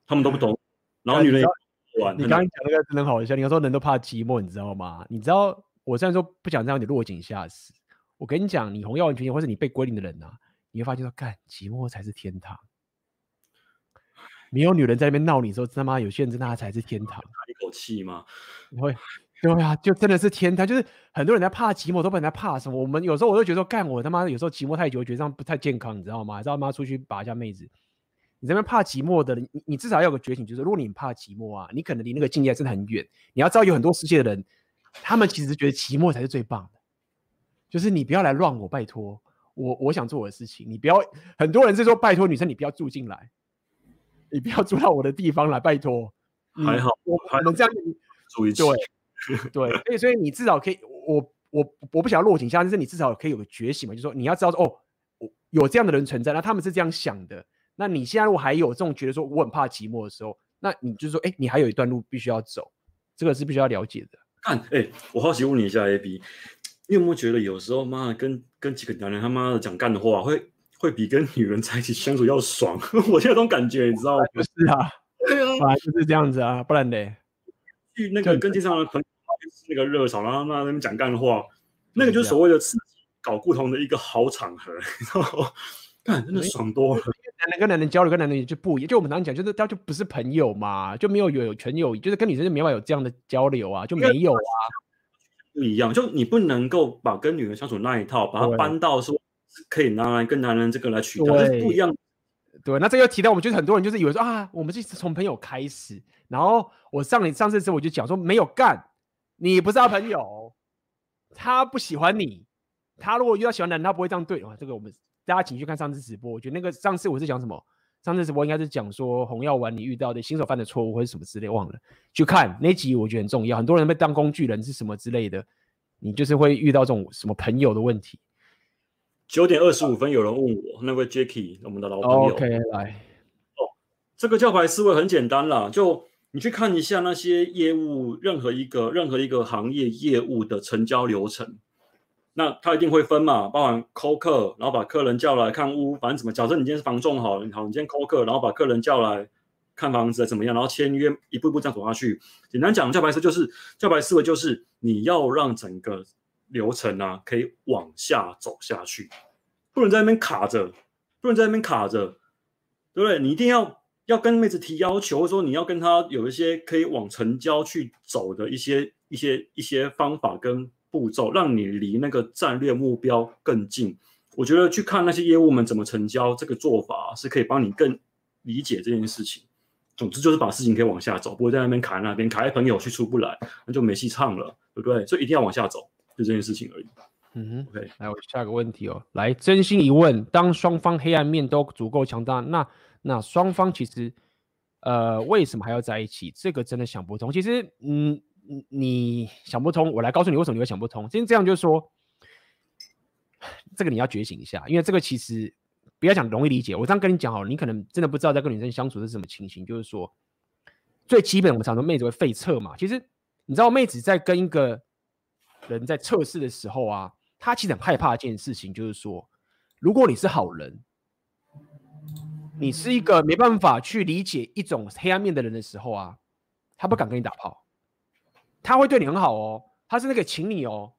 他们都不懂。嗯、然后女人也不你刚刚讲那个真的好笑，你要说人都怕寂寞，你知道吗？你知道我虽然说不想让你落井下石，我跟你讲，你红药丸群体或是你被归零的人啊，你会发现说，干寂寞才是天堂。没有女人在那边闹你的时候，他妈有些人真的才是天堂。一口气吗？你会，对啊，就真的是天堂。就是很多人在怕寂寞，都不在怕什么。我们有时候我都觉得说，干我他妈有时候寂寞太久，我觉得这样不太健康，你知道吗？还是要妈出去把一下妹子。你这边怕寂寞的人，你你至少要有个觉醒，就是如果你怕寂寞啊，你可能离那个境界真的很远。你要知道，有很多世界的人，他们其实觉得寂寞才是最棒的。就是你不要来乱我，拜托我，我想做我的事情。你不要，很多人是说拜托女生，你不要住进来。你不要住到我的地方来，拜托。还好，我我们这样住一起。对 对，所以所以你至少可以，我我我不想要落井下石，但是你至少可以有个觉醒嘛，就是说你要知道说，哦，有这样的人存在，那他们是这样想的。那你现在如果还有这种觉得说我很怕寂寞的时候，那你就是说，哎，你还有一段路必须要走，这个是必须要了解的。看，哎，我好奇问你一下，AB，你有没有觉得有时候妈的跟跟几个男人他妈的讲干的话会？会比跟女人在一起相处要爽，我现在这种感觉，你知道吗？不是啊，对啊，本来就是这样子啊，不然呢？去那个跟街上的朋友那个热炒，然后那那边讲干话，那个就是所谓的刺激搞不同的一个好场合，你知道吗？干真的爽多了。男人跟男人交流，跟男人就不一样。就我们常讲，就是他就不是朋友嘛，就没有有纯友谊，就是跟女生就没法有这样的交流啊，就没有啊，不一样。就你不能够把跟女人相处那一套，把它搬到说。可以拿来跟男人这个来取代，是不一样。对，那这又提到我们就是很多人就是以为说啊，我们是从朋友开始，然后我上你上次之后我就讲说没有干，你不是他朋友，他不喜欢你，他如果遇到喜欢的人，他不会这样对啊。这个我们大家请去看上次直播，我觉得那个上次我是讲什么？上次直播应该是讲说红药丸你遇到的新手犯的错误或者什么之类，忘了去看那集，我觉得很重要。很多人被当工具人是什么之类的，你就是会遇到这种什么朋友的问题。九点二十五分，有人问我那位 Jacky，我们的老朋友。OK，来，哦，这个教牌思维很简单啦，就你去看一下那些业务，任何一个任何一个行业业务的成交流程，那他一定会分嘛，包含 call 客，然后把客人叫来看屋，反正怎么，假设你今天是房仲好，你好，你今天 call 客，然后把客人叫来看房子怎么样，然后签约，一步一步这样走下去。简单讲，教白思就是教白思维就是你要让整个。流程啊，可以往下走下去，不能在那边卡着，不能在那边卡着，对不对？你一定要要跟妹子提要求，或者说你要跟她有一些可以往成交去走的一些一些一些方法跟步骤，让你离那个战略目标更近。我觉得去看那些业务们怎么成交，这个做法是可以帮你更理解这件事情。总之就是把事情可以往下走，不会在那边卡在那边，卡在朋友去出不来，那就没戏唱了，对不对？所以一定要往下走。就这件事情而已。嗯哼，OK，来，我下个问题哦。来，真心一问：当双方黑暗面都足够强大，那那双方其实呃为什么还要在一起？这个真的想不通。其实，嗯，你想不通，我来告诉你为什么你会想不通。其实这样就是说，这个你要觉醒一下，因为这个其实不要讲容易理解。我这样跟你讲好了，你可能真的不知道在跟女生相处是什么情形。就是说，最基本，我们常说妹子会废测嘛。其实你知道，妹子在跟一个人在测试的时候啊，他其实很害怕一件事情，就是说，如果你是好人，你是一个没办法去理解一种黑暗面的人的时候啊，他不敢跟你打炮，他会对你很好哦，他是那个请你哦。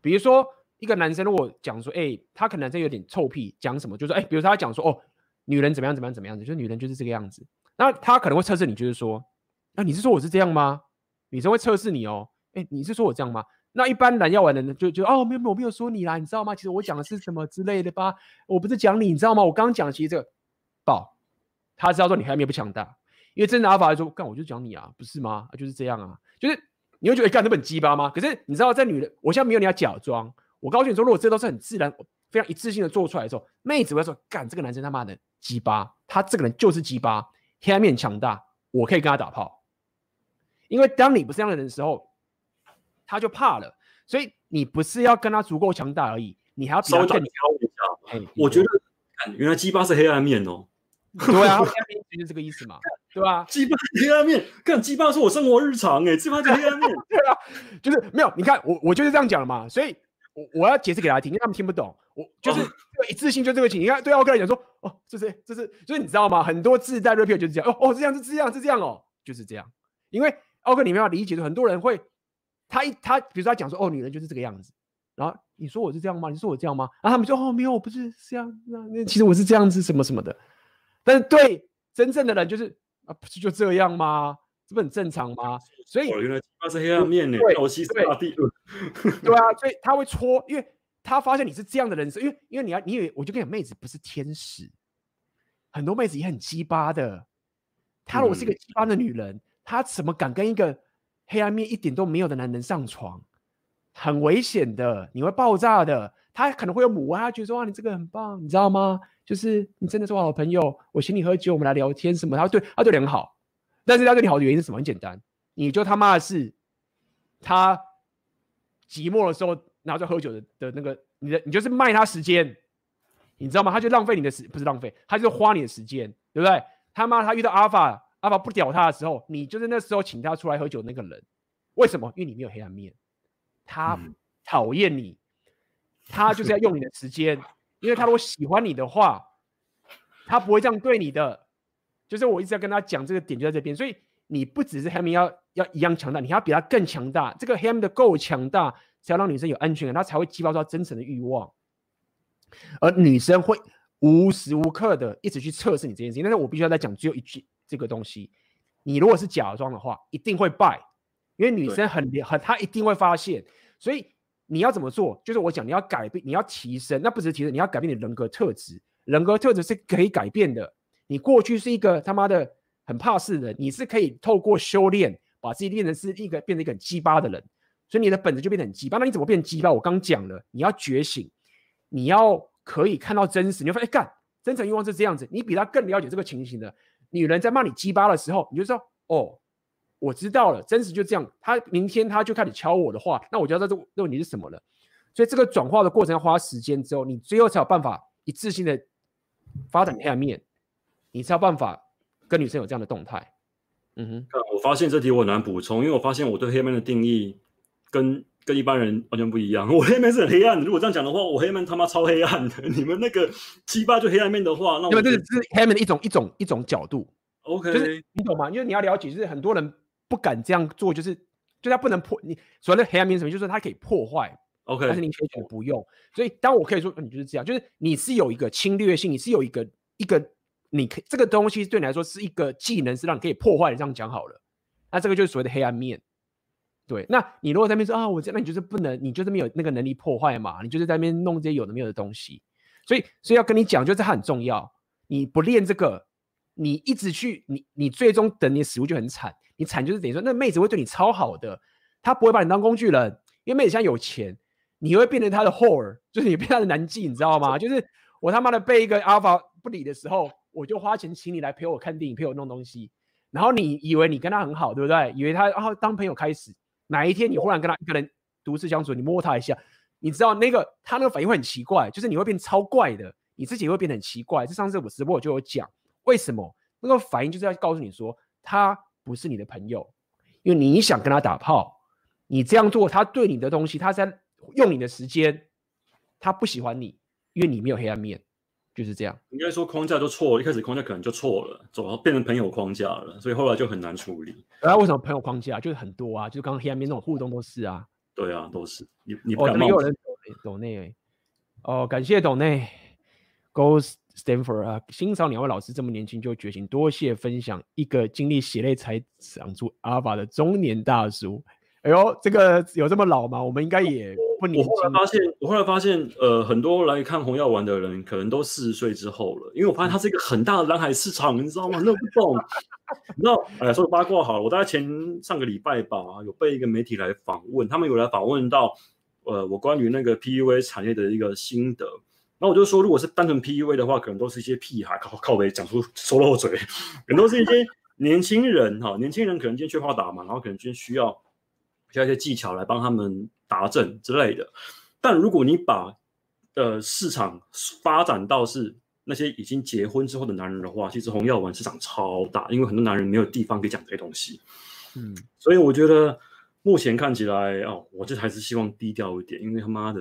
比如说，一个男生如果讲说，哎、他可能真有点臭屁，讲什么，就是说，哎、比如说他讲说，哦，女人怎么样怎么样怎么样子，就是女人就是这个样子，那他可能会测试你，就是说，那、啊、你是说我是这样吗？女生会测试你哦，哎、你是说我这样吗？那一般人要玩的人就就哦，没有没有，我没有说你啦，你知道吗？其实我讲的是什么之类的吧？我不是讲你，你知道吗？我刚刚讲的其实这个爆，他知道说你黑暗面不强大，因为真的阿法来说，干我就讲你啊，不是吗？就是这样啊，就是你会觉得干这本鸡巴吗？可是你知道，在女人，我现在没有你要假装，我告诉你说，如果这都是很自然、非常一致性的做出来的时候，妹子会说，干这个男生他妈的鸡巴，他这个人就是鸡巴，黑暗面强大，我可以跟他打炮。因为当你不是这样的人的时候，他就怕了，所以你不是要跟他足够强大而已，你还要比他更强。我觉得，原来鸡巴是黑暗面哦。对啊，黑暗面就是这个意思嘛，对吧？鸡巴黑暗面，看鸡巴是我生活日常哎，鸡巴是黑暗面，对啊，就是没有，你看我我就是这样讲的嘛，所以我我要解释给大家听，因为他们听不懂，我就是一次性就这个情，你看对奥克来讲说，哦，这是这是，就是你知道吗？很多自带 rapper 就是这样，哦哦，这样是这样是这样哦，就是这样，因为奥克你们要理解的，很多人会他一他比如说他讲说，哦，女人就是这个样子，然后你说我是这样吗？你说我这样吗？然后他们说，哦，没有，我不是这样，那其实我是这样子，什么什么的。但是对真正的人就是啊，不是就这样吗？这不很正常吗？所以原来他是黑暗面呢，我吸收大帝。对啊，所以他会戳，因为他发现你是这样的人，因为因为你要你以为我就跟你妹子不是天使，很多妹子也很鸡巴的。她如果是一个鸡巴的女人，她怎么敢跟一个黑暗面一点都没有的男人上床？很危险的，你会爆炸的。她可能会有母爱，她觉得说哇，你这个很棒，你知道吗？就是你真的是我好朋友，我请你喝酒，我们来聊天什么？他对他对你很好，但是他对你好的原因是什么？很简单，你就他妈的是他寂寞的时候拿着喝酒的的那个，你的你就是卖他时间，你知道吗？他就浪费你的时，不是浪费，他就是花你的时间，对不对？他妈他遇到阿法，阿法不屌他的时候，你就是那时候请他出来喝酒的那个人，为什么？因为你没有黑暗面，他讨厌你，他就是要用你的时间。因为他如果喜欢你的话，他不会这样对你的。就是我一直在跟他讲这个点就在这边，所以你不只是 Ham 要要一样强大，你还要比他更强大。这个 Ham 的够强大，才要让女生有安全感，他才会激发出她真诚的欲望。而女生会无时无刻的一直去测试你这件事情。但是我必须要再讲只有一句这个东西：你如果是假装的话，一定会败，因为女生很很，她一定会发现。所以。你要怎么做？就是我讲，你要改变，你要提升，那不是提升，你要改变你人格特质。人格特质是可以改变的。你过去是一个他妈的很怕事的人，你是可以透过修炼，把自己练成是一个变成一个很鸡巴的人。所以你的本质就变得很鸡巴。那你怎么变鸡巴？我刚讲了，你要觉醒，你要可以看到真实。你会发现，哎干，真诚欲望是这样子。你比他更了解这个情形的女人，在骂你鸡巴的时候，你就说，哦。我知道了，真实就这样。他明天他就开始敲我的话，那我就要在这这问你是什么了。所以这个转化的过程要花时间之后，你最后才有办法一次性的发展黑暗面，你才有办法跟女生有这样的动态。嗯哼，我发现这题我很难补充，因为我发现我对黑暗面的定义跟跟一般人完全不一样。我黑暗面是很黑暗的，如果这样讲的话，我黑暗面他妈超黑暗的。你们那个七八就黑暗面的话，那我这是黑暗面的一种一种一种角度。OK，就是你懂吗？因为你要了解，就是很多人。不敢这样做，就是就他不能破你所谓的黑暗面什么，就是他可以破坏，OK，但是你可以选不用。所以当我可以说你就是这样，就是你是有一个侵略性，你是有一个一个，你可这个东西对你来说是一个技能，是让你可以破坏的。这样讲好了，那这个就是所谓的黑暗面。对，那你如果在那边说啊，我这那你就是不能，你就是没有那个能力破坏嘛，你就是在那边弄这些有的没有的东西。所以所以要跟你讲，就是它很重要。你不练这个，你一直去，你你最终等你死路就很惨。你惨就是等于说，那妹子会对你超好的，她不会把你当工具人，因为妹子现在有钱，你会变成她的 whore，就是你变她的男妓，你知道吗？就是我他妈的被一个 alpha 不理的时候，我就花钱请你来陪我看电影，陪我弄东西，然后你以为你跟他很好，对不对？以为他啊当朋友开始，哪一天你忽然跟他一个人独自相处，你摸他一下，你知道那个他那个反应会很奇怪，就是你会变超怪的，你自己会变得很奇怪。这上次我直播我就有讲，为什么那个反应就是要告诉你说他。不是你的朋友，因为你想跟他打炮，你这样做，他对你的东西，他在用你的时间，他不喜欢你，因为你没有黑暗面，就是这样。应该说框架就错了，一开始框架可能就错了，走到变成朋友框架了，所以后来就很难处理。啊，为什么朋友框架就是很多啊？就是刚刚黑暗面那种互动都是啊。对啊，都是。你你哦，没有人懂内哦，感谢懂内 Ghost Stanford 啊，欣赏两位老师这么年轻就觉醒，多谢分享一个经历血泪才长出阿法的中年大叔。哎呦，这个有这么老吗？我们应该也不年轻。我后来发现，我后来发现，呃，很多来看红药丸的人，可能都四十岁之后了，因为我发现它是一个很大的蓝海市场，你知道吗？那不懂，你知道？哎，说个八卦好了，我大概前上个礼拜吧，有被一个媒体来访问，他们有来访问到，呃，我关于那个 PUA 产业的一个心得。那我就说，如果是单纯 PUA 的话，可能都是一些屁孩靠靠北讲出 说漏嘴，可能都是一些年轻人哈，年轻人可能今天缺乏打嘛，然后可能今天需要。需要一些技巧来帮他们达阵之类的，但如果你把呃市场发展到是那些已经结婚之后的男人的话，其实红药丸市场超大，因为很多男人没有地方可以讲这些东西。嗯，所以我觉得目前看起来哦，我这还是希望低调一点，因为他妈的，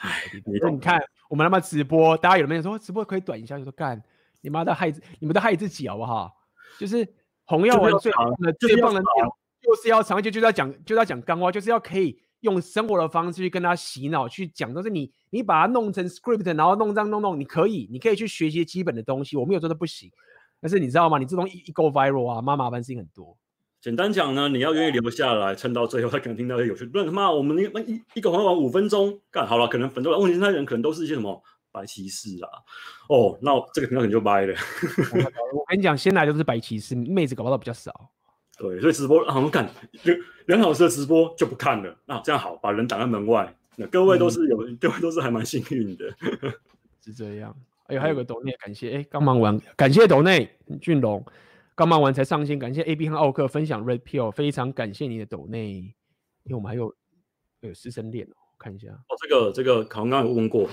哎，你看我们他妈直播，大家有没有说直播可以短一下？就说干你妈的害你们都害自己好不好？就是红药丸最的最棒的点。就是要长期就是要讲，就是要讲干话，就是要可以用生活的方式去跟他洗脑，去讲。都是你，你把它弄成 script，然后弄这样弄弄，你可以，你可以去学习基本的东西。我没有说的不行，但是你知道吗？你这种一一 go viral 啊，妈麻烦事情很多。简单讲呢，你要愿意留下来撑到最后，他可能听到有趣。不然他妈，我们那一一个红药丸五分钟干好了，可能很多人问题是那人可能都是一些什么白骑士啊。哦，那这个频道可能就掰了。我跟你讲，先来就是白骑士，妹子搞不到比较少。对，所以直播好像看梁梁老师的直播就不看了。那这样好，把人挡在门外。那各位都是有，嗯、各位都是还蛮幸运的，是这样。哎呦，还有个抖内，感谢哎，刚忙完，感谢抖内俊龙，刚忙完才上线，感谢 AB 和奥克分享 Red Pill，非常感谢你的抖内。因为我们还有有师生恋哦，看一下哦，这个这个刚刚有问过，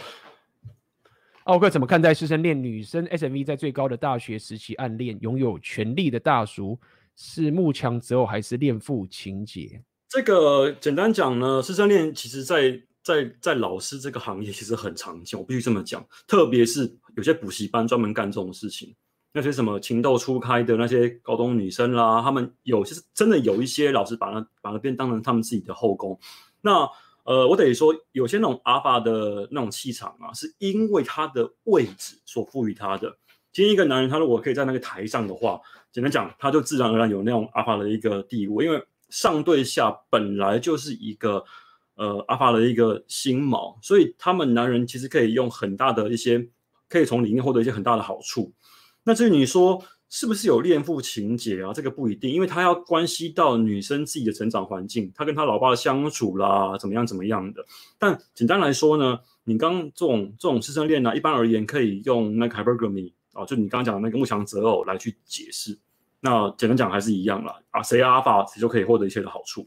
奥克怎么看待师生恋？女生 SMV 在最高的大学时期暗恋拥有权力的大叔。是慕强择偶还是恋父情结？这个简单讲呢，师生恋其实在，在在在老师这个行业其实很常见，我必须这么讲。特别是有些补习班专门干这种事情，那些什么情窦初开的那些高中女生啦，他们有些真的有一些老师把那把那边当成他们自己的后宫。那呃，我得说，有些那种阿法的那种气场啊，是因为他的位置所赋予他的。今天一个男人，他如果可以在那个台上的话，简单讲，他就自然而然有那种阿法的一个地位，因为上对下本来就是一个呃阿法的一个心锚，所以他们男人其实可以用很大的一些，可以从里面获得一些很大的好处。那至于你说是不是有恋父情节啊？这个不一定，因为他要关系到女生自己的成长环境，他跟他老爸的相处啦，怎么样怎么样的。但简单来说呢，你刚刚这种这种师生恋呢，一般而言可以用那个 hypergamy 哦，就你刚刚讲的那个慕强择偶来去解释，那简单讲还是一样啦。啊，谁阿法谁就可以获得一切的好处。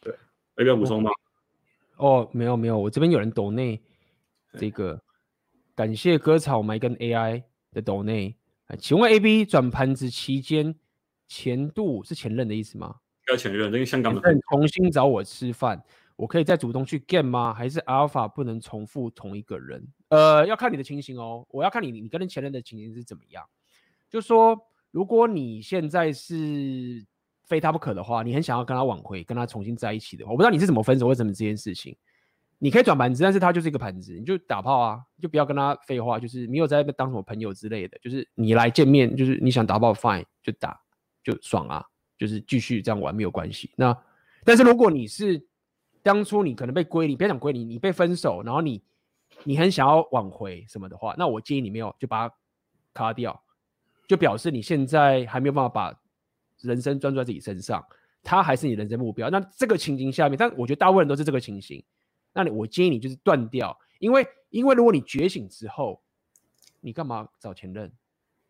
对，要不要补充吗？哦，没有没有，我这边有人抖内这个，感谢割草莓跟 AI 的斗内。请问 AB 转盘子期间前度是前任的意思吗？要前任，因为香港的重新找我吃饭。我可以再主动去 get 吗？还是 Alpha 不能重复同一个人？呃，要看你的情形哦。我要看你，你跟前任的情形是怎么样。就说，如果你现在是非他不可的话，你很想要跟他挽回，跟他重新在一起的话，我不知道你是怎么分手，为什么这件事情，你可以转盘子，但是他就是一个盘子，你就打炮啊，就不要跟他废话，就是没有在那边当什么朋友之类的，就是你来见面，就是你想打炮 fine 就打就爽啊，就是继续这样玩没有关系。那但是如果你是当初你可能被归零，别讲归零，你被分手，然后你你很想要挽回什么的话，那我建议你没有就把它卡掉，就表示你现在还没有办法把人生专注在自己身上，他还是你人生目标。那这个情形下面，但我觉得大部分人都是这个情形，那你我建议你就是断掉，因为因为如果你觉醒之后，你干嘛找前任？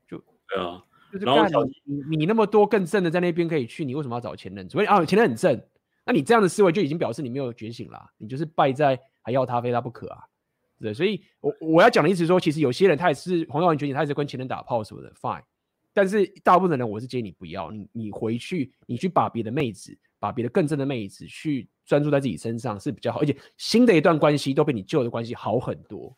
就对啊，就是干你你那么多更正的在那边可以去，你为什么要找前任？除非啊，前任很正。那你这样的思维就已经表示你没有觉醒了，你就是败在还要他非他不可啊，对，所以我我要讲的意思是说，其实有些人他也是红药丸觉醒，他也是跟前任打炮什么的，fine，但是大部分人我是建议你不要，你你回去你去把别的妹子，把别的更正的妹子去专注在自己身上是比较好，而且新的一段关系都比你旧的关系好很多。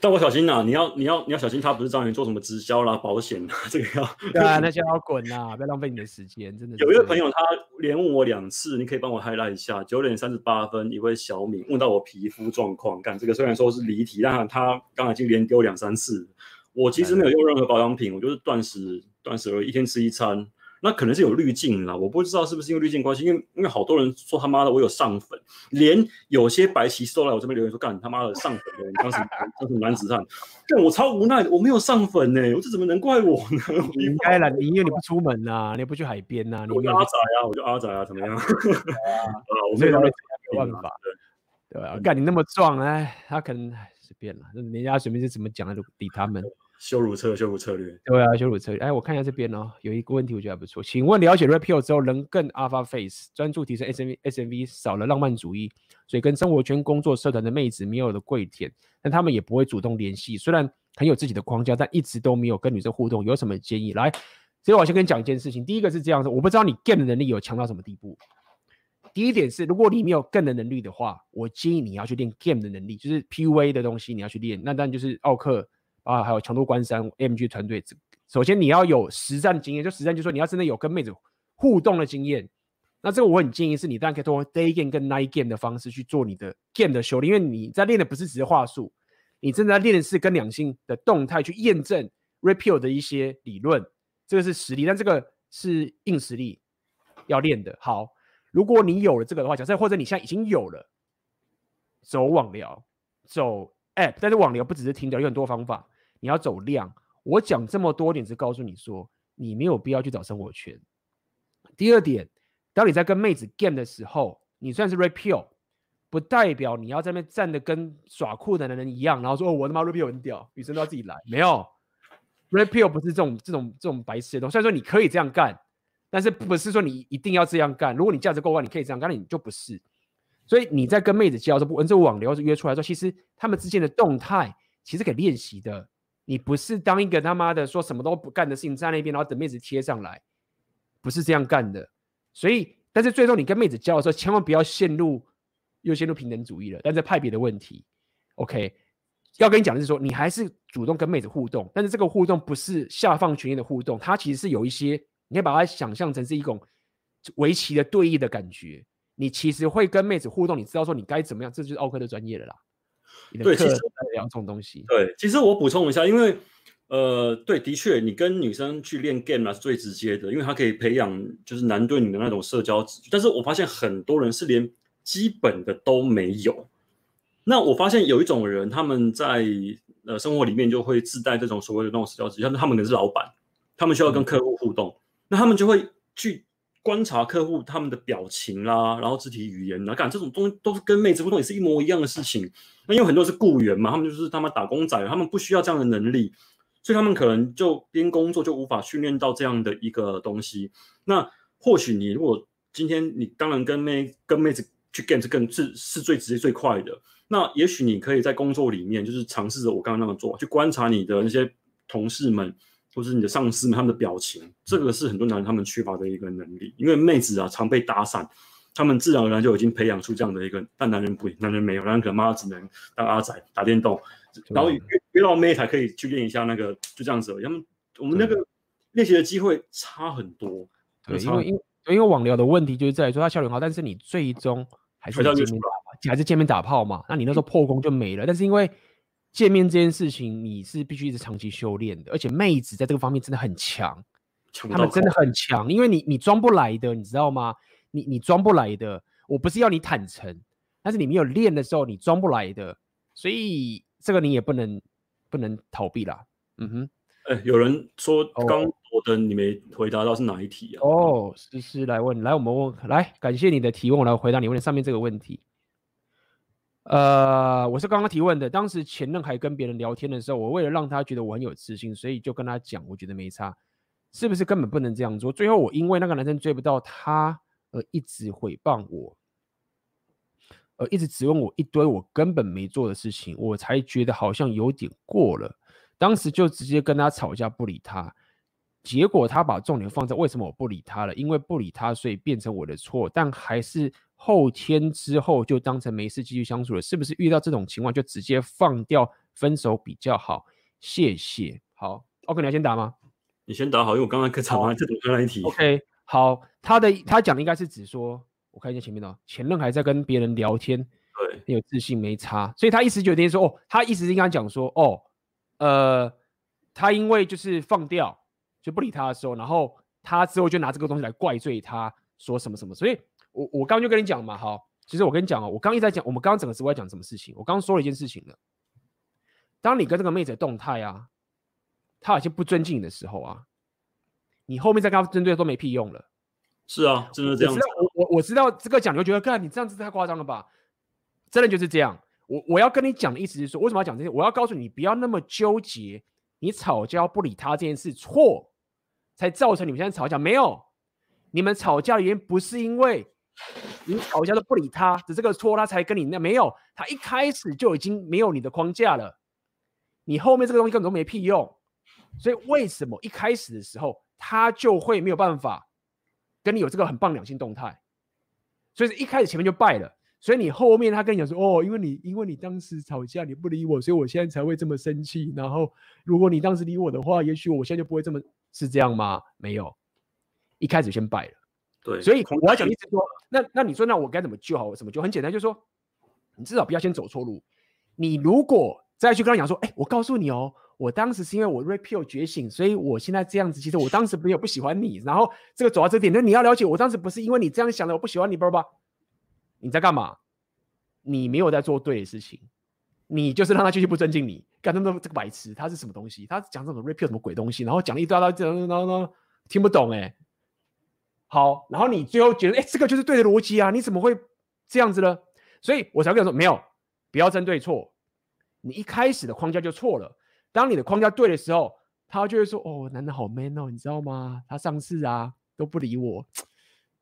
但我小心呐、啊，你要你要你要小心，他不是找你做什么直销啦、保险啦，这个要对啊，那些要滚呐，不要浪费你的时间，真的。有一位朋友他连问我两次，你可以帮我 highlight 一下，九点三十八分，一位小敏问到我皮肤状况，干这个虽然说是离题，但他刚才已经连丢两三次。我其实没有用任何保养品，我就是断食断食而已，一天吃一餐，那可能是有滤镜啦，我不知道是不是因为滤镜关系，因为因为好多人说他妈的我有上粉，连有些白棋都来我这边留言说，干你他妈的上粉的人当什么 当什么男子汉，但我超无奈的，我没有上粉呢、欸，我这怎么能怪我呢？你应该了，你因为你不出门呐、啊，你不去海边呐、啊，你阿仔啊，我就阿仔啊，怎么样？啊，我没有没办法，对吧？干你那么壮，哎，他可能随便了，人家随便是怎么讲的，就理他们。羞辱策，羞辱策略。对啊，羞辱策略。哎，我看一下这边哦，有一个问题我觉得还不错。请问了解 Repeal 之后，能更 Alpha Face，专注提升 SMV SMV，少了浪漫主义，所以跟生活圈、工作、社团的妹子没有了跪舔，但他们也不会主动联系。虽然很有自己的框架，但一直都没有跟女生互动。有什么建议？来，所以我先跟你讲一件事情。第一个是这样子，我不知道你 game 的能力有强到什么地步。第一点是，如果你没有 game 的能力的话，我建议你要去练 game 的能力，就是 PUA 的东西你要去练。那当然就是奥克。啊，还有强度关山 MG 团队，首先你要有实战经验，就实战就是说你要真的有跟妹子互动的经验。那这个我很建议是你当然可以通过 day game 跟 night game 的方式去做你的 game 的修炼，因为你在练的不是只是话术，你正在练的是跟两性的动态去验证 Repeal 的一些理论，这个是实力，但这个是硬实力要练的。好，如果你有了这个的话，假设或者你现在已经有了，走网聊，走 App，但是网聊不只是听的，有很多方法。你要走量，我讲这么多点是告诉你说，你没有必要去找生活圈。第二点，当你在跟妹子 game 的时候，你虽然是 Repeal，不代表你要在那站的跟耍酷的男人一样，然后说，我他妈 Repeal 很屌，女生都要自己来。没有，Repeal 不是这种这种这种白痴的东西。虽然说你可以这样干，但是不是说你一定要这样干。如果你价值够高，你可以这样干，那你就不是。所以你在跟妹子交的不，不这网聊是约出来说，其实他们之间的动态其实可以练习的。你不是当一个他妈的说什么都不干的事情在那边，然后等妹子贴上来，不是这样干的。所以，但是最终你跟妹子交的时候，千万不要陷入又陷入平等主义了。但是派别的问题，OK，要跟你讲的是说，你还是主动跟妹子互动，但是这个互动不是下放权益的互动，它其实是有一些，你可以把它想象成是一种围棋的对弈的感觉。你其实会跟妹子互动，你知道说你该怎么样，这就是奥克的专业了啦。对，其实两种东西。对，其实我补充一下，因为呃，对，的确，你跟女生去练 game 啊是最直接的，因为它可以培养就是男对女的那种社交。但是我发现很多人是连基本的都没有。那我发现有一种人，他们在呃生活里面就会自带这种所谓的那种社交，像他们可能是老板，他们需要跟客户互动，嗯、那他们就会去。观察客户他们的表情啦，然后肢体语言啦，干这种东西都是跟妹子互动也是一模一样的事情。那因为很多是雇员嘛，他们就是他们打工仔，他们不需要这样的能力，所以他们可能就边工作就无法训练到这样的一个东西。那或许你如果今天你当然跟妹跟妹子去 get 更是是最直接最快的。那也许你可以在工作里面就是尝试着我刚刚那么做，去观察你的那些同事们。或是你的上司们他们的表情，这个是很多男人他们缺乏的一个能力。因为妹子啊常被搭讪，他们自然而然就已经培养出这样的一个，但男人不，男人没有，男人可能妈只能当阿仔打电动，然后约约到妹才可以去练一下那个，就这样子而已。他们我们那个练习的机会差很多。对，因为因为因为网聊的问题就是在于说他效率很好，但是你最终还是见面还是见面打炮嘛，那你那时候破功就没了。但是因为见面这件事情，你是必须一直长期修炼的，而且妹子在这个方面真的很强，他们真的很强，因为你你装不来的，你知道吗？你你装不来的，我不是要你坦诚，但是你没有练的时候，你装不来的，所以这个你也不能不能逃避啦。嗯哼，哎、欸，有人说刚我的你没回答到是哪一题啊？哦，诗诗来问，来我们问，来感谢你的提问，我来回答你问的上面这个问题。呃，我是刚刚提问的。当时前任还跟别人聊天的时候，我为了让他觉得我很有自信，所以就跟他讲，我觉得没差，是不是根本不能这样做？最后我因为那个男生追不到他，而一直诽谤我，而一直质问我一堆我根本没做的事情，我才觉得好像有点过了。当时就直接跟他吵架，不理他。结果他把重点放在为什么我不理他了，因为不理他，所以变成我的错，但还是。后天之后就当成没事继续相处了，是不是遇到这种情况就直接放掉分手比较好？谢谢。好，OK，你要先答吗？你先答好，因为我刚刚跟场外这种刚刚一题。OK，好，他的他讲的应该是指说，我看一下前面的前任还在跟别人聊天，对，你有自信没差，所以他意思就有点说，哦，他意思是应该讲说，哦，呃，他因为就是放掉就不理他的时候，然后。他之后就拿这个东西来怪罪他，说什么什么。所以我我刚刚就跟你讲嘛，好，其实我跟你讲哦，我刚刚一直在讲，我们刚刚整个直播在讲什么事情？我刚刚说了一件事情了。当你跟这个妹子的动态啊，她有些不尊敬你的时候啊，你后面再跟她针对都没屁用了。是啊，真的这样子。我我我知道这个讲，你会觉得，看你这样子太夸张了吧？真的就是这样。我我要跟你讲的意思是说，为什么要讲这些？我要告诉你，不要那么纠结。你吵架不理他这件事错，才造成你们现在吵架。没有，你们吵架的原因不是因为你吵架都不理他，是这个错他才跟你那没有。他一开始就已经没有你的框架了，你后面这个东西根本都没屁用。所以为什么一开始的时候他就会没有办法跟你有这个很棒两性动态？所以一开始前面就败了。所以你后面他跟你讲说哦，因为你因为你当时吵架你不理我，所以我现在才会这么生气。然后如果你当时理我的话，也许我现在就不会这么，是这样吗？没有，一开始先败了。对，所以我要讲意思说，那那你说那我该怎么救好？怎么救？很简单，就是说你至少不要先走错路。你如果再去跟他讲说，哎，我告诉你哦，我当时是因为我 Red Pill 觉醒，所以我现在这样子。其实我当时没有不喜欢你，然后这个走到这点，那你要了解，我当时不是因为你这样想的，我不喜欢你，不不？你在干嘛？你没有在做对的事情，你就是让他继续不尊敬你。干那么这个白痴，他是什么东西？他讲这种 repeal 什么鬼东西？然后讲了一大堆，他讲，然后听不懂哎。好，然后你最后觉得，哎，这个就是对的逻辑啊？你怎么会这样子呢？所以我才跟你说，没有，不要争对错。你一开始的框架就错了。当你的框架对的时候，他就会说，哦，男的好 man 哦，你知道吗？他上次啊都不理我，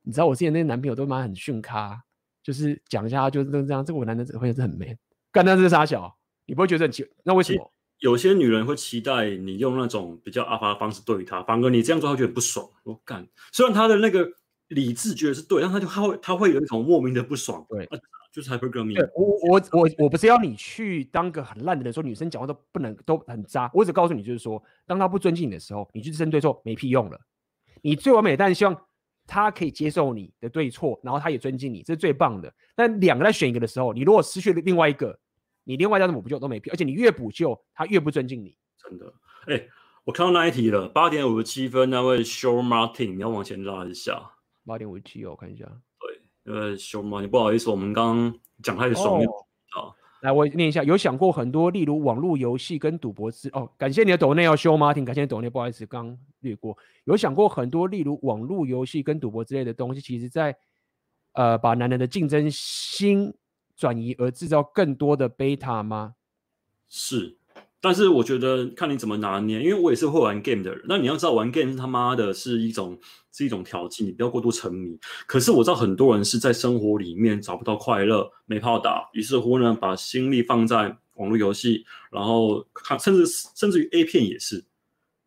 你知道我之前那些男朋友都蛮很逊咖。就是讲一下，就是这样。这个我男的朋友是很 man，干他是傻小，你不会觉得很奇？那为什么？有些女人会期待你用那种比较阿发的方式对她，反而你这样做，她觉得不爽。我干，虽然她的那个理智觉得是对，但她就她会她会有一种莫名的不爽。对，啊、就是 hypergamy。对，我我我我不是要你去当个很烂的人，说女生讲话都不能都很渣。我只告诉你，就是说，当她不尊敬你的时候，你去针对错没屁用了。你最完美，但是希望。他可以接受你的对错，然后他也尊敬你，这是最棒的。但两个在选一个的时候，你如果失去了另外一个，你另外要怎么补救都没屁，而且你越补救，他越不尊敬你。真的，哎、欸，我看到那一题了，八点五十七分，那位 Show Martin，你要往前拉一下。八点五十七哦，我看一下。对，因为 Show Martin，不好意思，我们刚刚讲太爽了啊。来，我念一下，有想过很多，例如网络游戏跟赌博之哦，感谢你的抖内要修吗？挺感谢你的抖内，不好意思，刚略过。有想过很多，例如网络游戏跟赌博之类的东西，其实在呃把男人的竞争心转移而制造更多的贝塔吗？是。但是我觉得看你怎么拿捏，因为我也是会玩 game 的人。那你要知道，玩 game 是他妈的是一种是一种调剂，你不要过度沉迷。可是我知道很多人是在生活里面找不到快乐，没炮打，于是乎呢，把心力放在网络游戏，然后看，甚至甚至于 A 片也是。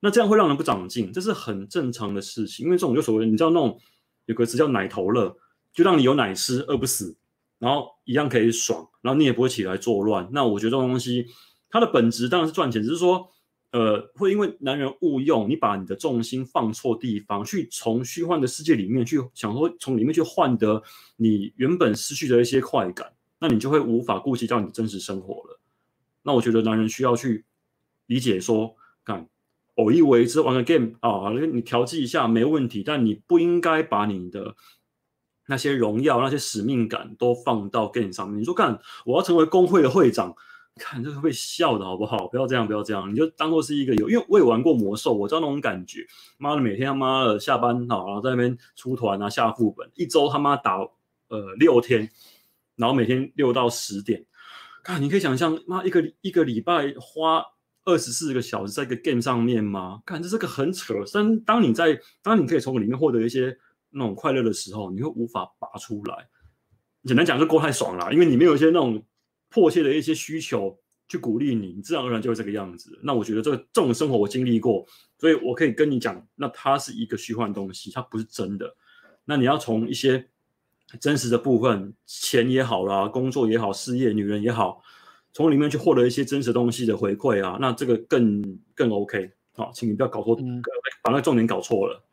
那这样会让人不长进，这是很正常的事情。因为这种就所谓你知道那种有个词叫奶头乐，就让你有奶吃，饿不死，然后一样可以爽，然后你也不会起来作乱。那我觉得这种东西。它的本质当然是赚钱，只是说，呃，会因为男人误用，你把你的重心放错地方，去从虚幻的世界里面去想说，从里面去换得你原本失去的一些快感，那你就会无法顾及到你的真实生活了。那我觉得男人需要去理解说，看偶一为之玩个 game 啊，你调剂一下没问题，但你不应该把你的那些荣耀、那些使命感都放到 game 上面。你说，看我要成为工会的会长。看这个会笑的好不好？不要这样，不要这样，你就当做是一个有，因为我也玩过魔兽，我知道那种感觉。妈的，每天他妈的下班好，然后在那边出团啊，下副本，一周他妈打呃六天，然后每天六到十点。看，你可以想象，妈一个一个礼拜花二十四个小时在一个 game 上面吗？看，这是个很扯。但当你在当你可以从里面获得一些那种快乐的时候，你会无法拔出来。简单讲，就过太爽了，因为你没有一些那种。迫切的一些需求去鼓励你，你自然而然就会这个样子。那我觉得这个这种生活我经历过，所以我可以跟你讲，那它是一个虚幻东西，它不是真的。那你要从一些真实的部分，钱也好啦，工作也好，事业、女人也好，从里面去获得一些真实东西的回馈啊，那这个更更 OK。好，请你不要搞错，嗯、把那个重点搞错了。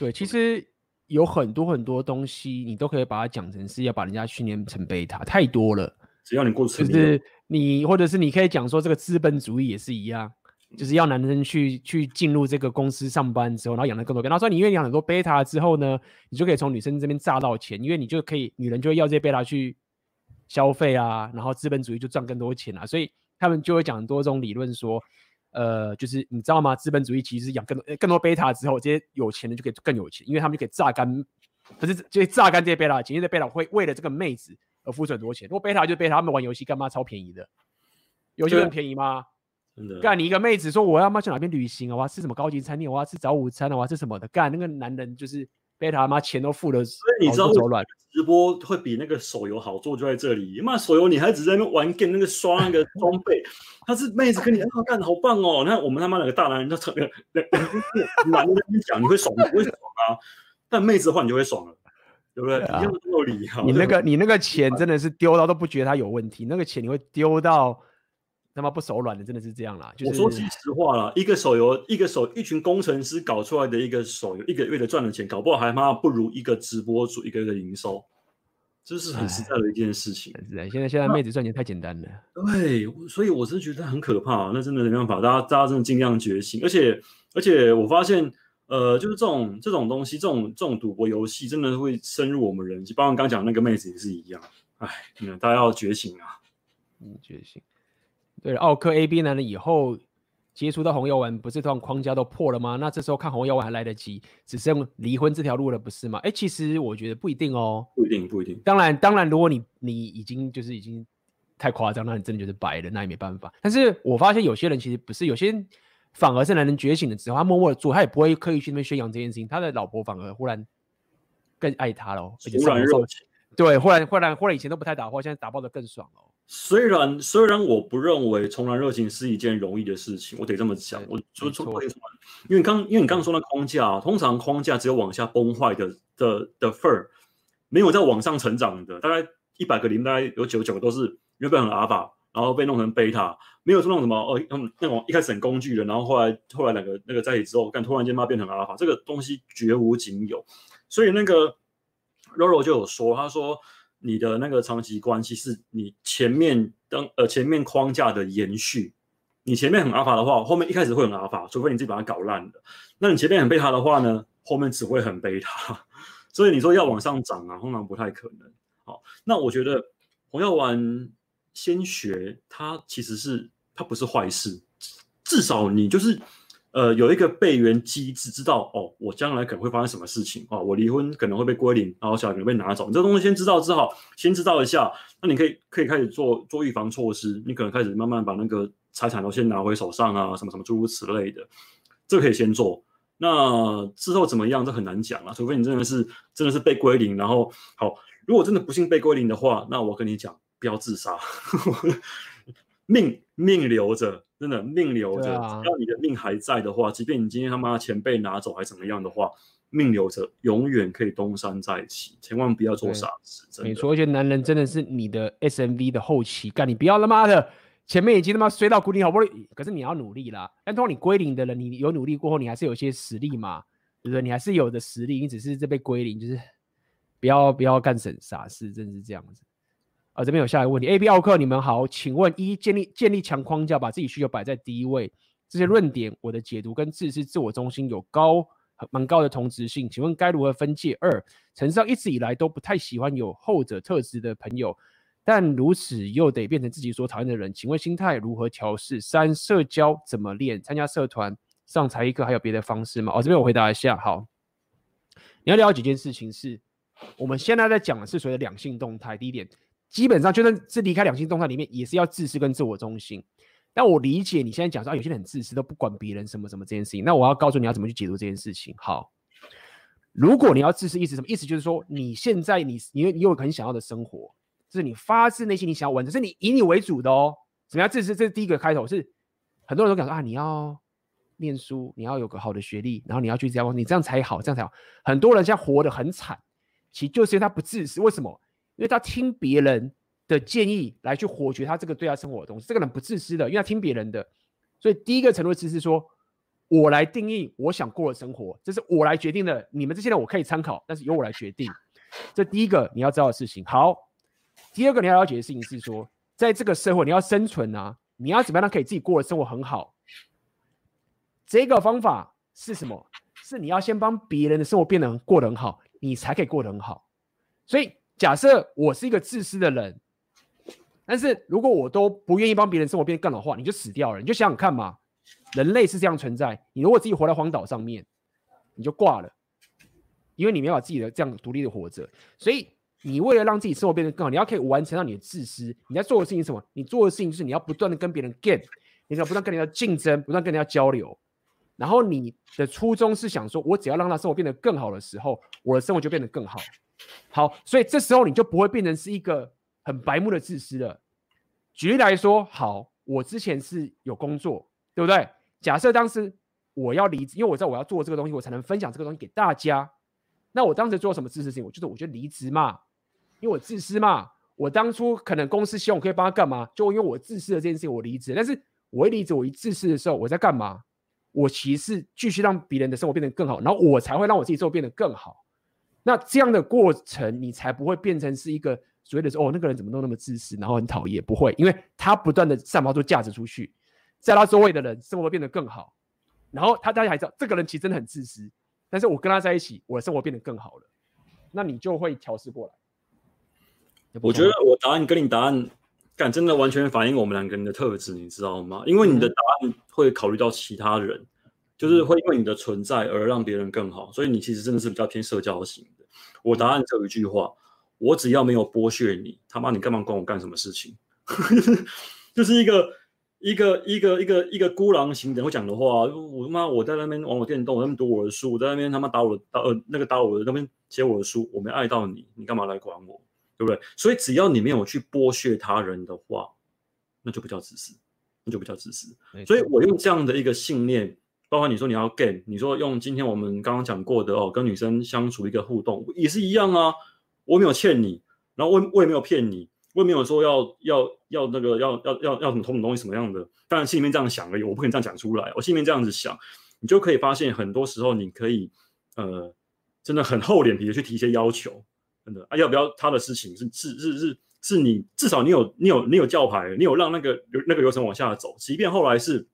对，其实有很多很多东西，你都可以把它讲成是要把人家训练成贝塔，太多了。只要你过，就是你，或者是你可以讲说这个资本主义也是一样，就是要男生去去进入这个公司上班之后，然后养了更多。然后说你因为养很多贝塔之后呢，你就可以从女生这边榨到钱，因为你就可以女人就会要这些贝塔去消费啊，然后资本主义就赚更多钱啊，所以他们就会讲很多这种理论说，呃，就是你知道吗？资本主义其实是养更多更多贝塔之后，这些有钱人就可以更有钱，因为他们就可以榨干，不是就榨干这些贝塔钱，因为这贝塔会为了这个妹子而付出很多钱。如果贝塔就是贝塔，他们玩游戏干嘛超便宜的？游戏很便宜吗？干你一个妹子说我要妈去哪边旅行啊？我要吃什么高级餐厅？我要吃早午餐啊？我要吃什么的？干那个男人就是贝塔妈钱都付了，所以你知道直播会比那个手游好做就在这里。妈手游你还只在那玩 game 那个刷那个装备，他是妹子跟你好干好棒哦。那我们他妈两个大男人就成个男人跟你讲你会爽，你会爽啊？但妹子的话你就会爽了，对不对？啊、一样的道理啊。你那个你那个钱真的是丢到都不觉得它有问题，那个钱你会丢到。他妈不手软的，真的是这样啦。就是、我说句实话啦，一个手游，一个手，一群工程师搞出来的一个手游，一个月的赚的钱，搞不好还妈不如一个直播主一个月的营收，这是很实在的一件事情。现在现在妹子赚钱太简单了。对，所以我是觉得很可怕。那真的没办法，大家大家真的尽量觉醒。而且而且我发现，呃，就是这种这种东西，这种这种赌博游戏，真的会深入我们人心。包括刚刚讲那个妹子也是一样。哎，大家要觉醒啊！嗯，觉醒。对，奥克 AB 男人以后接触到红药丸，不是这种框架都破了吗？那这时候看红药丸还来得及，只剩离婚这条路了，不是吗？哎，其实我觉得不一定哦，不一定，不一定。当然，当然，如果你你已经就是已经太夸张，那你真的就是白了，那也没办法。但是我发现有些人其实不是，有些人反而是男人觉醒了之后，他默默的做，他也不会刻意去那边宣扬这件事情，他的老婆反而忽然更爱他了，而且忽然热情。对，忽然忽然忽然以前都不太打炮，现在打炮的更爽哦。虽然虽然我不认为重燃热情是一件容易的事情，我得这么讲。我就说，因为你刚因为你刚刚说那框架，啊，通常框架只有往下崩坏的的的份儿，没有在往上成长的。大概一百个里面，大概有九十九个都是原本很阿法，然后被弄成贝塔，没有说那种什么哦，那种一开始很工具人，然后后来后来两个那个在一起之后，干突然间妈变成阿法，这个东西绝无仅有。所以那个 Roro 就有说，他说。你的那个长期关系是你前面当呃前面框架的延续，你前面很阿法的话，后面一开始会很阿法，除非你自己把它搞烂了。那你前面很贝塔的话呢，后面只会很贝塔。所以你说要往上涨啊，通常不太可能。好，那我觉得红药丸先学，它其实是它不是坏事，至少你就是。呃，有一个备援机制，知道哦，我将来可能会发生什么事情哦，我离婚可能会被归零，然后小孩可能被拿走。你这东西先知道，之后先知道一下，那你可以可以开始做做预防措施。你可能开始慢慢把那个财产都先拿回手上啊，什么什么诸如此类的，这可以先做。那之后怎么样，这很难讲啊，除非你真的是真的是被归零，然后好，如果真的不幸被归零的话，那我跟你讲，不要自杀。命命留着，真的命留着。啊、只要你的命还在的话，即便你今天他妈钱被拿走还怎么样的话，命留着，永远可以东山再起。千万不要做傻事。真的没错，而且男人真的是你的 SMV 的后期，干你不要他妈的前面已经他妈衰到谷底，好不容易，可是你要努力啦。但通常你归零的人，你有努力过后，你还是有些实力嘛，对不对？你还是有的实力，你只是这被归零，就是不要不要干什傻事，真的是这样子。啊，这边有下一个问题，AB 奥克，你们好，请问一，建立建立强框架，把自己需求摆在第一位，这些论点，我的解读跟自私、自我中心有高蛮高的同质性，请问该如何分界？二，陈上一直以来都不太喜欢有后者特质的朋友，但如此又得变成自己所讨厌的人，请问心态如何调试？三，社交怎么练？参加社团、上才艺课，还有别的方式吗？哦，这边我回答一下，好，你要了解几件事情是，我们现在在讲的是所谓的两性动态，第一点。基本上就算是离开两性动态里面，也是要自私跟自我中心。但我理解你现在讲说啊，有些人很自私，都不管别人什么什么这件事情。那我要告诉你要怎么去解读这件事情。好，如果你要自私，意思什么？意思就是说，你现在你你你有很想要的生活，这是你发自内心你想要完成，是你以你为主的哦。怎么样自私？这是第一个开头，是很多人都讲说啊，你要念书，你要有个好的学历，然后你要去这样，你这样才好，这样才好。很多人现在活得很惨，其实就是因为他不自私。为什么？因为他听别人的建议来去获取他这个对他生活的东西，这个人不自私的，因为他听别人的，所以第一个程度自私是说，我来定义我想过的生活，这是我来决定的。你们这些人我可以参考，但是由我来决定。这第一个你要知道的事情。好，第二个你要了解的事情是说，在这个社会你要生存啊，你要怎么样可以自己过的生活很好？这个方法是什么？是你要先帮别人的生活变得过得很好，你才可以过得很好。所以假设我是一个自私的人，但是如果我都不愿意帮别人生活变得更好的话，你就死掉了。你就想想看嘛，人类是这样存在。你如果自己活在荒岛上面，你就挂了，因为你没有自己的这样独立的活着。所以你为了让自己生活变得更好，你要可以完成到你的自私。你在做的事情是什么？你做的事情就是你要不断的跟别人 game，你要不断跟人家竞争，不断跟人家交流。然后你的初衷是想说，我只要让他生活变得更好的时候，我的生活就变得更好。好，所以这时候你就不会变成是一个很白目的自私了。举例来说，好，我之前是有工作，对不对？假设当时我要离职，因为我知道我要做这个东西，我才能分享这个东西给大家。那我当时做什么自私事情？我就是我就离职嘛，因为我自私嘛。我当初可能公司希望我可以帮他干嘛，就因为我自私的这件事情，我离职。但是我一离职，我一自私的时候，我在干嘛？我其实继续让别人的生活变得更好，然后我才会让我自己生活变得更好。那这样的过程，你才不会变成是一个所谓的说哦，那个人怎么都那么自私，然后很讨厌。不会，因为他不断的散发出价值出去，在他周围的人生活变得更好。然后他大家还知道，这个人其实真的很自私，但是我跟他在一起，我的生活变得更好了。那你就会调试过来。我觉得我答案跟你答案。感真的完全反映我们两个人的特质，你知道吗？因为你的答案会考虑到其他人，嗯、就是会因为你的存在而让别人更好，所以你其实真的是比较偏社交型的。我答案只有一句话：我只要没有剥削你，他妈你干嘛管我干什么事情？就是一个一个一个一个一个孤狼型人会讲的话。我他妈我在那边玩我电动，我在那边读我的书，我在那边他妈打我的打呃那个打我的那边写我的书，我没爱到你，你干嘛来管我？对不对？所以只要你没有去剥削他人的话，那就不叫自私，那就不叫自私。所以我用这样的一个信念，包括你说你要 game，你说用今天我们刚刚讲过的哦，跟女生相处一个互动也是一样啊。我没有欠你，然后我我也没有骗你，我也没有说要要要那个要要要要什么偷什么东西什么样的。当然心里面这样想而已，我不可能这样讲出来。我心里面这样子想，你就可以发现很多时候你可以呃真的很厚脸皮的去提一些要求。真的啊，要不要他的事情是是是是是你至少你有你有你有叫牌，你有让那个那个流程往下走，即便后来是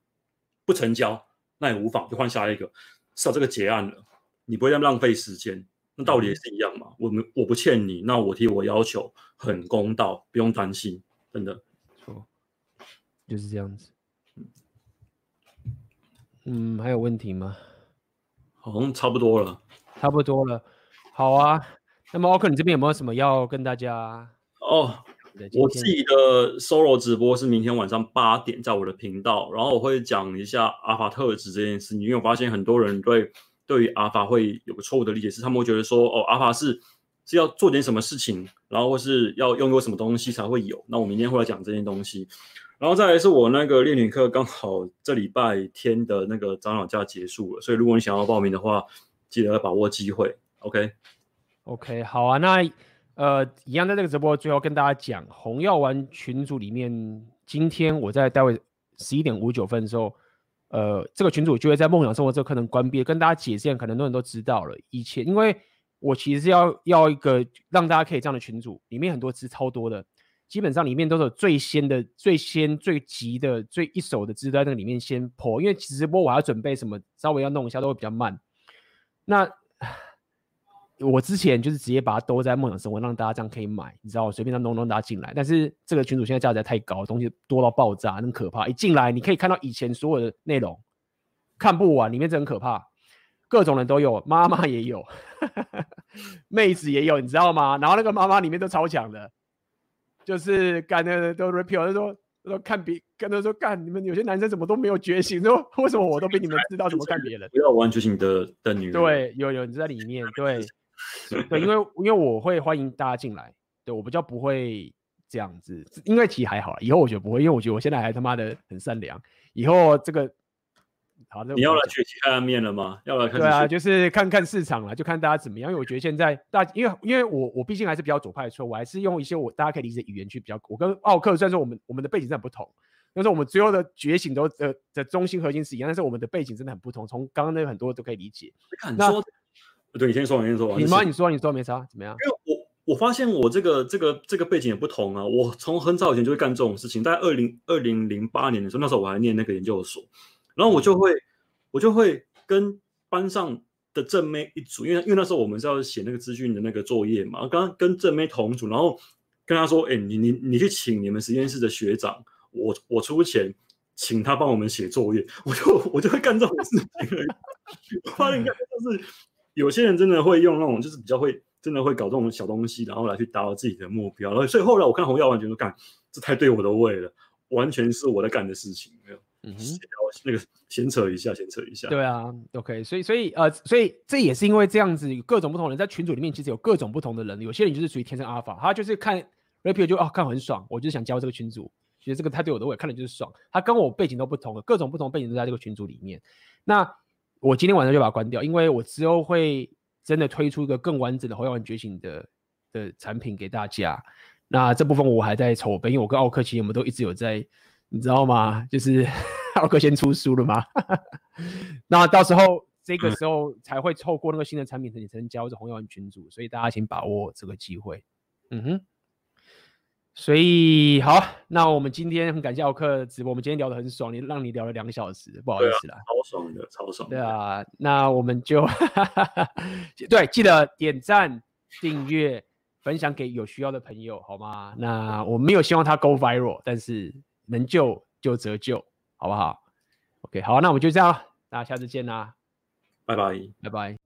不成交，那也无妨，就换下一个，至少这个结案了，你不会再浪费时间。那道理也是一样嘛，我们我不欠你，那我提我要求很公道，不用担心，真的错，就是这样子。嗯，还有问题吗？好像差不多了，差不多了，好啊。那么奥克，你这边有没有什么要跟大家？哦，我自己的 solo 直播是明天晚上八点在我的频道，然后我会讲一下阿法特质这件事。因为我发现很多人对对于阿法会有个错误的理解，是他们会觉得说，哦，阿法是是要做点什么事情，然后或是要拥有什么东西才会有。那我明天会来讲这件东西，然后再来是我那个练女课刚好这礼拜天的那个长老假结束了，所以如果你想要报名的话，记得要把握机会。OK。OK，好啊，那呃，一样在这个直播最后跟大家讲，红药丸群组里面，今天我在待会十一点五九分的时候，呃，这个群组就会在梦想生活这个课程关闭，跟大家解释，可能很多人都知道了。以前因为我其实是要要一个让大家可以这样的群组，里面很多资超多的，基本上里面都是最先的、最先、最急的、最一手的资在那个里面先破，因为直播我还要准备什么，稍微要弄一下都会比较慢。那。我之前就是直接把它兜在梦想生活，让大家这样可以买，你知道，我随便让弄弄大家进来。但是这个群主现在价值太高，东西多到爆炸，很可怕。一进来你可以看到以前所有的内容，看不完，里面真很可怕，各种人都有，妈妈也有，妹子也有，你知道吗？然后那个妈妈里面都超强的，就是干的都 repeat，就说说看别，跟他说干，你们有些男生怎么都没有觉醒，说为什么我都比你们知道怎么干别人？不要玩觉醒的的女人，对，有有你在里面，对。对，因为 因为我会欢迎大家进来，对，我比较不会这样子，因为其实还好，以后我觉得不会，因为我觉得我现在还他妈的很善良，以后这个好，你要来学习看面了吗？要来看？对啊，就是看看市场了，就看大家怎么样。因为我觉得现在大，因为因为我我毕竟还是比较左派的，所以我还是用一些我大家可以理解的语言去比较。我跟奥克虽然说我们我们的背景真的不同，但是我们最后的觉醒都呃的中心核心是一样，但是我们的背景真的很不同。从刚刚那个很多都可以理解。那对，你先说，你先说。你妈，你说，你说没差，怎么样？因为我我发现我这个这个这个背景也不同啊。我从很早以前就会干这种事情，在二零二零零八年的时候，那时候我还念那个研究所，然后我就会我就会跟班上的正妹一组，因为因为那时候我们是要写那个资讯的那个作业嘛，刚刚跟正妹同组，然后跟他说，哎、欸，你你你去请你们实验室的学长，我我出钱请他帮我们写作业，我就我就会干这种事情而已。我发现应该就是有些人真的会用那种，就是比较会真的会搞这种小东西，然后来去达到自己的目标。然后所以后来我看红药丸，觉得干这太对我的胃了，完全是我在干的事情，没有。嗯哼，那个闲扯一下，闲扯一下。对啊，OK，所以所以呃，所以这也是因为这样子，各种不同的人在群组里面，其实有各种不同的人。有些人就是属于天生阿尔法，他就是看 Rapio 就哦看很爽，我就是想加入这个群组，觉得这个太对我的胃，看了就是爽。他跟我背景都不同的，各种不同背景都在这个群组里面。那我今天晚上就把它关掉，因为我之后会真的推出一个更完整的红药丸觉醒的的产品给大家。那这部分我还在筹备，因为我跟奥克其实我们都一直有在。你知道吗？就是 奥克先出书了吗？那到时候这个时候才会透过那个新的产品，你才能加入这红药丸群组，所以大家请把握这个机会。嗯哼。所以好，那我们今天很感谢奥克直播，我们今天聊得很爽，你让你聊了两个小时，不好意思啦。超爽的，超爽的。对啊，那我们就 对，记得点赞、订阅、分享给有需要的朋友，好吗？那我没有希望他 go viral，但是。能救就折旧，好不好？OK，好，那我们就这样，大家下次见啦，拜拜，拜拜。